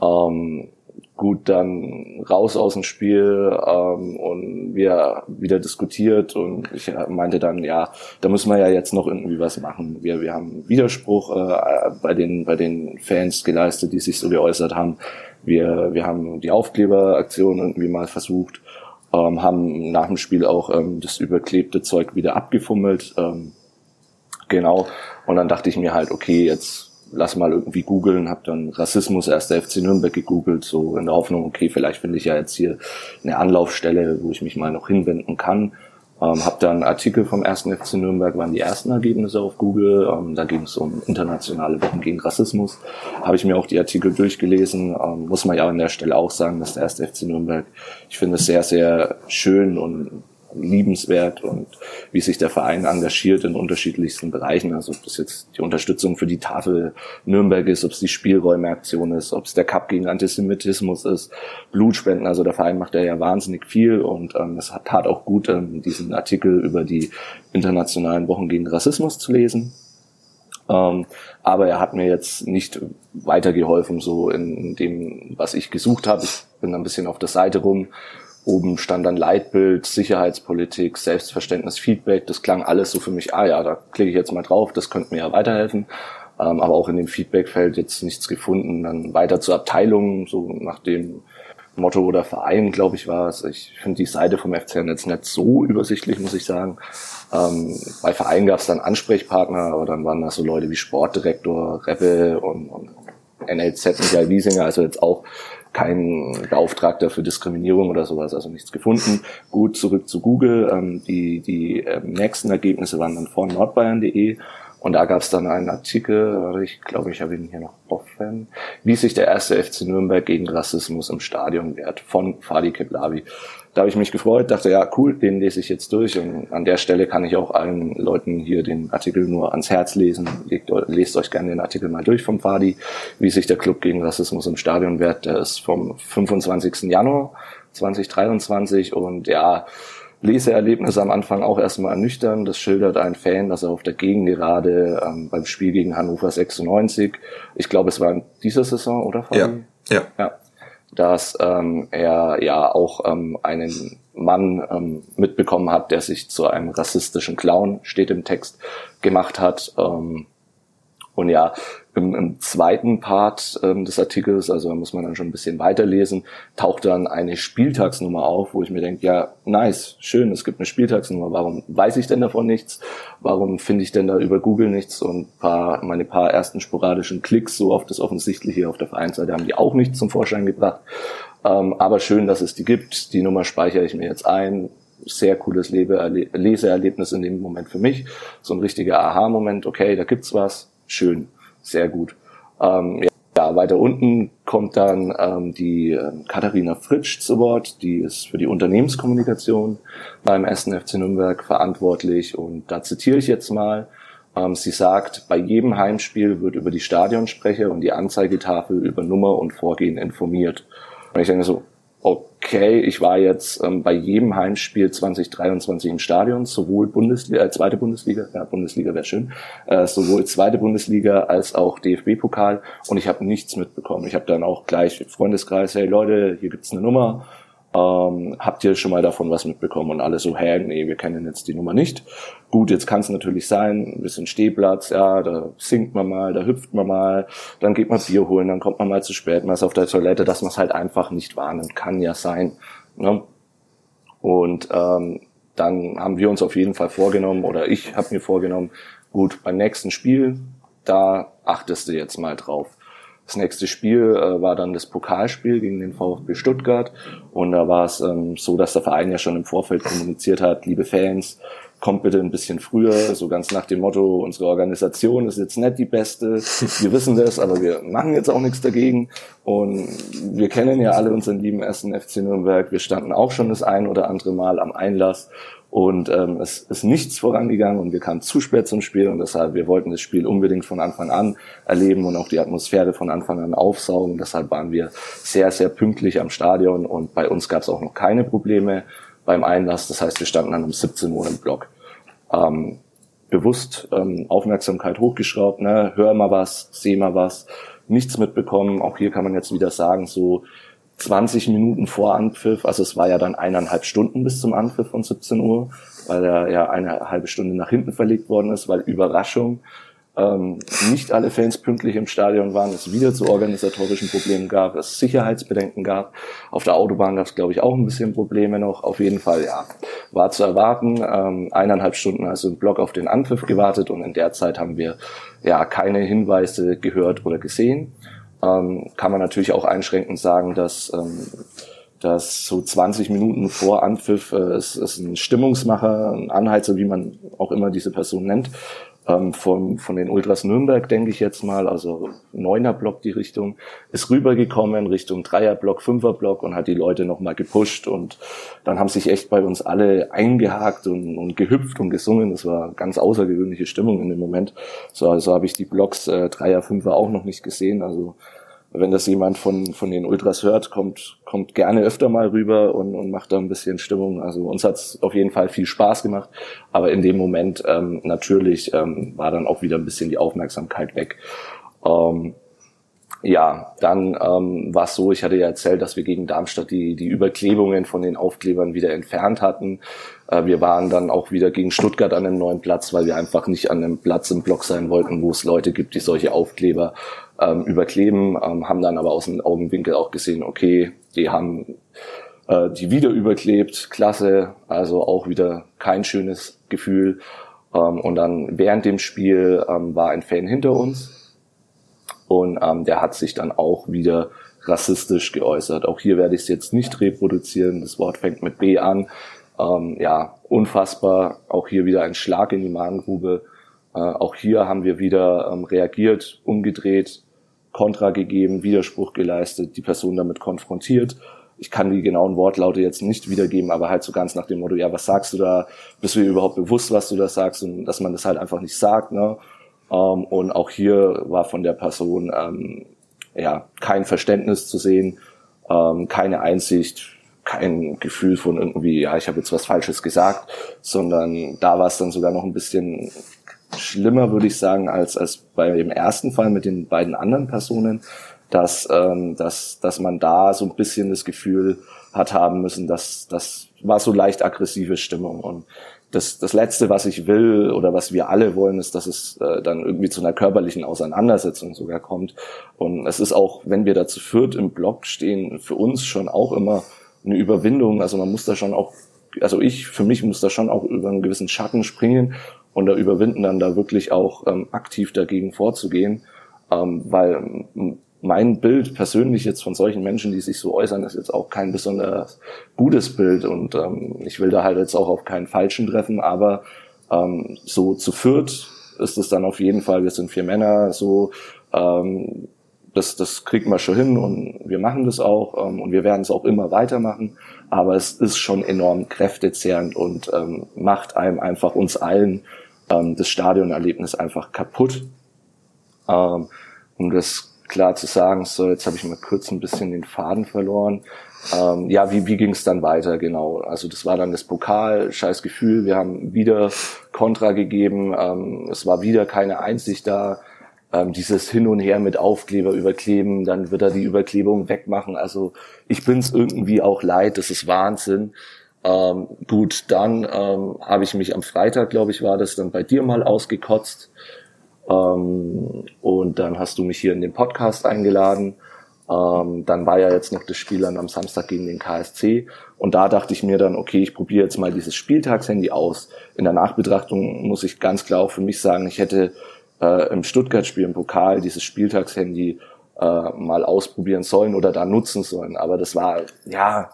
Ähm, gut, dann raus aus dem Spiel ähm, und wir wieder diskutiert und ich meinte dann, ja, da müssen wir ja jetzt noch irgendwie was machen. Wir, wir haben Widerspruch äh, bei, den, bei den Fans geleistet, die sich so geäußert haben. Wir, wir haben die Aufkleberaktion irgendwie mal versucht, ähm, haben nach dem Spiel auch ähm, das überklebte Zeug wieder abgefummelt. Ähm, genau. Und dann dachte ich mir halt, okay, jetzt lass mal irgendwie googeln, habe dann Rassismus erster FC Nürnberg gegoogelt, so in der Hoffnung, okay, vielleicht finde ich ja jetzt hier eine Anlaufstelle, wo ich mich mal noch hinwenden kann. Ähm, habe dann Artikel vom ersten FC Nürnberg, waren die ersten Ergebnisse auf Google. Ähm, da ging es um internationale Wochen gegen Rassismus. Habe ich mir auch die Artikel durchgelesen. Ähm, muss man ja an der Stelle auch sagen, dass der erste FC Nürnberg, ich finde es sehr, sehr schön und liebenswert und wie sich der Verein engagiert in unterschiedlichsten Bereichen. Also ob das jetzt die Unterstützung für die Tafel Nürnberg ist, ob es die Spielräumeaktion ist, ob es der Cup gegen Antisemitismus ist, Blutspenden. Also der Verein macht ja wahnsinnig viel und ähm, es tat auch gut, ähm, diesen Artikel über die internationalen Wochen gegen Rassismus zu lesen. Ähm, aber er hat mir jetzt nicht weitergeholfen, so in dem, was ich gesucht habe. Ich bin ein bisschen auf der Seite rum Oben stand dann Leitbild, Sicherheitspolitik, Selbstverständnis, Feedback. Das klang alles so für mich, ah ja, da klicke ich jetzt mal drauf, das könnte mir ja weiterhelfen. Ähm, aber auch in dem Feedbackfeld jetzt nichts gefunden. Dann weiter zur Abteilung, so nach dem Motto oder Verein, glaube ich, war es. Ich finde die Seite vom FCN Netz nicht so übersichtlich, muss ich sagen. Ähm, bei Vereinen gab es dann Ansprechpartner, aber dann waren das so Leute wie Sportdirektor, Reppe und, und NLZ Michael Wiesinger, also jetzt auch kein Beauftragter für Diskriminierung oder sowas, also nichts gefunden. Gut, zurück zu Google. Ähm, die die ähm, nächsten Ergebnisse waren dann von nordbayern.de und da gab es dann einen Artikel, ich glaube, ich habe ihn hier noch offen, wie sich der erste FC Nürnberg gegen Rassismus im Stadion wehrt, von Fadi Keblavi. Da habe ich mich gefreut, dachte, ja, cool, den lese ich jetzt durch. Und an der Stelle kann ich auch allen Leuten hier den Artikel nur ans Herz lesen. Legt, lest euch gerne den Artikel mal durch vom Fadi, wie sich der Club gegen Rassismus im Stadion wehrt. Der ist vom 25. Januar 2023 und ja, Leseerlebnis am Anfang auch erstmal ernüchternd. Das schildert ein Fan, dass er auf der Gegengerade ähm, beim Spiel gegen Hannover 96, ich glaube, es war in dieser Saison, oder? Fabi? Ja, ja. ja dass ähm, er ja auch ähm, einen Mann ähm, mitbekommen hat, der sich zu einem rassistischen Clown, steht im Text, gemacht hat. Ähm, und ja, im, im zweiten Part ähm, des Artikels, also da muss man dann schon ein bisschen weiterlesen, taucht dann eine Spieltagsnummer auf, wo ich mir denke, ja, nice, schön, es gibt eine Spieltagsnummer, warum weiß ich denn davon nichts? Warum finde ich denn da über Google nichts? Und paar, meine paar ersten sporadischen Klicks so auf das Offensichtliche auf der Vereinsseite haben die auch nichts zum Vorschein gebracht. Ähm, aber schön, dass es die gibt. Die Nummer speichere ich mir jetzt ein sehr cooles Leseerlebnis in dem Moment für mich. So ein richtiger Aha-Moment, okay, da gibt's was, schön sehr gut. Ähm, ja, weiter unten kommt dann ähm, die äh, Katharina Fritsch zu Wort, die ist für die Unternehmenskommunikation beim Essen FC Nürnberg verantwortlich und da zitiere ich jetzt mal. Ähm, sie sagt, bei jedem Heimspiel wird über die Stadionsprecher und die Anzeigetafel über Nummer und Vorgehen informiert. Und ich denke so, okay, ich war jetzt ähm, bei jedem Heimspiel 2023 im Stadion, sowohl Bundesliga, äh, zweite Bundesliga, ja, Bundesliga wäre schön, äh, sowohl zweite Bundesliga als auch DFB-Pokal und ich habe nichts mitbekommen. Ich habe dann auch gleich Freundeskreis, hey Leute, hier gibt's eine Nummer, ähm, habt ihr schon mal davon was mitbekommen? Und alle so, hä, nee, wir kennen jetzt die Nummer nicht. Gut, jetzt kann es natürlich sein, ein bisschen Stehplatz, ja, da singt man mal, da hüpft man mal, dann geht man Bier holen, dann kommt man mal zu spät, man ist auf der Toilette, dass man es halt einfach nicht wahrnimmt. Kann ja sein. Ne? Und ähm, dann haben wir uns auf jeden Fall vorgenommen, oder ich habe mir vorgenommen, gut, beim nächsten Spiel, da achtest du jetzt mal drauf. Das nächste Spiel äh, war dann das Pokalspiel gegen den VfB Stuttgart. Und da war es ähm, so, dass der Verein ja schon im Vorfeld kommuniziert hat, liebe Fans, kommt bitte ein bisschen früher, so ganz nach dem Motto, unsere Organisation ist jetzt nicht die beste, wir wissen das, aber wir machen jetzt auch nichts dagegen. Und wir kennen ja alle unseren lieben ersten FC Nürnberg, wir standen auch schon das ein oder andere Mal am Einlass und ähm, es ist nichts vorangegangen und wir kamen zu spät zum Spiel und deshalb, wir wollten das Spiel unbedingt von Anfang an erleben und auch die Atmosphäre von Anfang an aufsaugen. Deshalb waren wir sehr, sehr pünktlich am Stadion und bei uns gab es auch noch keine Probleme beim Einlass. Das heißt, wir standen dann um 17 Uhr im Block. Ähm, bewusst ähm, Aufmerksamkeit hochgeschraubt, ne? hör mal was, seh mal was, nichts mitbekommen. Auch hier kann man jetzt wieder sagen, so 20 Minuten vor Anpfiff, also es war ja dann eineinhalb Stunden bis zum Anpfiff von 17 Uhr, weil er ja eine halbe Stunde nach hinten verlegt worden ist, weil Überraschung ähm, nicht alle Fans pünktlich im Stadion waren, es wieder zu organisatorischen Problemen gab, es Sicherheitsbedenken gab. Auf der Autobahn gab es, glaube ich, auch ein bisschen Probleme noch. Auf jeden Fall, ja, war zu erwarten. Ähm, eineinhalb Stunden also im Block auf den Anpfiff gewartet und in der Zeit haben wir ja keine Hinweise gehört oder gesehen ähm, kann man natürlich auch einschränkend sagen, dass, ähm, dass so 20 Minuten vor Anpfiff äh, ist, ist ein Stimmungsmacher, ein Anheizer, wie man auch immer diese Person nennt, ähm, von, von den Ultras Nürnberg, denke ich jetzt mal, also neuner Block die Richtung, ist rübergekommen Richtung Dreierblock, Fünferblock und hat die Leute nochmal gepusht und dann haben sich echt bei uns alle eingehakt und, und gehüpft und gesungen. Das war ganz außergewöhnliche Stimmung in dem Moment. So also habe ich die Blocks äh, Dreier, Fünfer auch noch nicht gesehen. Also wenn das jemand von, von den Ultras hört, kommt, kommt gerne öfter mal rüber und, und macht da ein bisschen Stimmung. Also uns hat's auf jeden Fall viel Spaß gemacht, aber in dem Moment ähm, natürlich ähm, war dann auch wieder ein bisschen die Aufmerksamkeit weg. Ähm, ja, dann ähm, war es so, ich hatte ja erzählt, dass wir gegen Darmstadt die, die Überklebungen von den Aufklebern wieder entfernt hatten. Äh, wir waren dann auch wieder gegen Stuttgart an einem neuen Platz, weil wir einfach nicht an einem Platz im Block sein wollten, wo es Leute gibt, die solche Aufkleber ähm, überkleben, ähm, haben dann aber aus dem Augenwinkel auch gesehen, okay, die haben äh, die wieder überklebt, klasse, also auch wieder kein schönes Gefühl. Ähm, und dann während dem Spiel ähm, war ein Fan hinter uns und ähm, der hat sich dann auch wieder rassistisch geäußert. Auch hier werde ich es jetzt nicht reproduzieren. Das Wort fängt mit B an. Ähm, ja, unfassbar. Auch hier wieder ein Schlag in die Magengrube. Äh, auch hier haben wir wieder ähm, reagiert, umgedreht, Kontra gegeben, Widerspruch geleistet, die Person damit konfrontiert. Ich kann die genauen Wortlaute jetzt nicht wiedergeben, aber halt so ganz nach dem Motto, ja, was sagst du da? Bist du dir überhaupt bewusst, was du da sagst? Und dass man das halt einfach nicht sagt, ne? Ähm, und auch hier war von der Person ähm, ja kein Verständnis zu sehen, ähm, keine Einsicht, kein Gefühl von irgendwie, ja, ich habe jetzt was Falsches gesagt, sondern da war es dann sogar noch ein bisschen schlimmer, würde ich sagen, als, als bei dem ersten Fall mit den beiden anderen Personen, dass, ähm, dass, dass man da so ein bisschen das Gefühl hat haben müssen, dass das war so leicht aggressive Stimmung. Und das, das Letzte, was ich will oder was wir alle wollen, ist, dass es äh, dann irgendwie zu einer körperlichen Auseinandersetzung sogar kommt. Und es ist auch, wenn wir da zu viert im Block stehen, für uns schon auch immer eine Überwindung. Also man muss da schon auch, also ich, für mich muss da schon auch über einen gewissen Schatten springen und da überwinden, dann da wirklich auch ähm, aktiv dagegen vorzugehen. Ähm, weil mein Bild persönlich jetzt von solchen Menschen, die sich so äußern, ist jetzt auch kein besonders gutes Bild. Und ähm, ich will da halt jetzt auch auf keinen Falschen treffen, aber ähm, so zu viert ist es dann auf jeden Fall, wir sind vier Männer, so ähm, das, das kriegt man schon hin und wir machen das auch ähm, und wir werden es auch immer weitermachen, aber es ist schon enorm kräftezehrend und ähm, macht einem einfach uns allen ähm, das Stadionerlebnis einfach kaputt. Ähm, und das klar zu sagen, so jetzt habe ich mal kurz ein bisschen den Faden verloren. Ähm, ja, wie, wie ging es dann weiter genau? Also das war dann das Pokal, scheiß Gefühl, wir haben wieder Kontra gegeben, ähm, es war wieder keine Einsicht da. Ähm, dieses Hin und Her mit Aufkleber überkleben, dann wird er die Überklebung wegmachen. Also ich bin's irgendwie auch leid, das ist Wahnsinn. Ähm, gut, dann ähm, habe ich mich am Freitag, glaube ich, war das dann bei dir mal ausgekotzt. Ähm, und dann hast du mich hier in den Podcast eingeladen. Ähm, dann war ja jetzt noch das Spiel dann am Samstag gegen den KSC. Und da dachte ich mir dann, okay, ich probiere jetzt mal dieses Spieltagshandy aus. In der Nachbetrachtung muss ich ganz klar auch für mich sagen, ich hätte äh, im Stuttgart-Spiel im Pokal dieses Spieltagshandy äh, mal ausprobieren sollen oder da nutzen sollen. Aber das war, ja,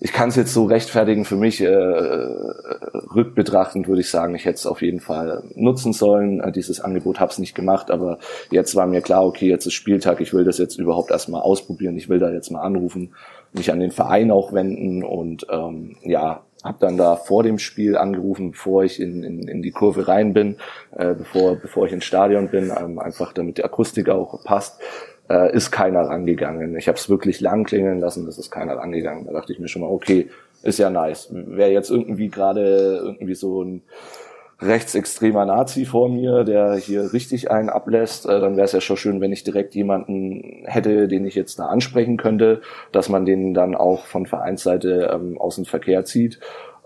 ich kann es jetzt so rechtfertigen für mich, äh, rückbetrachtend würde ich sagen, ich hätte es auf jeden Fall nutzen sollen. Äh, dieses Angebot habe es nicht gemacht, aber jetzt war mir klar, okay, jetzt ist Spieltag, ich will das jetzt überhaupt erstmal ausprobieren, ich will da jetzt mal anrufen, mich an den Verein auch wenden und ähm, ja, habe dann da vor dem Spiel angerufen, bevor ich in, in, in die Kurve rein bin, äh, bevor, bevor ich ins Stadion bin, ähm, einfach damit die Akustik auch passt äh, ist keiner rangegangen. Ich habe es wirklich lang klingeln lassen, das ist keiner rangegangen. Da dachte ich mir schon mal, okay, ist ja nice. Wäre jetzt irgendwie gerade irgendwie so ein rechtsextremer Nazi vor mir, der hier richtig einen ablässt, äh, dann wäre es ja schon schön, wenn ich direkt jemanden hätte, den ich jetzt da ansprechen könnte, dass man den dann auch von Vereinsseite ähm, aus dem Verkehr zieht.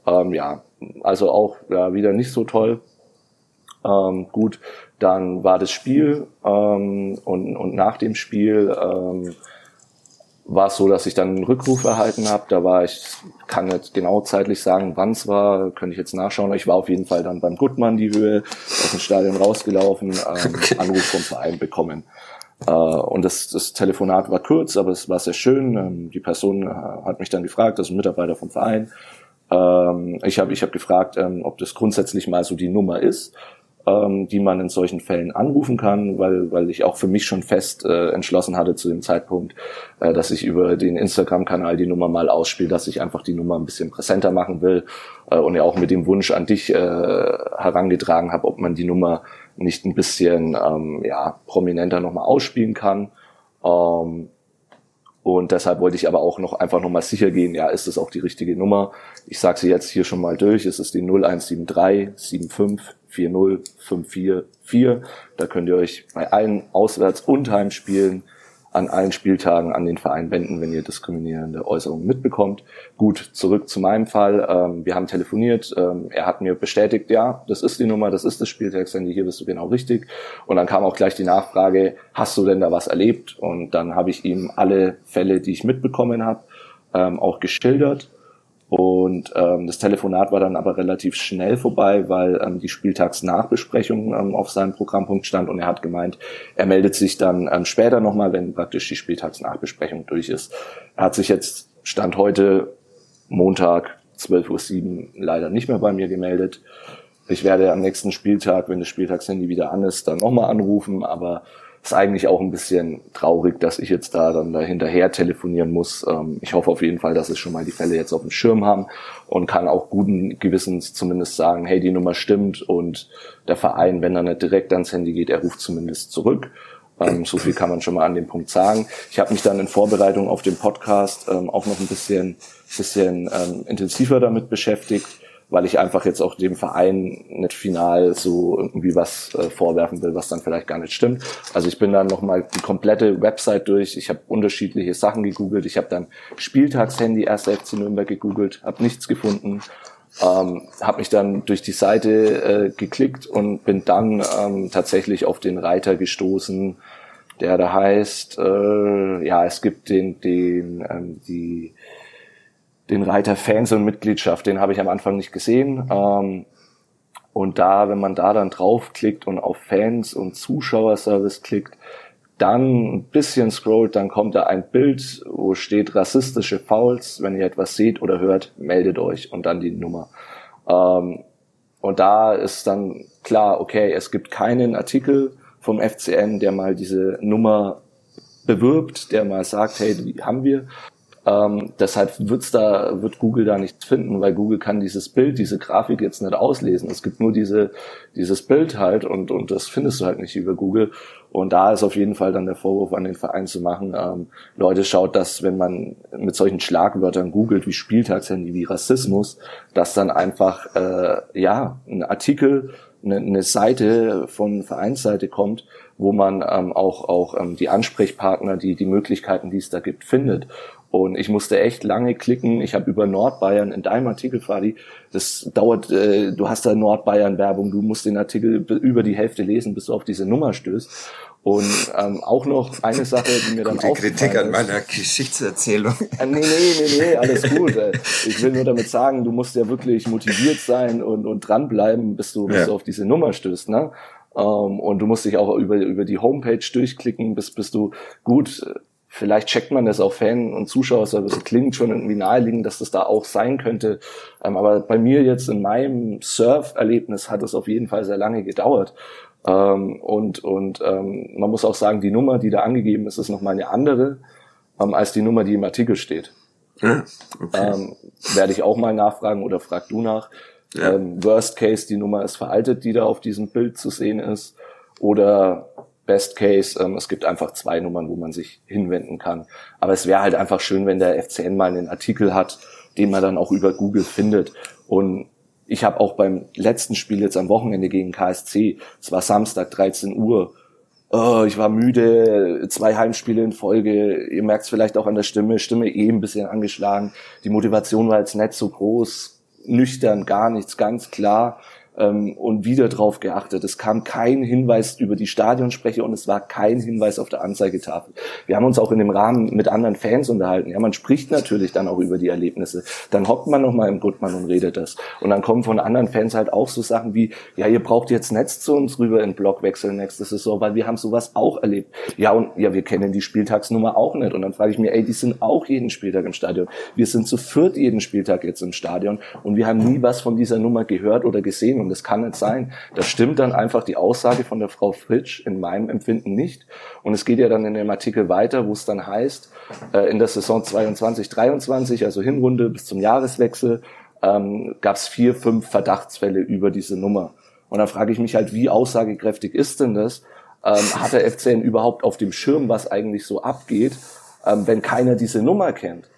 Ähm, ja, also auch ja, wieder nicht so toll. Ähm, gut, dann war das Spiel ähm, und, und nach dem Spiel ähm, war es so, dass ich dann einen Rückruf erhalten habe. Da war ich, kann jetzt genau zeitlich sagen, wann es war, könnte ich jetzt nachschauen. Ich war auf jeden Fall dann beim Gutmann die Höhe, aus dem Stadion rausgelaufen, ähm. [laughs] Anruf vom Verein bekommen. Äh, und das, das Telefonat war kurz, aber es war sehr schön. Ähm, die Person äh, hat mich dann gefragt, also ein Mitarbeiter vom Verein. Ähm, ich habe ich hab gefragt, ähm, ob das grundsätzlich mal so die Nummer ist ähm, die man in solchen Fällen anrufen kann, weil, weil ich auch für mich schon fest äh, entschlossen hatte zu dem Zeitpunkt, äh, dass ich über den Instagram-Kanal die Nummer mal ausspiele, dass ich einfach die Nummer ein bisschen präsenter machen will äh, und ja auch mit dem Wunsch an dich äh, herangetragen habe, ob man die Nummer nicht ein bisschen ähm, ja, prominenter nochmal ausspielen kann. Ähm, und deshalb wollte ich aber auch noch einfach nochmal sicher gehen, ja, ist das auch die richtige Nummer? Ich sage sie jetzt hier schon mal durch, es ist die 0173 75 40544. Da könnt ihr euch bei allen Auswärts- und Heimspielen an allen Spieltagen an den Verein wenden, wenn ihr diskriminierende Äußerungen mitbekommt. Gut, zurück zu meinem Fall. Ähm, wir haben telefoniert. Ähm, er hat mir bestätigt, ja, das ist die Nummer, das ist das Spieltagshandy, hier bist du genau richtig. Und dann kam auch gleich die Nachfrage, hast du denn da was erlebt? Und dann habe ich ihm alle Fälle, die ich mitbekommen habe, ähm, auch geschildert. Und ähm, das Telefonat war dann aber relativ schnell vorbei, weil ähm, die Spieltagsnachbesprechung ähm, auf seinem Programmpunkt stand und er hat gemeint, er meldet sich dann ähm, später nochmal, wenn praktisch die Spieltagsnachbesprechung durch ist. Er hat sich jetzt Stand heute Montag 12.07 Uhr leider nicht mehr bei mir gemeldet. Ich werde am nächsten Spieltag, wenn das Spieltagshandy wieder an ist, dann nochmal anrufen, aber ist eigentlich auch ein bisschen traurig, dass ich jetzt da dann da hinterher telefonieren muss. Ähm, ich hoffe auf jeden Fall, dass es schon mal die Fälle jetzt auf dem Schirm haben und kann auch guten Gewissens zumindest sagen, hey, die Nummer stimmt und der Verein, wenn er nicht direkt ans Handy geht, er ruft zumindest zurück. Ähm, so viel kann man schon mal an dem Punkt sagen. Ich habe mich dann in Vorbereitung auf den Podcast ähm, auch noch ein bisschen, bisschen intensiver damit beschäftigt weil ich einfach jetzt auch dem Verein nicht final so irgendwie was äh, vorwerfen will, was dann vielleicht gar nicht stimmt. Also ich bin dann nochmal die komplette Website durch. Ich habe unterschiedliche Sachen gegoogelt. Ich habe dann Spieltagshandy 1. FC Nürnberg gegoogelt, habe nichts gefunden. Ähm, habe mich dann durch die Seite äh, geklickt und bin dann ähm, tatsächlich auf den Reiter gestoßen, der da heißt, äh, ja, es gibt den, den, ähm, die den Reiter Fans und Mitgliedschaft, den habe ich am Anfang nicht gesehen. Ähm, und da, wenn man da dann draufklickt und auf Fans und Zuschauerservice klickt, dann ein bisschen scrollt, dann kommt da ein Bild, wo steht rassistische Fouls. Wenn ihr etwas seht oder hört, meldet euch und dann die Nummer. Ähm, und da ist dann klar, okay, es gibt keinen Artikel vom FCN, der mal diese Nummer bewirbt, der mal sagt, hey, die haben wir, ähm, deshalb wird's da, wird Google da nichts finden, weil Google kann dieses Bild, diese Grafik jetzt nicht auslesen. Es gibt nur diese, dieses Bild halt und, und das findest du halt nicht über Google. Und da ist auf jeden Fall dann der Vorwurf an den Verein zu machen. Ähm, Leute, schaut, dass wenn man mit solchen Schlagwörtern googelt wie Spieltagshandy, wie Rassismus, dass dann einfach äh, ja ein Artikel, eine, eine Seite von Vereinsseite kommt, wo man ähm, auch auch ähm, die Ansprechpartner, die die Möglichkeiten, die es da gibt, findet. Und ich musste echt lange klicken. Ich habe über Nordbayern in deinem Artikel, Fadi, das dauert, äh, du hast da Nordbayern-Werbung, du musst den Artikel über die Hälfte lesen, bis du auf diese Nummer stößt. Und ähm, auch noch eine Sache, die mir dann Gute Kritik an meiner Geschichtserzählung. Äh, nee, nee, nee, nee, alles gut. Äh, ich will nur damit sagen, du musst ja wirklich motiviert sein und, und dranbleiben, bis du, bis ja. du auf diese Nummer stößt. Ne? Ähm, und du musst dich auch über, über die Homepage durchklicken, bis, bis du gut Vielleicht checkt man das auf Fan- und Zuschauerservice. Klingt schon irgendwie naheliegend, dass das da auch sein könnte. Ähm, aber bei mir jetzt in meinem Surf-Erlebnis hat es auf jeden Fall sehr lange gedauert. Ähm, und und ähm, man muss auch sagen, die Nummer, die da angegeben ist, ist nochmal eine andere ähm, als die Nummer, die im Artikel steht. Ja, okay. ähm, werde ich auch mal nachfragen oder frag du nach. Ja. Ähm, worst Case, die Nummer ist veraltet, die da auf diesem Bild zu sehen ist. Oder Best Case, ähm, es gibt einfach zwei Nummern, wo man sich hinwenden kann. Aber es wäre halt einfach schön, wenn der FCN mal einen Artikel hat, den man dann auch über Google findet. Und ich habe auch beim letzten Spiel jetzt am Wochenende gegen KSC, es war Samstag 13 Uhr, oh, ich war müde, zwei Heimspiele in Folge, ihr merkt es vielleicht auch an der Stimme, Stimme eh ein bisschen angeschlagen, die Motivation war jetzt nicht so groß, nüchtern, gar nichts, ganz klar ähm, und wieder drauf geachtet. Es kam kein Hinweis über die Stadionsprecher und es war kein Hinweis auf der Anzeigetafel. Wir haben uns auch in dem Rahmen mit anderen Fans unterhalten. Ja, man spricht natürlich dann auch über die Erlebnisse. Dann hockt man nochmal im Gutmann und redet das. Und dann kommen von anderen Fans halt auch so Sachen wie, ja, ihr braucht jetzt Netz zu uns rüber in Block wechseln nächste Saison, weil wir haben sowas auch erlebt. Ja, und ja, wir kennen die Spieltagsnummer auch nicht. Und dann frage ich mir, ey, die sind auch jeden Spieltag im Stadion. Wir sind zu viert jeden Spieltag jetzt im Stadion und wir haben nie was von dieser Nummer gehört oder gesehen. Und das kann nicht sein. Da stimmt dann einfach die Aussage von der Frau Fritsch in meinem Empfinden nicht. Und es geht ja dann in dem Artikel weiter, wo es dann heißt, äh, in der Saison 22, 23, also Hinrunde bis zum Jahreswechsel, ähm, gab es vier, fünf Verdachtsfälle über diese Nummer. Und dann frage ich mich halt, wie aussagekräftig ist denn das? Ähm, hat der FCN überhaupt auf dem Schirm, was eigentlich so abgeht, ähm, wenn keiner diese Nummer kennt?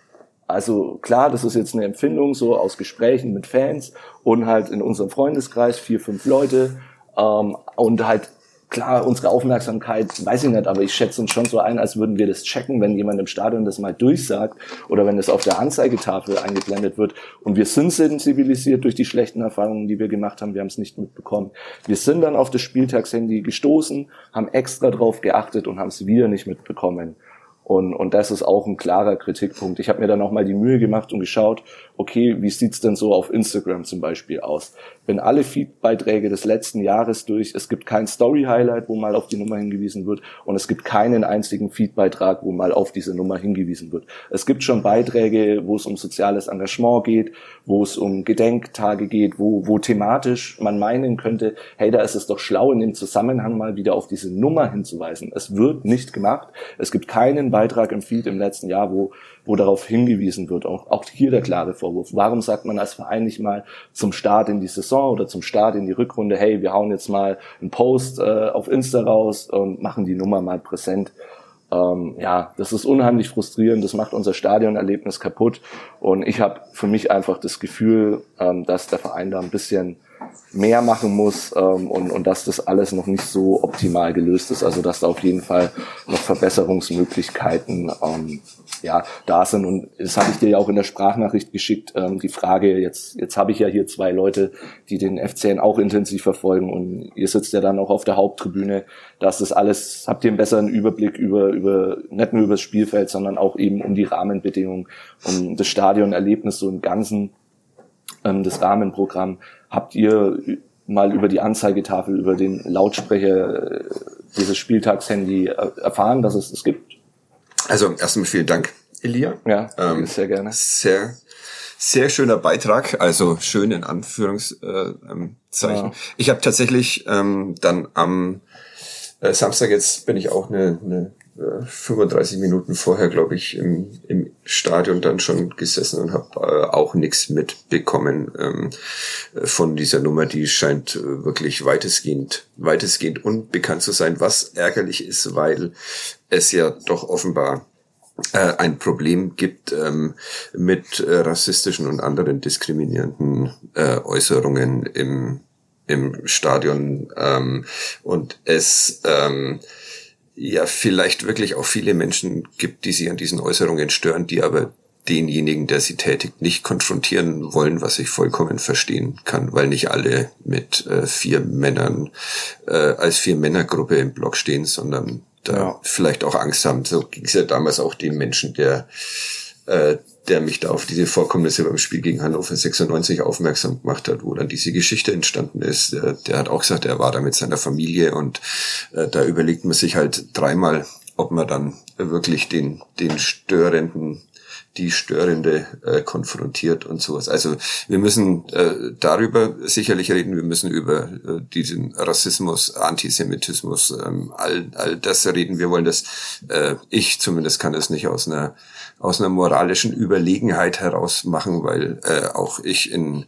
Also klar, das ist jetzt eine Empfindung so aus Gesprächen mit Fans und halt in unserem Freundeskreis vier, fünf Leute ähm, und halt klar, unsere Aufmerksamkeit, weiß ich nicht, aber ich schätze uns schon so ein, als würden wir das checken, wenn jemand im Stadion das mal durchsagt oder wenn es auf der Anzeigetafel eingeblendet wird. Und wir sind sensibilisiert durch die schlechten Erfahrungen, die wir gemacht haben. Wir haben es nicht mitbekommen. Wir sind dann auf das Spieltagshandy gestoßen, haben extra drauf geachtet und haben es wieder nicht mitbekommen. Und, und das ist auch ein klarer Kritikpunkt. Ich habe mir dann auch mal die Mühe gemacht und geschaut, okay, wie sieht's denn so auf Instagram zum Beispiel aus? Wenn alle Feedbeiträge des letzten Jahres durch, es gibt kein Story-Highlight, wo mal auf die Nummer hingewiesen wird und es gibt keinen einzigen Feedbeitrag, wo mal auf diese Nummer hingewiesen wird. Es gibt schon Beiträge, wo es um soziales Engagement geht, wo es um Gedenktage geht, wo, wo thematisch man meinen könnte, hey, da ist es doch schlau, in dem Zusammenhang mal wieder auf diese Nummer hinzuweisen. Es wird nicht gemacht. Es gibt keinen Beitrag im Feed im letzten Jahr, wo wo darauf hingewiesen wird. Auch, auch hier der klare Vorwurf. Warum sagt man als Verein nicht mal zum Start in die Saison oder zum Start in die Rückrunde, hey, wir hauen jetzt mal einen Post äh, auf Insta raus und machen die Nummer mal präsent. Ähm, ja, das ist unheimlich frustrierend, das macht unser Stadionerlebnis kaputt und ich habe für mich einfach das Gefühl, ähm, dass der Verein da ein bisschen mehr machen muss ähm, und, und dass das alles noch nicht so optimal gelöst ist. Also dass da auf jeden Fall noch Verbesserungsmöglichkeiten ähm, ja, da sind. Und das hatte ich dir ja auch in der Sprachnachricht geschickt. Ähm, die Frage, jetzt, jetzt habe ich ja hier zwei Leute, die den FCN auch intensiv verfolgen und ihr sitzt ja dann auch auf der Haupttribüne. dass das alles, habt ihr einen besseren Überblick über, über nicht nur über das Spielfeld, sondern auch eben um die Rahmenbedingungen, um das Stadionerlebnis so im Ganzen, ähm, das Rahmenprogramm. Habt ihr mal über die Anzeigetafel, über den Lautsprecher äh, dieses Spieltagshandy äh, erfahren, dass es es gibt? Also erstmal vielen Dank, Elia. Ja, ähm, sehr gerne. Sehr, sehr schöner Beitrag, also schön in Anführungszeichen. Ja. Ich habe tatsächlich ähm, dann am äh, Samstag jetzt bin ich auch eine, eine 35 Minuten vorher, glaube ich, im, im Stadion dann schon gesessen und habe äh, auch nichts mitbekommen ähm, von dieser Nummer. Die scheint äh, wirklich weitestgehend, weitestgehend unbekannt zu sein, was ärgerlich ist, weil es ja doch offenbar äh, ein Problem gibt ähm, mit äh, rassistischen und anderen diskriminierenden äh, Äußerungen im, im Stadion ähm, und es ähm, ja vielleicht wirklich auch viele Menschen gibt, die sich an diesen Äußerungen stören, die aber denjenigen, der sie tätigt, nicht konfrontieren wollen, was ich vollkommen verstehen kann, weil nicht alle mit äh, vier Männern äh, als vier Männergruppe im Block stehen, sondern da ja. vielleicht auch Angst haben. So ging es ja damals auch dem Menschen, der äh, der mich da auf diese Vorkommnisse beim Spiel gegen Hannover 96 aufmerksam gemacht hat, wo dann diese Geschichte entstanden ist. Der, der hat auch gesagt, er war da mit seiner Familie und äh, da überlegt man sich halt dreimal, ob man dann wirklich den, den störenden die Störende äh, konfrontiert und sowas. Also wir müssen äh, darüber sicherlich reden, wir müssen über äh, diesen Rassismus, Antisemitismus, ähm, all, all das reden. Wir wollen das, äh, ich zumindest kann das nicht aus einer aus einer moralischen Überlegenheit heraus machen, weil äh, auch ich in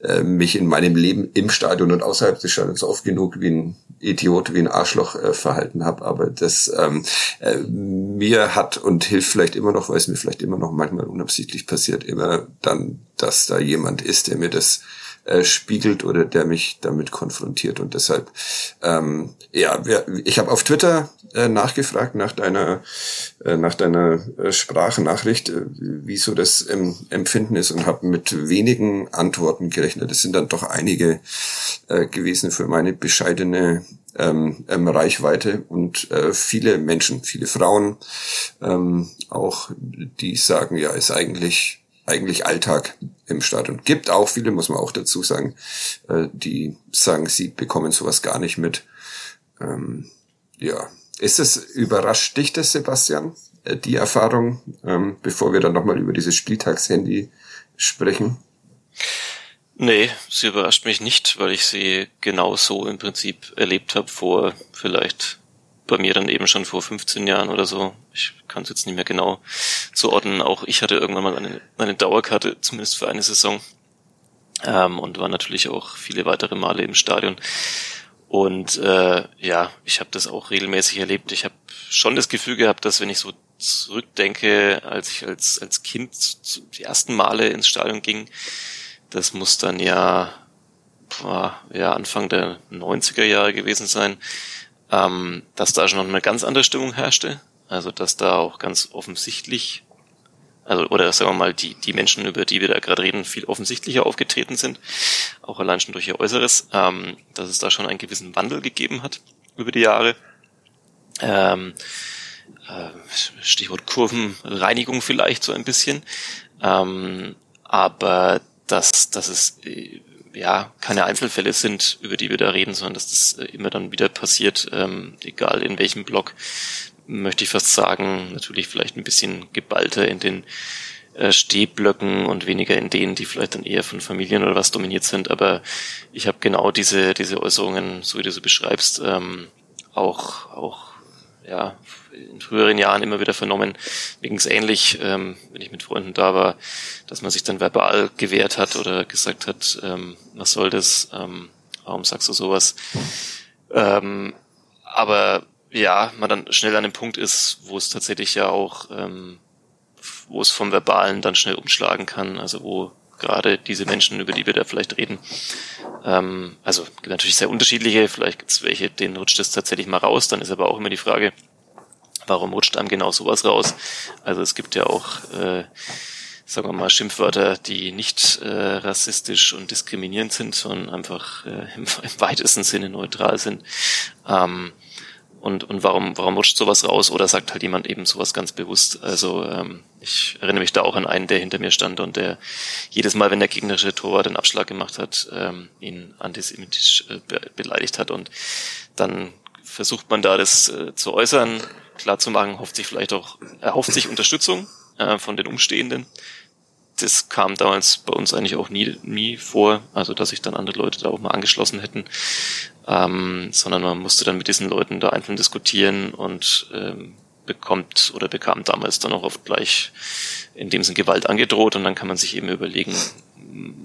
äh, mich in meinem Leben im Stadion und außerhalb des Stadions oft genug wie ein Idiot, wie ein Arschloch äh, verhalten habe. Aber das ähm, äh, mir hat und hilft vielleicht immer noch, weil es mir vielleicht immer noch manchmal unabsichtlich passiert, immer dann, dass da jemand ist, der mir das äh, spiegelt oder der mich damit konfrontiert. Und deshalb, ähm, ja, ich habe auf Twitter äh, nachgefragt nach deiner, äh, nach deiner äh, Sprachnachricht, äh, wie das ähm, Empfinden ist und habe mit wenigen Antworten gerechnet. Es sind dann doch einige äh, gewesen für meine bescheidene ähm, ähm, Reichweite und äh, viele Menschen, viele Frauen ähm, auch, die sagen, ja, ist eigentlich eigentlich Alltag im Stadion. Gibt auch viele, muss man auch dazu sagen, äh, die sagen, sie bekommen sowas gar nicht mit. Ähm, ja, ist es überrascht dich das, Sebastian, äh, die Erfahrung, ähm, bevor wir dann nochmal über dieses Spieltagshandy sprechen? Nee, sie überrascht mich nicht, weil ich sie genauso im Prinzip erlebt habe vor vielleicht bei mir dann eben schon vor 15 Jahren oder so. Ich kann es jetzt nicht mehr genau zuordnen. Auch ich hatte irgendwann mal eine, eine Dauerkarte, zumindest für eine Saison. Ähm, und war natürlich auch viele weitere Male im Stadion. Und äh, ja, ich habe das auch regelmäßig erlebt. Ich habe schon das Gefühl gehabt, dass wenn ich so zurückdenke, als ich als, als Kind zum ersten Male ins Stadion ging, das muss dann ja, ja Anfang der 90er Jahre gewesen sein, ähm, dass da schon noch eine ganz andere Stimmung herrschte. Also dass da auch ganz offensichtlich, also oder sagen wir mal, die, die Menschen, über die wir da gerade reden, viel offensichtlicher aufgetreten sind, auch allein schon durch ihr Äußeres, ähm, dass es da schon einen gewissen Wandel gegeben hat über die Jahre. Ähm, äh, Stichwort Kurvenreinigung vielleicht so ein bisschen. Ähm, aber dass, dass es äh, ja keine Einzelfälle sind, über die wir da reden, sondern dass das äh, immer dann wieder passiert, ähm, egal in welchem Block, möchte ich fast sagen, natürlich vielleicht ein bisschen geballter in den äh, Stehblöcken und weniger in denen, die vielleicht dann eher von Familien oder was dominiert sind. Aber ich habe genau diese, diese Äußerungen, so wie du sie beschreibst, ähm, auch, auch ja, in früheren Jahren immer wieder vernommen. Mir ähnlich, ähm, wenn ich mit Freunden da war, dass man sich dann verbal gewehrt hat oder gesagt hat, ähm, was soll das, ähm, warum sagst du sowas? Ähm, aber ja, man dann schnell an dem Punkt ist, wo es tatsächlich ja auch, ähm, wo es vom Verbalen dann schnell umschlagen kann, also wo gerade diese Menschen, über die wir da vielleicht reden, ähm, also natürlich sehr unterschiedliche, vielleicht gibt es welche, denen rutscht es tatsächlich mal raus, dann ist aber auch immer die Frage, warum rutscht einem genau sowas raus? Also es gibt ja auch, äh, sagen wir mal, Schimpfwörter, die nicht äh, rassistisch und diskriminierend sind, sondern einfach äh, im, im weitesten Sinne neutral sind. Ähm, und, und warum, warum rutscht sowas raus oder sagt halt jemand eben sowas ganz bewusst? Also ähm, ich erinnere mich da auch an einen, der hinter mir stand und der jedes Mal, wenn der gegnerische Torwart den Abschlag gemacht hat, ähm, ihn antisemitisch äh, be beleidigt hat und dann versucht man da das äh, zu äußern, klar zu machen, hofft sich vielleicht auch, erhofft sich Unterstützung äh, von den Umstehenden. Das kam damals bei uns eigentlich auch nie, nie vor, also dass sich dann andere Leute da auch mal angeschlossen hätten ähm, sondern man musste dann mit diesen Leuten da einzeln diskutieren und ähm, bekommt oder bekam damals dann auch oft gleich in dem Sinn Gewalt angedroht und dann kann man sich eben überlegen,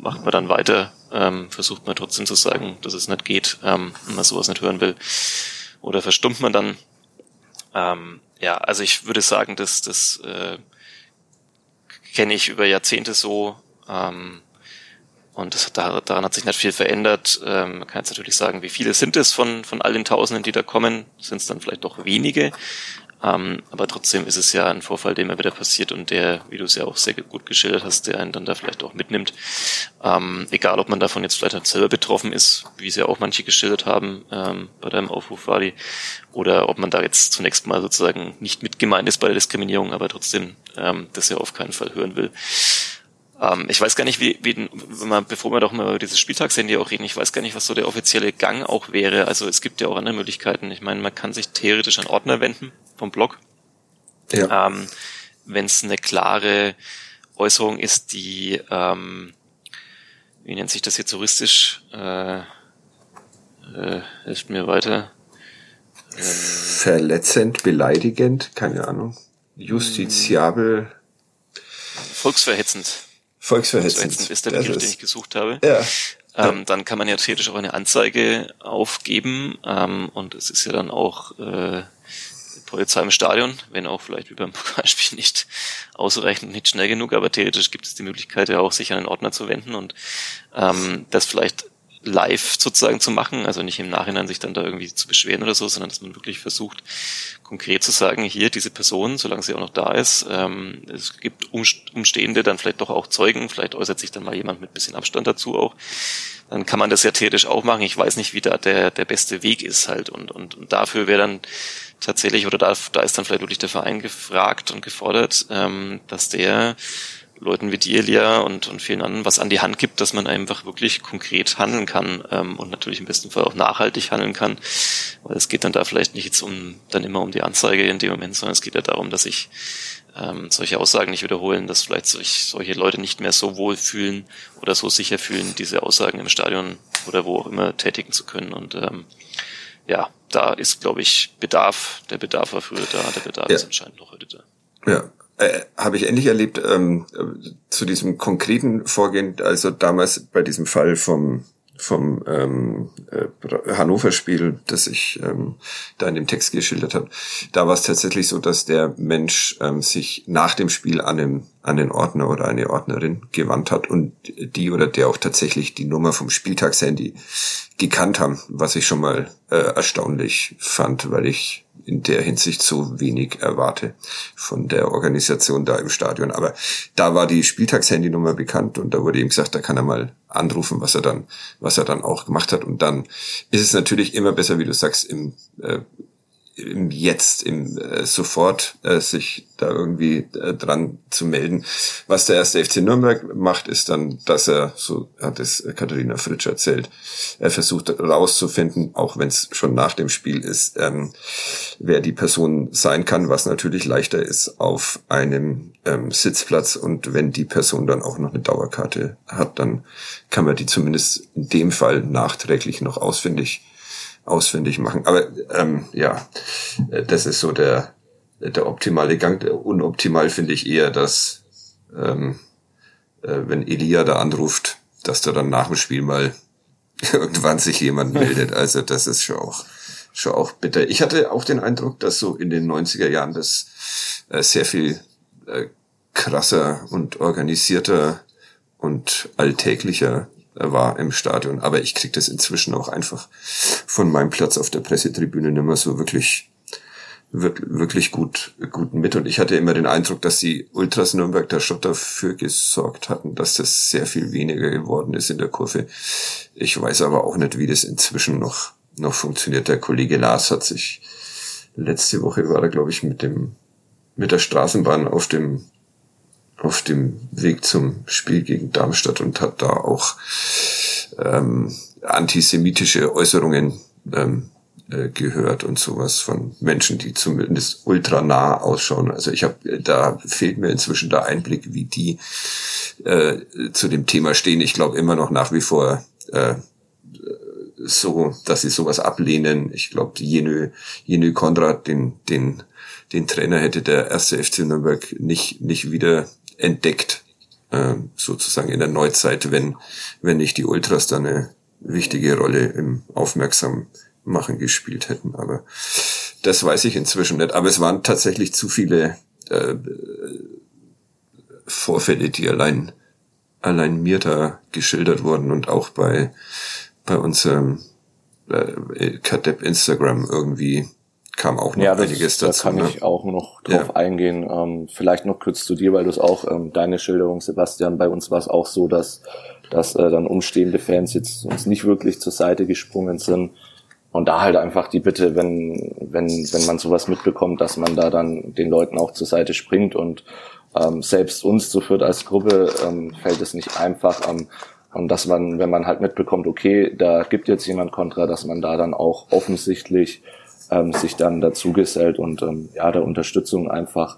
macht man dann weiter, ähm, versucht man trotzdem zu sagen, dass es nicht geht, ähm, wenn man sowas nicht hören will oder verstummt man dann. Ähm, ja, also ich würde sagen, dass das äh, kenne ich über Jahrzehnte so. Ähm, und das, daran hat sich nicht viel verändert. Ähm, man kann jetzt natürlich sagen, wie viele sind es von, von all den Tausenden, die da kommen? Sind es dann vielleicht doch wenige? Ähm, aber trotzdem ist es ja ein Vorfall, der immer wieder passiert und der, wie du es ja auch sehr gut geschildert hast, der einen dann da vielleicht auch mitnimmt. Ähm, egal, ob man davon jetzt vielleicht selber betroffen ist, wie es ja auch manche geschildert haben ähm, bei deinem Aufruf, Wadi, oder ob man da jetzt zunächst mal sozusagen nicht mitgemeint ist bei der Diskriminierung, aber trotzdem ähm, das ja auf keinen Fall hören will. Ähm, ich weiß gar nicht, wie, wie wenn man, bevor wir doch mal über dieses Spieltagshandy auch reden, ich weiß gar nicht, was so der offizielle Gang auch wäre. Also es gibt ja auch andere Möglichkeiten. Ich meine, man kann sich theoretisch an Ordner wenden vom Blog. Ja. Ähm, wenn es eine klare Äußerung ist, die, ähm, wie nennt sich das jetzt juristisch? Äh, äh, hilft mir weiter. Ähm, Verletzend, beleidigend, keine Ahnung. Justiziabel. Volksverhetzend. Volksverhetzend. ist der Begriff, den ich gesucht habe. Ja. Ähm, dann kann man ja theoretisch auch eine Anzeige aufgeben ähm, und es ist ja dann auch äh, Polizei im Stadion, wenn auch vielleicht wie beim [laughs] Pokalspiel nicht ausreichend, nicht schnell genug, aber theoretisch gibt es die Möglichkeit ja auch, sich an den Ordner zu wenden und ähm, das vielleicht live sozusagen zu machen, also nicht im Nachhinein sich dann da irgendwie zu beschweren oder so, sondern dass man wirklich versucht, konkret zu sagen, hier diese Person, solange sie auch noch da ist, ähm, es gibt Umstehende, dann vielleicht doch auch Zeugen, vielleicht äußert sich dann mal jemand mit bisschen Abstand dazu auch, dann kann man das ja theoretisch auch machen. Ich weiß nicht, wie da der, der beste Weg ist halt und, und, und dafür wäre dann tatsächlich, oder da, da ist dann vielleicht wirklich der Verein gefragt und gefordert, ähm, dass der Leuten wie dir, Elia, und, und vielen anderen was an die Hand gibt, dass man einfach wirklich konkret handeln kann ähm, und natürlich im besten Fall auch nachhaltig handeln kann. Weil es geht dann da vielleicht nicht jetzt um dann immer um die Anzeige in dem Moment, sondern es geht ja darum, dass sich ähm, solche Aussagen nicht wiederholen, dass vielleicht solch, solche Leute nicht mehr so wohl fühlen oder so sicher fühlen, diese Aussagen im Stadion oder wo auch immer tätigen zu können. Und ähm, ja, da ist, glaube ich, Bedarf. Der Bedarf war früher da, der Bedarf ja. ist anscheinend noch heute da. Ja, äh, habe ich endlich erlebt ähm, zu diesem konkreten Vorgehen, also damals bei diesem Fall vom vom ähm, äh, Hannover-Spiel, das ich ähm, da in dem Text geschildert habe, da war es tatsächlich so, dass der Mensch ähm, sich nach dem Spiel an, dem, an den Ordner oder eine Ordnerin gewandt hat und die oder der auch tatsächlich die Nummer vom Spieltagshandy gekannt haben, was ich schon mal äh, erstaunlich fand, weil ich in der Hinsicht so wenig erwarte von der Organisation da im Stadion. Aber da war die Spieltagshandynummer bekannt und da wurde ihm gesagt, da kann er mal anrufen, was er dann, was er dann auch gemacht hat. Und dann ist es natürlich immer besser, wie du sagst, im äh, im Jetzt, im äh, sofort äh, sich da irgendwie äh, dran zu melden. Was der erste FC Nürnberg macht, ist dann, dass er, so hat es Katharina Fritsch erzählt, er versucht herauszufinden, auch wenn es schon nach dem Spiel ist, ähm, wer die Person sein kann, was natürlich leichter ist auf einem ähm, Sitzplatz. Und wenn die Person dann auch noch eine Dauerkarte hat, dann kann man die zumindest in dem Fall nachträglich noch ausfindig auswendig machen. Aber ähm, ja, äh, das ist so der, der optimale Gang. Unoptimal finde ich eher, dass ähm, äh, wenn Elia da anruft, dass da dann nach dem Spiel mal [laughs] irgendwann sich jemand meldet. Also das ist schon auch schon auch bitter. Ich hatte auch den Eindruck, dass so in den 90er Jahren das äh, sehr viel äh, krasser und organisierter und alltäglicher war im Stadion. Aber ich krieg das inzwischen auch einfach von meinem Platz auf der Pressetribüne nicht mehr so wirklich wirklich gut, gut mit. Und ich hatte immer den Eindruck, dass die Ultras Nürnberg da schon dafür gesorgt hatten, dass das sehr viel weniger geworden ist in der Kurve. Ich weiß aber auch nicht, wie das inzwischen noch, noch funktioniert. Der Kollege Lars hat sich letzte Woche war er, glaube ich, mit dem, mit der Straßenbahn auf dem auf dem Weg zum Spiel gegen Darmstadt und hat da auch ähm, antisemitische Äußerungen ähm, äh, gehört und sowas von Menschen, die zumindest ultra nah ausschauen. Also ich habe, da fehlt mir inzwischen der Einblick, wie die äh, zu dem Thema stehen. Ich glaube immer noch nach wie vor äh, so, dass sie sowas ablehnen. Ich glaube, Jenö, Jenö Konrad, den, den, den Trainer hätte der erste FC Nürnberg nicht, nicht wieder entdeckt, äh, sozusagen in der Neuzeit, wenn, wenn nicht die Ultras da eine wichtige Rolle im Aufmerksammachen gespielt hätten. Aber das weiß ich inzwischen nicht. Aber es waren tatsächlich zu viele äh, Vorfälle, die allein, allein mir da geschildert wurden und auch bei, bei unserem äh, Kadepp Instagram irgendwie kam auch noch ja, das, einiges dazu. Da kann ne? ich auch noch drauf ja. eingehen. Ähm, vielleicht noch kurz zu dir, weil du es auch, ähm, deine Schilderung, Sebastian, bei uns war es auch so, dass, dass äh, dann umstehende Fans jetzt uns nicht wirklich zur Seite gesprungen sind. Und da halt einfach die Bitte, wenn, wenn, wenn man sowas mitbekommt, dass man da dann den Leuten auch zur Seite springt und ähm, selbst uns zu führt als Gruppe ähm, fällt es nicht einfach. Ähm, und dass man, wenn man halt mitbekommt, okay, da gibt jetzt jemand Kontra, dass man da dann auch offensichtlich ähm, sich dann dazu gesellt und ähm, ja der Unterstützung einfach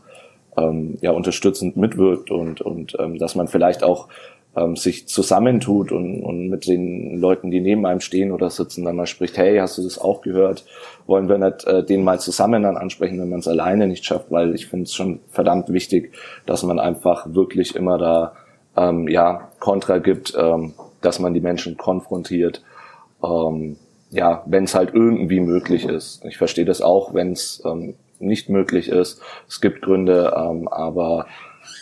ähm, ja unterstützend mitwirkt und und ähm, dass man vielleicht auch ähm, sich zusammentut und, und mit den Leuten, die neben einem stehen oder sitzen, dann mal spricht, hey, hast du das auch gehört? Wollen wir nicht äh, den mal zusammen dann ansprechen, wenn man es alleine nicht schafft? Weil ich finde es schon verdammt wichtig, dass man einfach wirklich immer da ähm, ja Kontra gibt, ähm, dass man die Menschen konfrontiert. Ähm, ja, wenn es halt irgendwie möglich ist. Ich verstehe das auch, wenn es ähm, nicht möglich ist. Es gibt Gründe, ähm, aber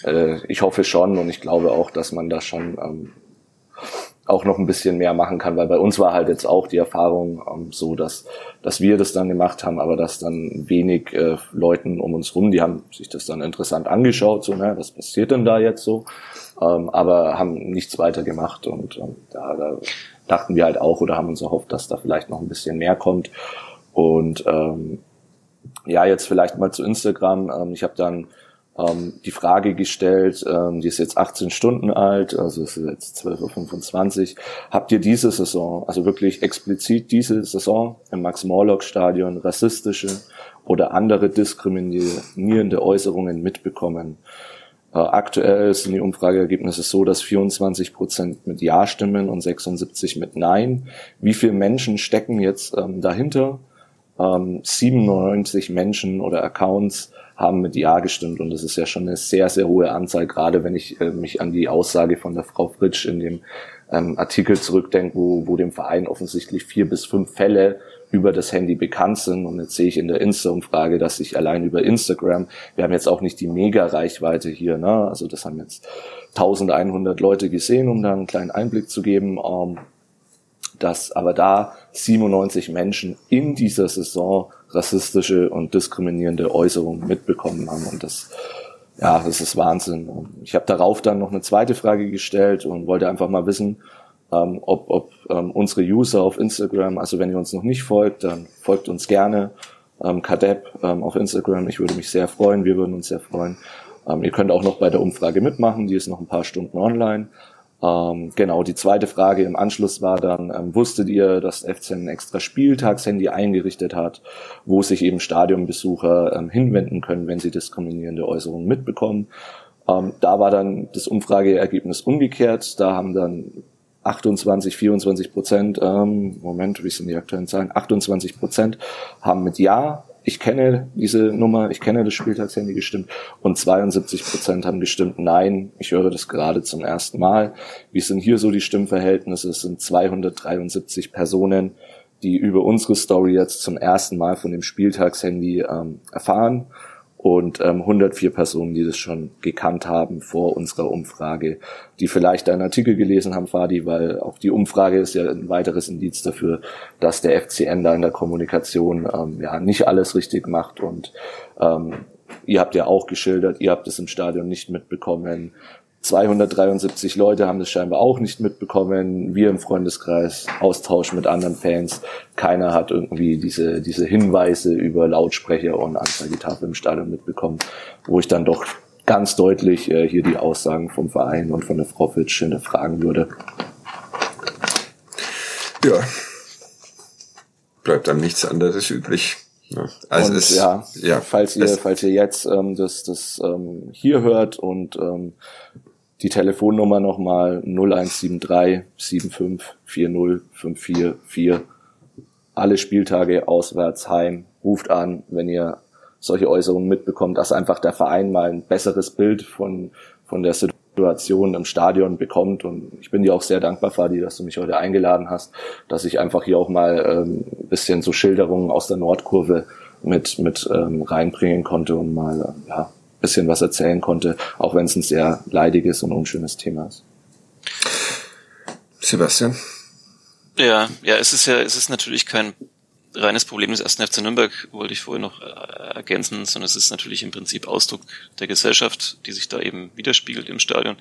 äh, ich hoffe schon und ich glaube auch, dass man da schon ähm, auch noch ein bisschen mehr machen kann, weil bei uns war halt jetzt auch die Erfahrung ähm, so, dass, dass wir das dann gemacht haben, aber dass dann wenig äh, Leuten um uns rum, die haben sich das dann interessant angeschaut, so, ne, was passiert denn da jetzt so, ähm, aber haben nichts weiter gemacht und ähm, da, da dachten wir halt auch oder haben uns erhofft, dass da vielleicht noch ein bisschen mehr kommt. Und ähm, ja, jetzt vielleicht mal zu Instagram. Ähm, ich habe dann ähm, die Frage gestellt, ähm, die ist jetzt 18 Stunden alt, also es ist jetzt 12.25 Uhr. Habt ihr diese Saison, also wirklich explizit diese Saison im Max-Morlock-Stadion rassistische oder andere diskriminierende Äußerungen mitbekommen? Äh, aktuell sind die Umfrageergebnisse so, dass 24 Prozent mit Ja stimmen und 76 mit Nein. Wie viele Menschen stecken jetzt ähm, dahinter? Ähm, 97 Menschen oder Accounts haben mit Ja gestimmt und das ist ja schon eine sehr, sehr hohe Anzahl, gerade wenn ich äh, mich an die Aussage von der Frau Fritsch in dem ähm, Artikel zurückdenke, wo, wo dem Verein offensichtlich vier bis fünf Fälle über das Handy bekannt sind. Und jetzt sehe ich in der Insta-Umfrage, dass sich allein über Instagram, wir haben jetzt auch nicht die Mega-Reichweite hier, ne? also das haben jetzt 1100 Leute gesehen, um da einen kleinen Einblick zu geben, ähm, dass aber da 97 Menschen in dieser Saison rassistische und diskriminierende Äußerungen mitbekommen haben. Und das, ja, das ist Wahnsinn. Ich habe darauf dann noch eine zweite Frage gestellt und wollte einfach mal wissen, ähm, ob, ob ähm, unsere User auf Instagram, also wenn ihr uns noch nicht folgt, dann folgt uns gerne. Ähm, Kadep ähm, auf Instagram, ich würde mich sehr freuen, wir würden uns sehr freuen. Ähm, ihr könnt auch noch bei der Umfrage mitmachen, die ist noch ein paar Stunden online. Ähm, genau, die zweite Frage im Anschluss war dann, ähm, wusstet ihr, dass FC ein extra Spieltagshandy eingerichtet hat, wo sich eben Stadionbesucher ähm, hinwenden können, wenn sie diskriminierende Äußerungen mitbekommen? Ähm, da war dann das Umfrageergebnis umgekehrt. Da haben dann 28, 24 Prozent, ähm, Moment, wie sind die aktuellen Zahlen? 28 Prozent haben mit Ja, ich kenne diese Nummer, ich kenne das Spieltagshandy gestimmt und 72 Prozent haben gestimmt, nein, ich höre das gerade zum ersten Mal. Wie sind hier so die Stimmverhältnisse? Es sind 273 Personen, die über unsere Story jetzt zum ersten Mal von dem Spieltagshandy ähm, erfahren und ähm, 104 Personen, die das schon gekannt haben vor unserer Umfrage, die vielleicht einen Artikel gelesen haben, Fadi, weil auch die Umfrage ist ja ein weiteres Indiz dafür, dass der FCN da in der Kommunikation ähm, ja nicht alles richtig macht. Und ähm, ihr habt ja auch geschildert, ihr habt es im Stadion nicht mitbekommen, 273 Leute haben das scheinbar auch nicht mitbekommen. Wir im Freundeskreis, Austausch mit anderen Fans. Keiner hat irgendwie diese, diese Hinweise über Lautsprecher und Anzeigetafel im Stadion mitbekommen, wo ich dann doch ganz deutlich äh, hier die Aussagen vom Verein und von der Frau Fitsch hinterfragen würde. Ja, bleibt dann nichts anderes übrig. Ja, also und, es, ja, ja, falls ihr, falls ihr jetzt ähm, das, das ähm, hier hört und ähm, die Telefonnummer nochmal 0173 75 40 544. Alle Spieltage auswärts heim. Ruft an, wenn ihr solche Äußerungen mitbekommt, dass einfach der Verein mal ein besseres Bild von, von der Situation im Stadion bekommt. Und ich bin dir auch sehr dankbar, Fadi, dass du mich heute eingeladen hast, dass ich einfach hier auch mal ähm, bisschen so Schilderungen aus der Nordkurve mit, mit ähm, reinbringen konnte und mal äh, ja, bisschen was erzählen konnte, auch wenn es ein sehr leidiges und unschönes Thema ist. Sebastian? Ja, ja, es ist ja, es ist natürlich kein reines Problem des ersten FC Nürnberg, wollte ich vorher noch äh, ergänzen, sondern es ist natürlich im Prinzip Ausdruck der Gesellschaft, die sich da eben widerspiegelt im Stadion.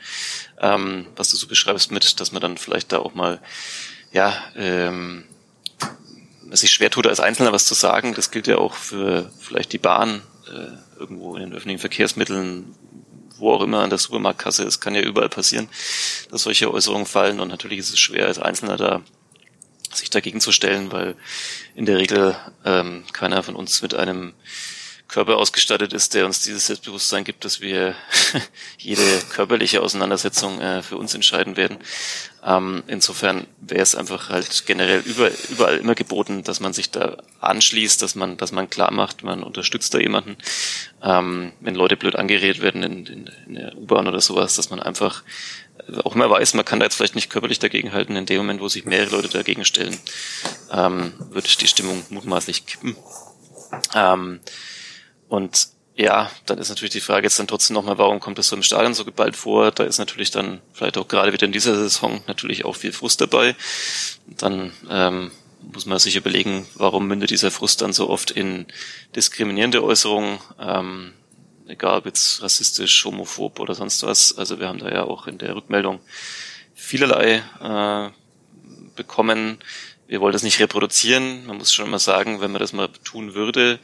Ähm, was du so beschreibst mit, dass man dann vielleicht da auch mal, ja, ähm, sich schwer tut, als Einzelner was zu sagen. Das gilt ja auch für vielleicht die Bahn, äh, irgendwo in den öffentlichen Verkehrsmitteln, wo auch immer an der Supermarktkasse, es kann ja überall passieren, dass solche Äußerungen fallen. Und natürlich ist es schwer als Einzelner da sich dagegen zu stellen, weil in der Regel ähm, keiner von uns mit einem Körper ausgestattet ist, der uns dieses Selbstbewusstsein gibt, dass wir [laughs] jede körperliche Auseinandersetzung äh, für uns entscheiden werden. Ähm, insofern wäre es einfach halt generell über, überall immer geboten, dass man sich da anschließt, dass man, dass man klar macht, man unterstützt da jemanden. Ähm, wenn Leute blöd angeredet werden in, in, in der U-Bahn oder sowas, dass man einfach auch immer weiß, man kann da jetzt vielleicht nicht körperlich dagegen halten, in dem Moment, wo sich mehrere Leute dagegen stellen, ähm, würde die Stimmung mutmaßlich kippen. Ähm, und ja, dann ist natürlich die Frage jetzt dann trotzdem nochmal, warum kommt das so im Stadion so geballt vor? Da ist natürlich dann vielleicht auch gerade wieder in dieser Saison natürlich auch viel Frust dabei. Dann ähm, muss man sich überlegen, warum mündet dieser Frust dann so oft in diskriminierende Äußerungen, ähm, egal ob jetzt rassistisch, homophob oder sonst was. Also wir haben da ja auch in der Rückmeldung vielerlei äh, bekommen. Wir wollen das nicht reproduzieren. Man muss schon immer sagen, wenn man das mal tun würde,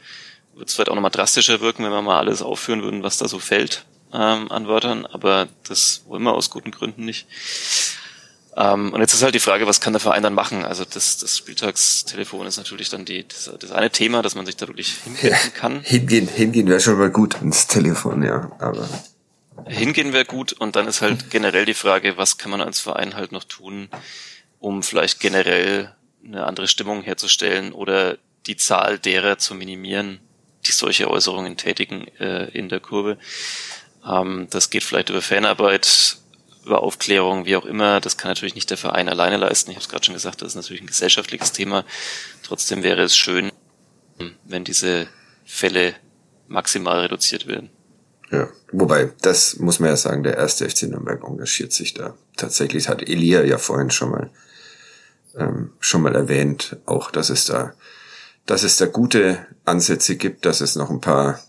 wird es vielleicht auch nochmal drastischer wirken, wenn wir mal alles aufführen würden, was da so fällt ähm, an Wörtern, aber das wollen wir aus guten Gründen nicht. Ähm, und jetzt ist halt die Frage, was kann der Verein dann machen? Also das, das Spieltagstelefon ist natürlich dann die, das, das eine Thema, dass man sich da wirklich hingehen ja, kann. Hingehen, hingehen wäre schon mal gut ins Telefon, ja, aber. Hingehen wäre gut und dann ist halt generell die Frage, was kann man als Verein halt noch tun, um vielleicht generell eine andere Stimmung herzustellen oder die Zahl derer zu minimieren, die solche Äußerungen tätigen äh, in der Kurve. Ähm, das geht vielleicht über Fanarbeit, über Aufklärung, wie auch immer. Das kann natürlich nicht der Verein alleine leisten. Ich habe es gerade schon gesagt, das ist natürlich ein gesellschaftliches Thema. Trotzdem wäre es schön, wenn diese Fälle maximal reduziert werden. Ja, wobei, das muss man ja sagen, der erste FC Nürnberg engagiert sich da. Tatsächlich hat Elia ja vorhin schon mal ähm, schon mal erwähnt, auch dass es da, dass es da gute Ansätze gibt, dass es noch ein paar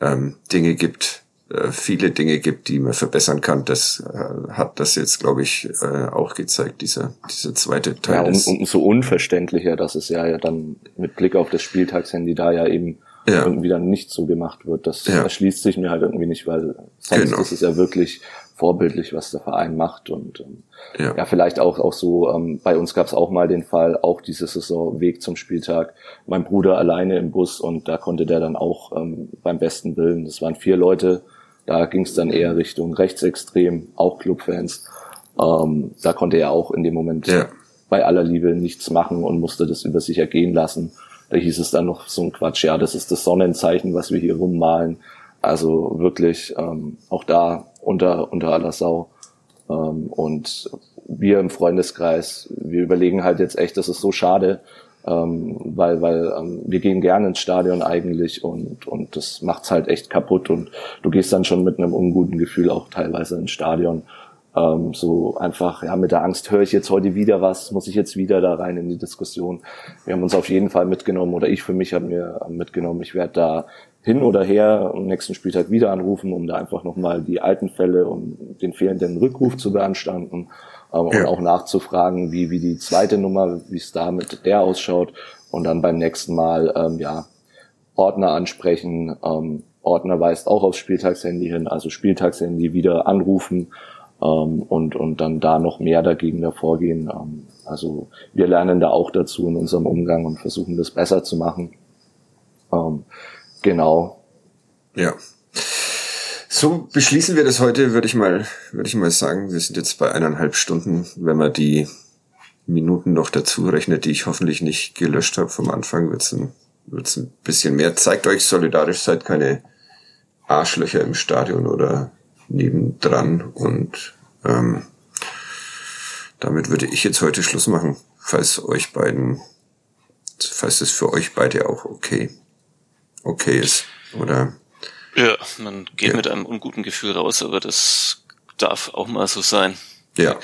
ähm, Dinge gibt, äh, viele Dinge gibt, die man verbessern kann. Das äh, hat das jetzt, glaube ich, äh, auch gezeigt, dieser, dieser zweite Teil. Ja, und, und so unverständlicher, dass es ja, ja dann mit Blick auf das Spieltagshandy da ja eben ja. irgendwie dann nicht so gemacht wird. Das ja. erschließt sich mir halt irgendwie nicht, weil sonst genau. ist es ja wirklich vorbildlich, was der Verein macht und ähm, ja. ja, vielleicht auch auch so. Ähm, bei uns gab es auch mal den Fall, auch diese Saison Weg zum Spieltag. Mein Bruder alleine im Bus und da konnte der dann auch ähm, beim besten Willen. Das waren vier Leute. Da ging es dann eher Richtung rechtsextrem, auch Clubfans. Ähm, da konnte er auch in dem Moment ja. bei aller Liebe nichts machen und musste das über sich ergehen lassen. Da hieß es dann noch so ein Quatsch, ja, das ist das Sonnenzeichen, was wir hier rummalen. Also wirklich ähm, auch da unter, unter aller Sau. Ähm, und wir im Freundeskreis, wir überlegen halt jetzt echt, das ist so schade, ähm, weil, weil ähm, wir gehen gerne ins Stadion eigentlich und, und das macht's halt echt kaputt und du gehst dann schon mit einem unguten Gefühl auch teilweise ins Stadion. Ähm, so einfach, ja, mit der Angst, höre ich jetzt heute wieder was, muss ich jetzt wieder da rein in die Diskussion. Wir haben uns auf jeden Fall mitgenommen oder ich für mich habe mir mitgenommen, ich werde da hin oder her am nächsten Spieltag wieder anrufen, um da einfach nochmal die alten Fälle und den fehlenden Rückruf zu beanstanden ähm, ja. und auch nachzufragen, wie, wie die zweite Nummer, wie es da mit der ausschaut und dann beim nächsten Mal ähm, ja Ordner ansprechen. Ähm, Ordner weist auch aufs Spieltagshandy hin, also Spieltagshandy wieder anrufen ähm, und, und dann da noch mehr dagegen hervorgehen. Ähm, also wir lernen da auch dazu in unserem Umgang und versuchen das besser zu machen. Ähm, genau. Ja. So beschließen wir das heute, würde ich mal, würde ich mal sagen. Wir sind jetzt bei eineinhalb Stunden, wenn man die Minuten noch dazu rechnet, die ich hoffentlich nicht gelöscht habe vom Anfang, wird's ein, ein bisschen mehr. Zeigt euch solidarisch, seid keine Arschlöcher im Stadion oder nebendran und ähm, damit würde ich jetzt heute Schluss machen, falls euch beiden, falls es für euch beide auch okay, okay ist, oder? Ja, man geht ja. mit einem unguten Gefühl raus, aber das darf auch mal so sein. Ja,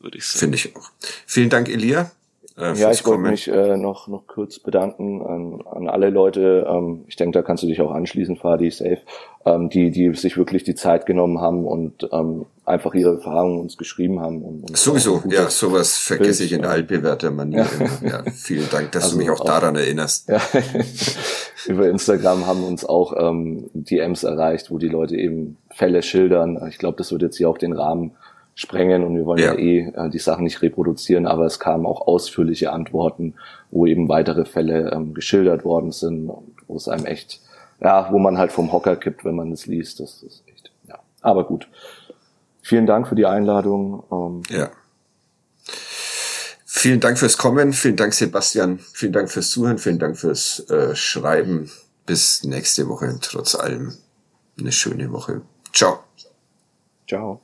würde ich sagen. Finde ich auch. Vielen Dank, Elia. Äh, ja, ich wollte mich äh, noch, noch kurz bedanken an, an alle Leute. Ähm, ich denke, da kannst du dich auch anschließen, Fadi, safe, ähm, die, die sich wirklich die Zeit genommen haben und ähm, einfach ihre Erfahrungen uns geschrieben haben. Und, und Sowieso, ja, sowas vergesse ich in altbewährter Manier. Ja. ja. vielen Dank, dass also du mich auch, auch daran erinnerst. Ja. [laughs] Über Instagram haben uns auch ähm, DMs erreicht, wo die Leute eben Fälle schildern. Ich glaube, das wird jetzt hier auch den Rahmen sprengen und wir wollen ja, ja eh äh, die Sachen nicht reproduzieren, aber es kamen auch ausführliche Antworten, wo eben weitere Fälle ähm, geschildert worden sind und wo es einem echt, ja, wo man halt vom Hocker kippt, wenn man es liest. Das ist echt, ja. Aber gut. Vielen Dank für die Einladung. Ähm, ja. Vielen Dank fürs Kommen, vielen Dank Sebastian, vielen Dank fürs Zuhören, vielen Dank fürs äh, Schreiben. Bis nächste Woche, trotz allem eine schöne Woche. Ciao. Ciao.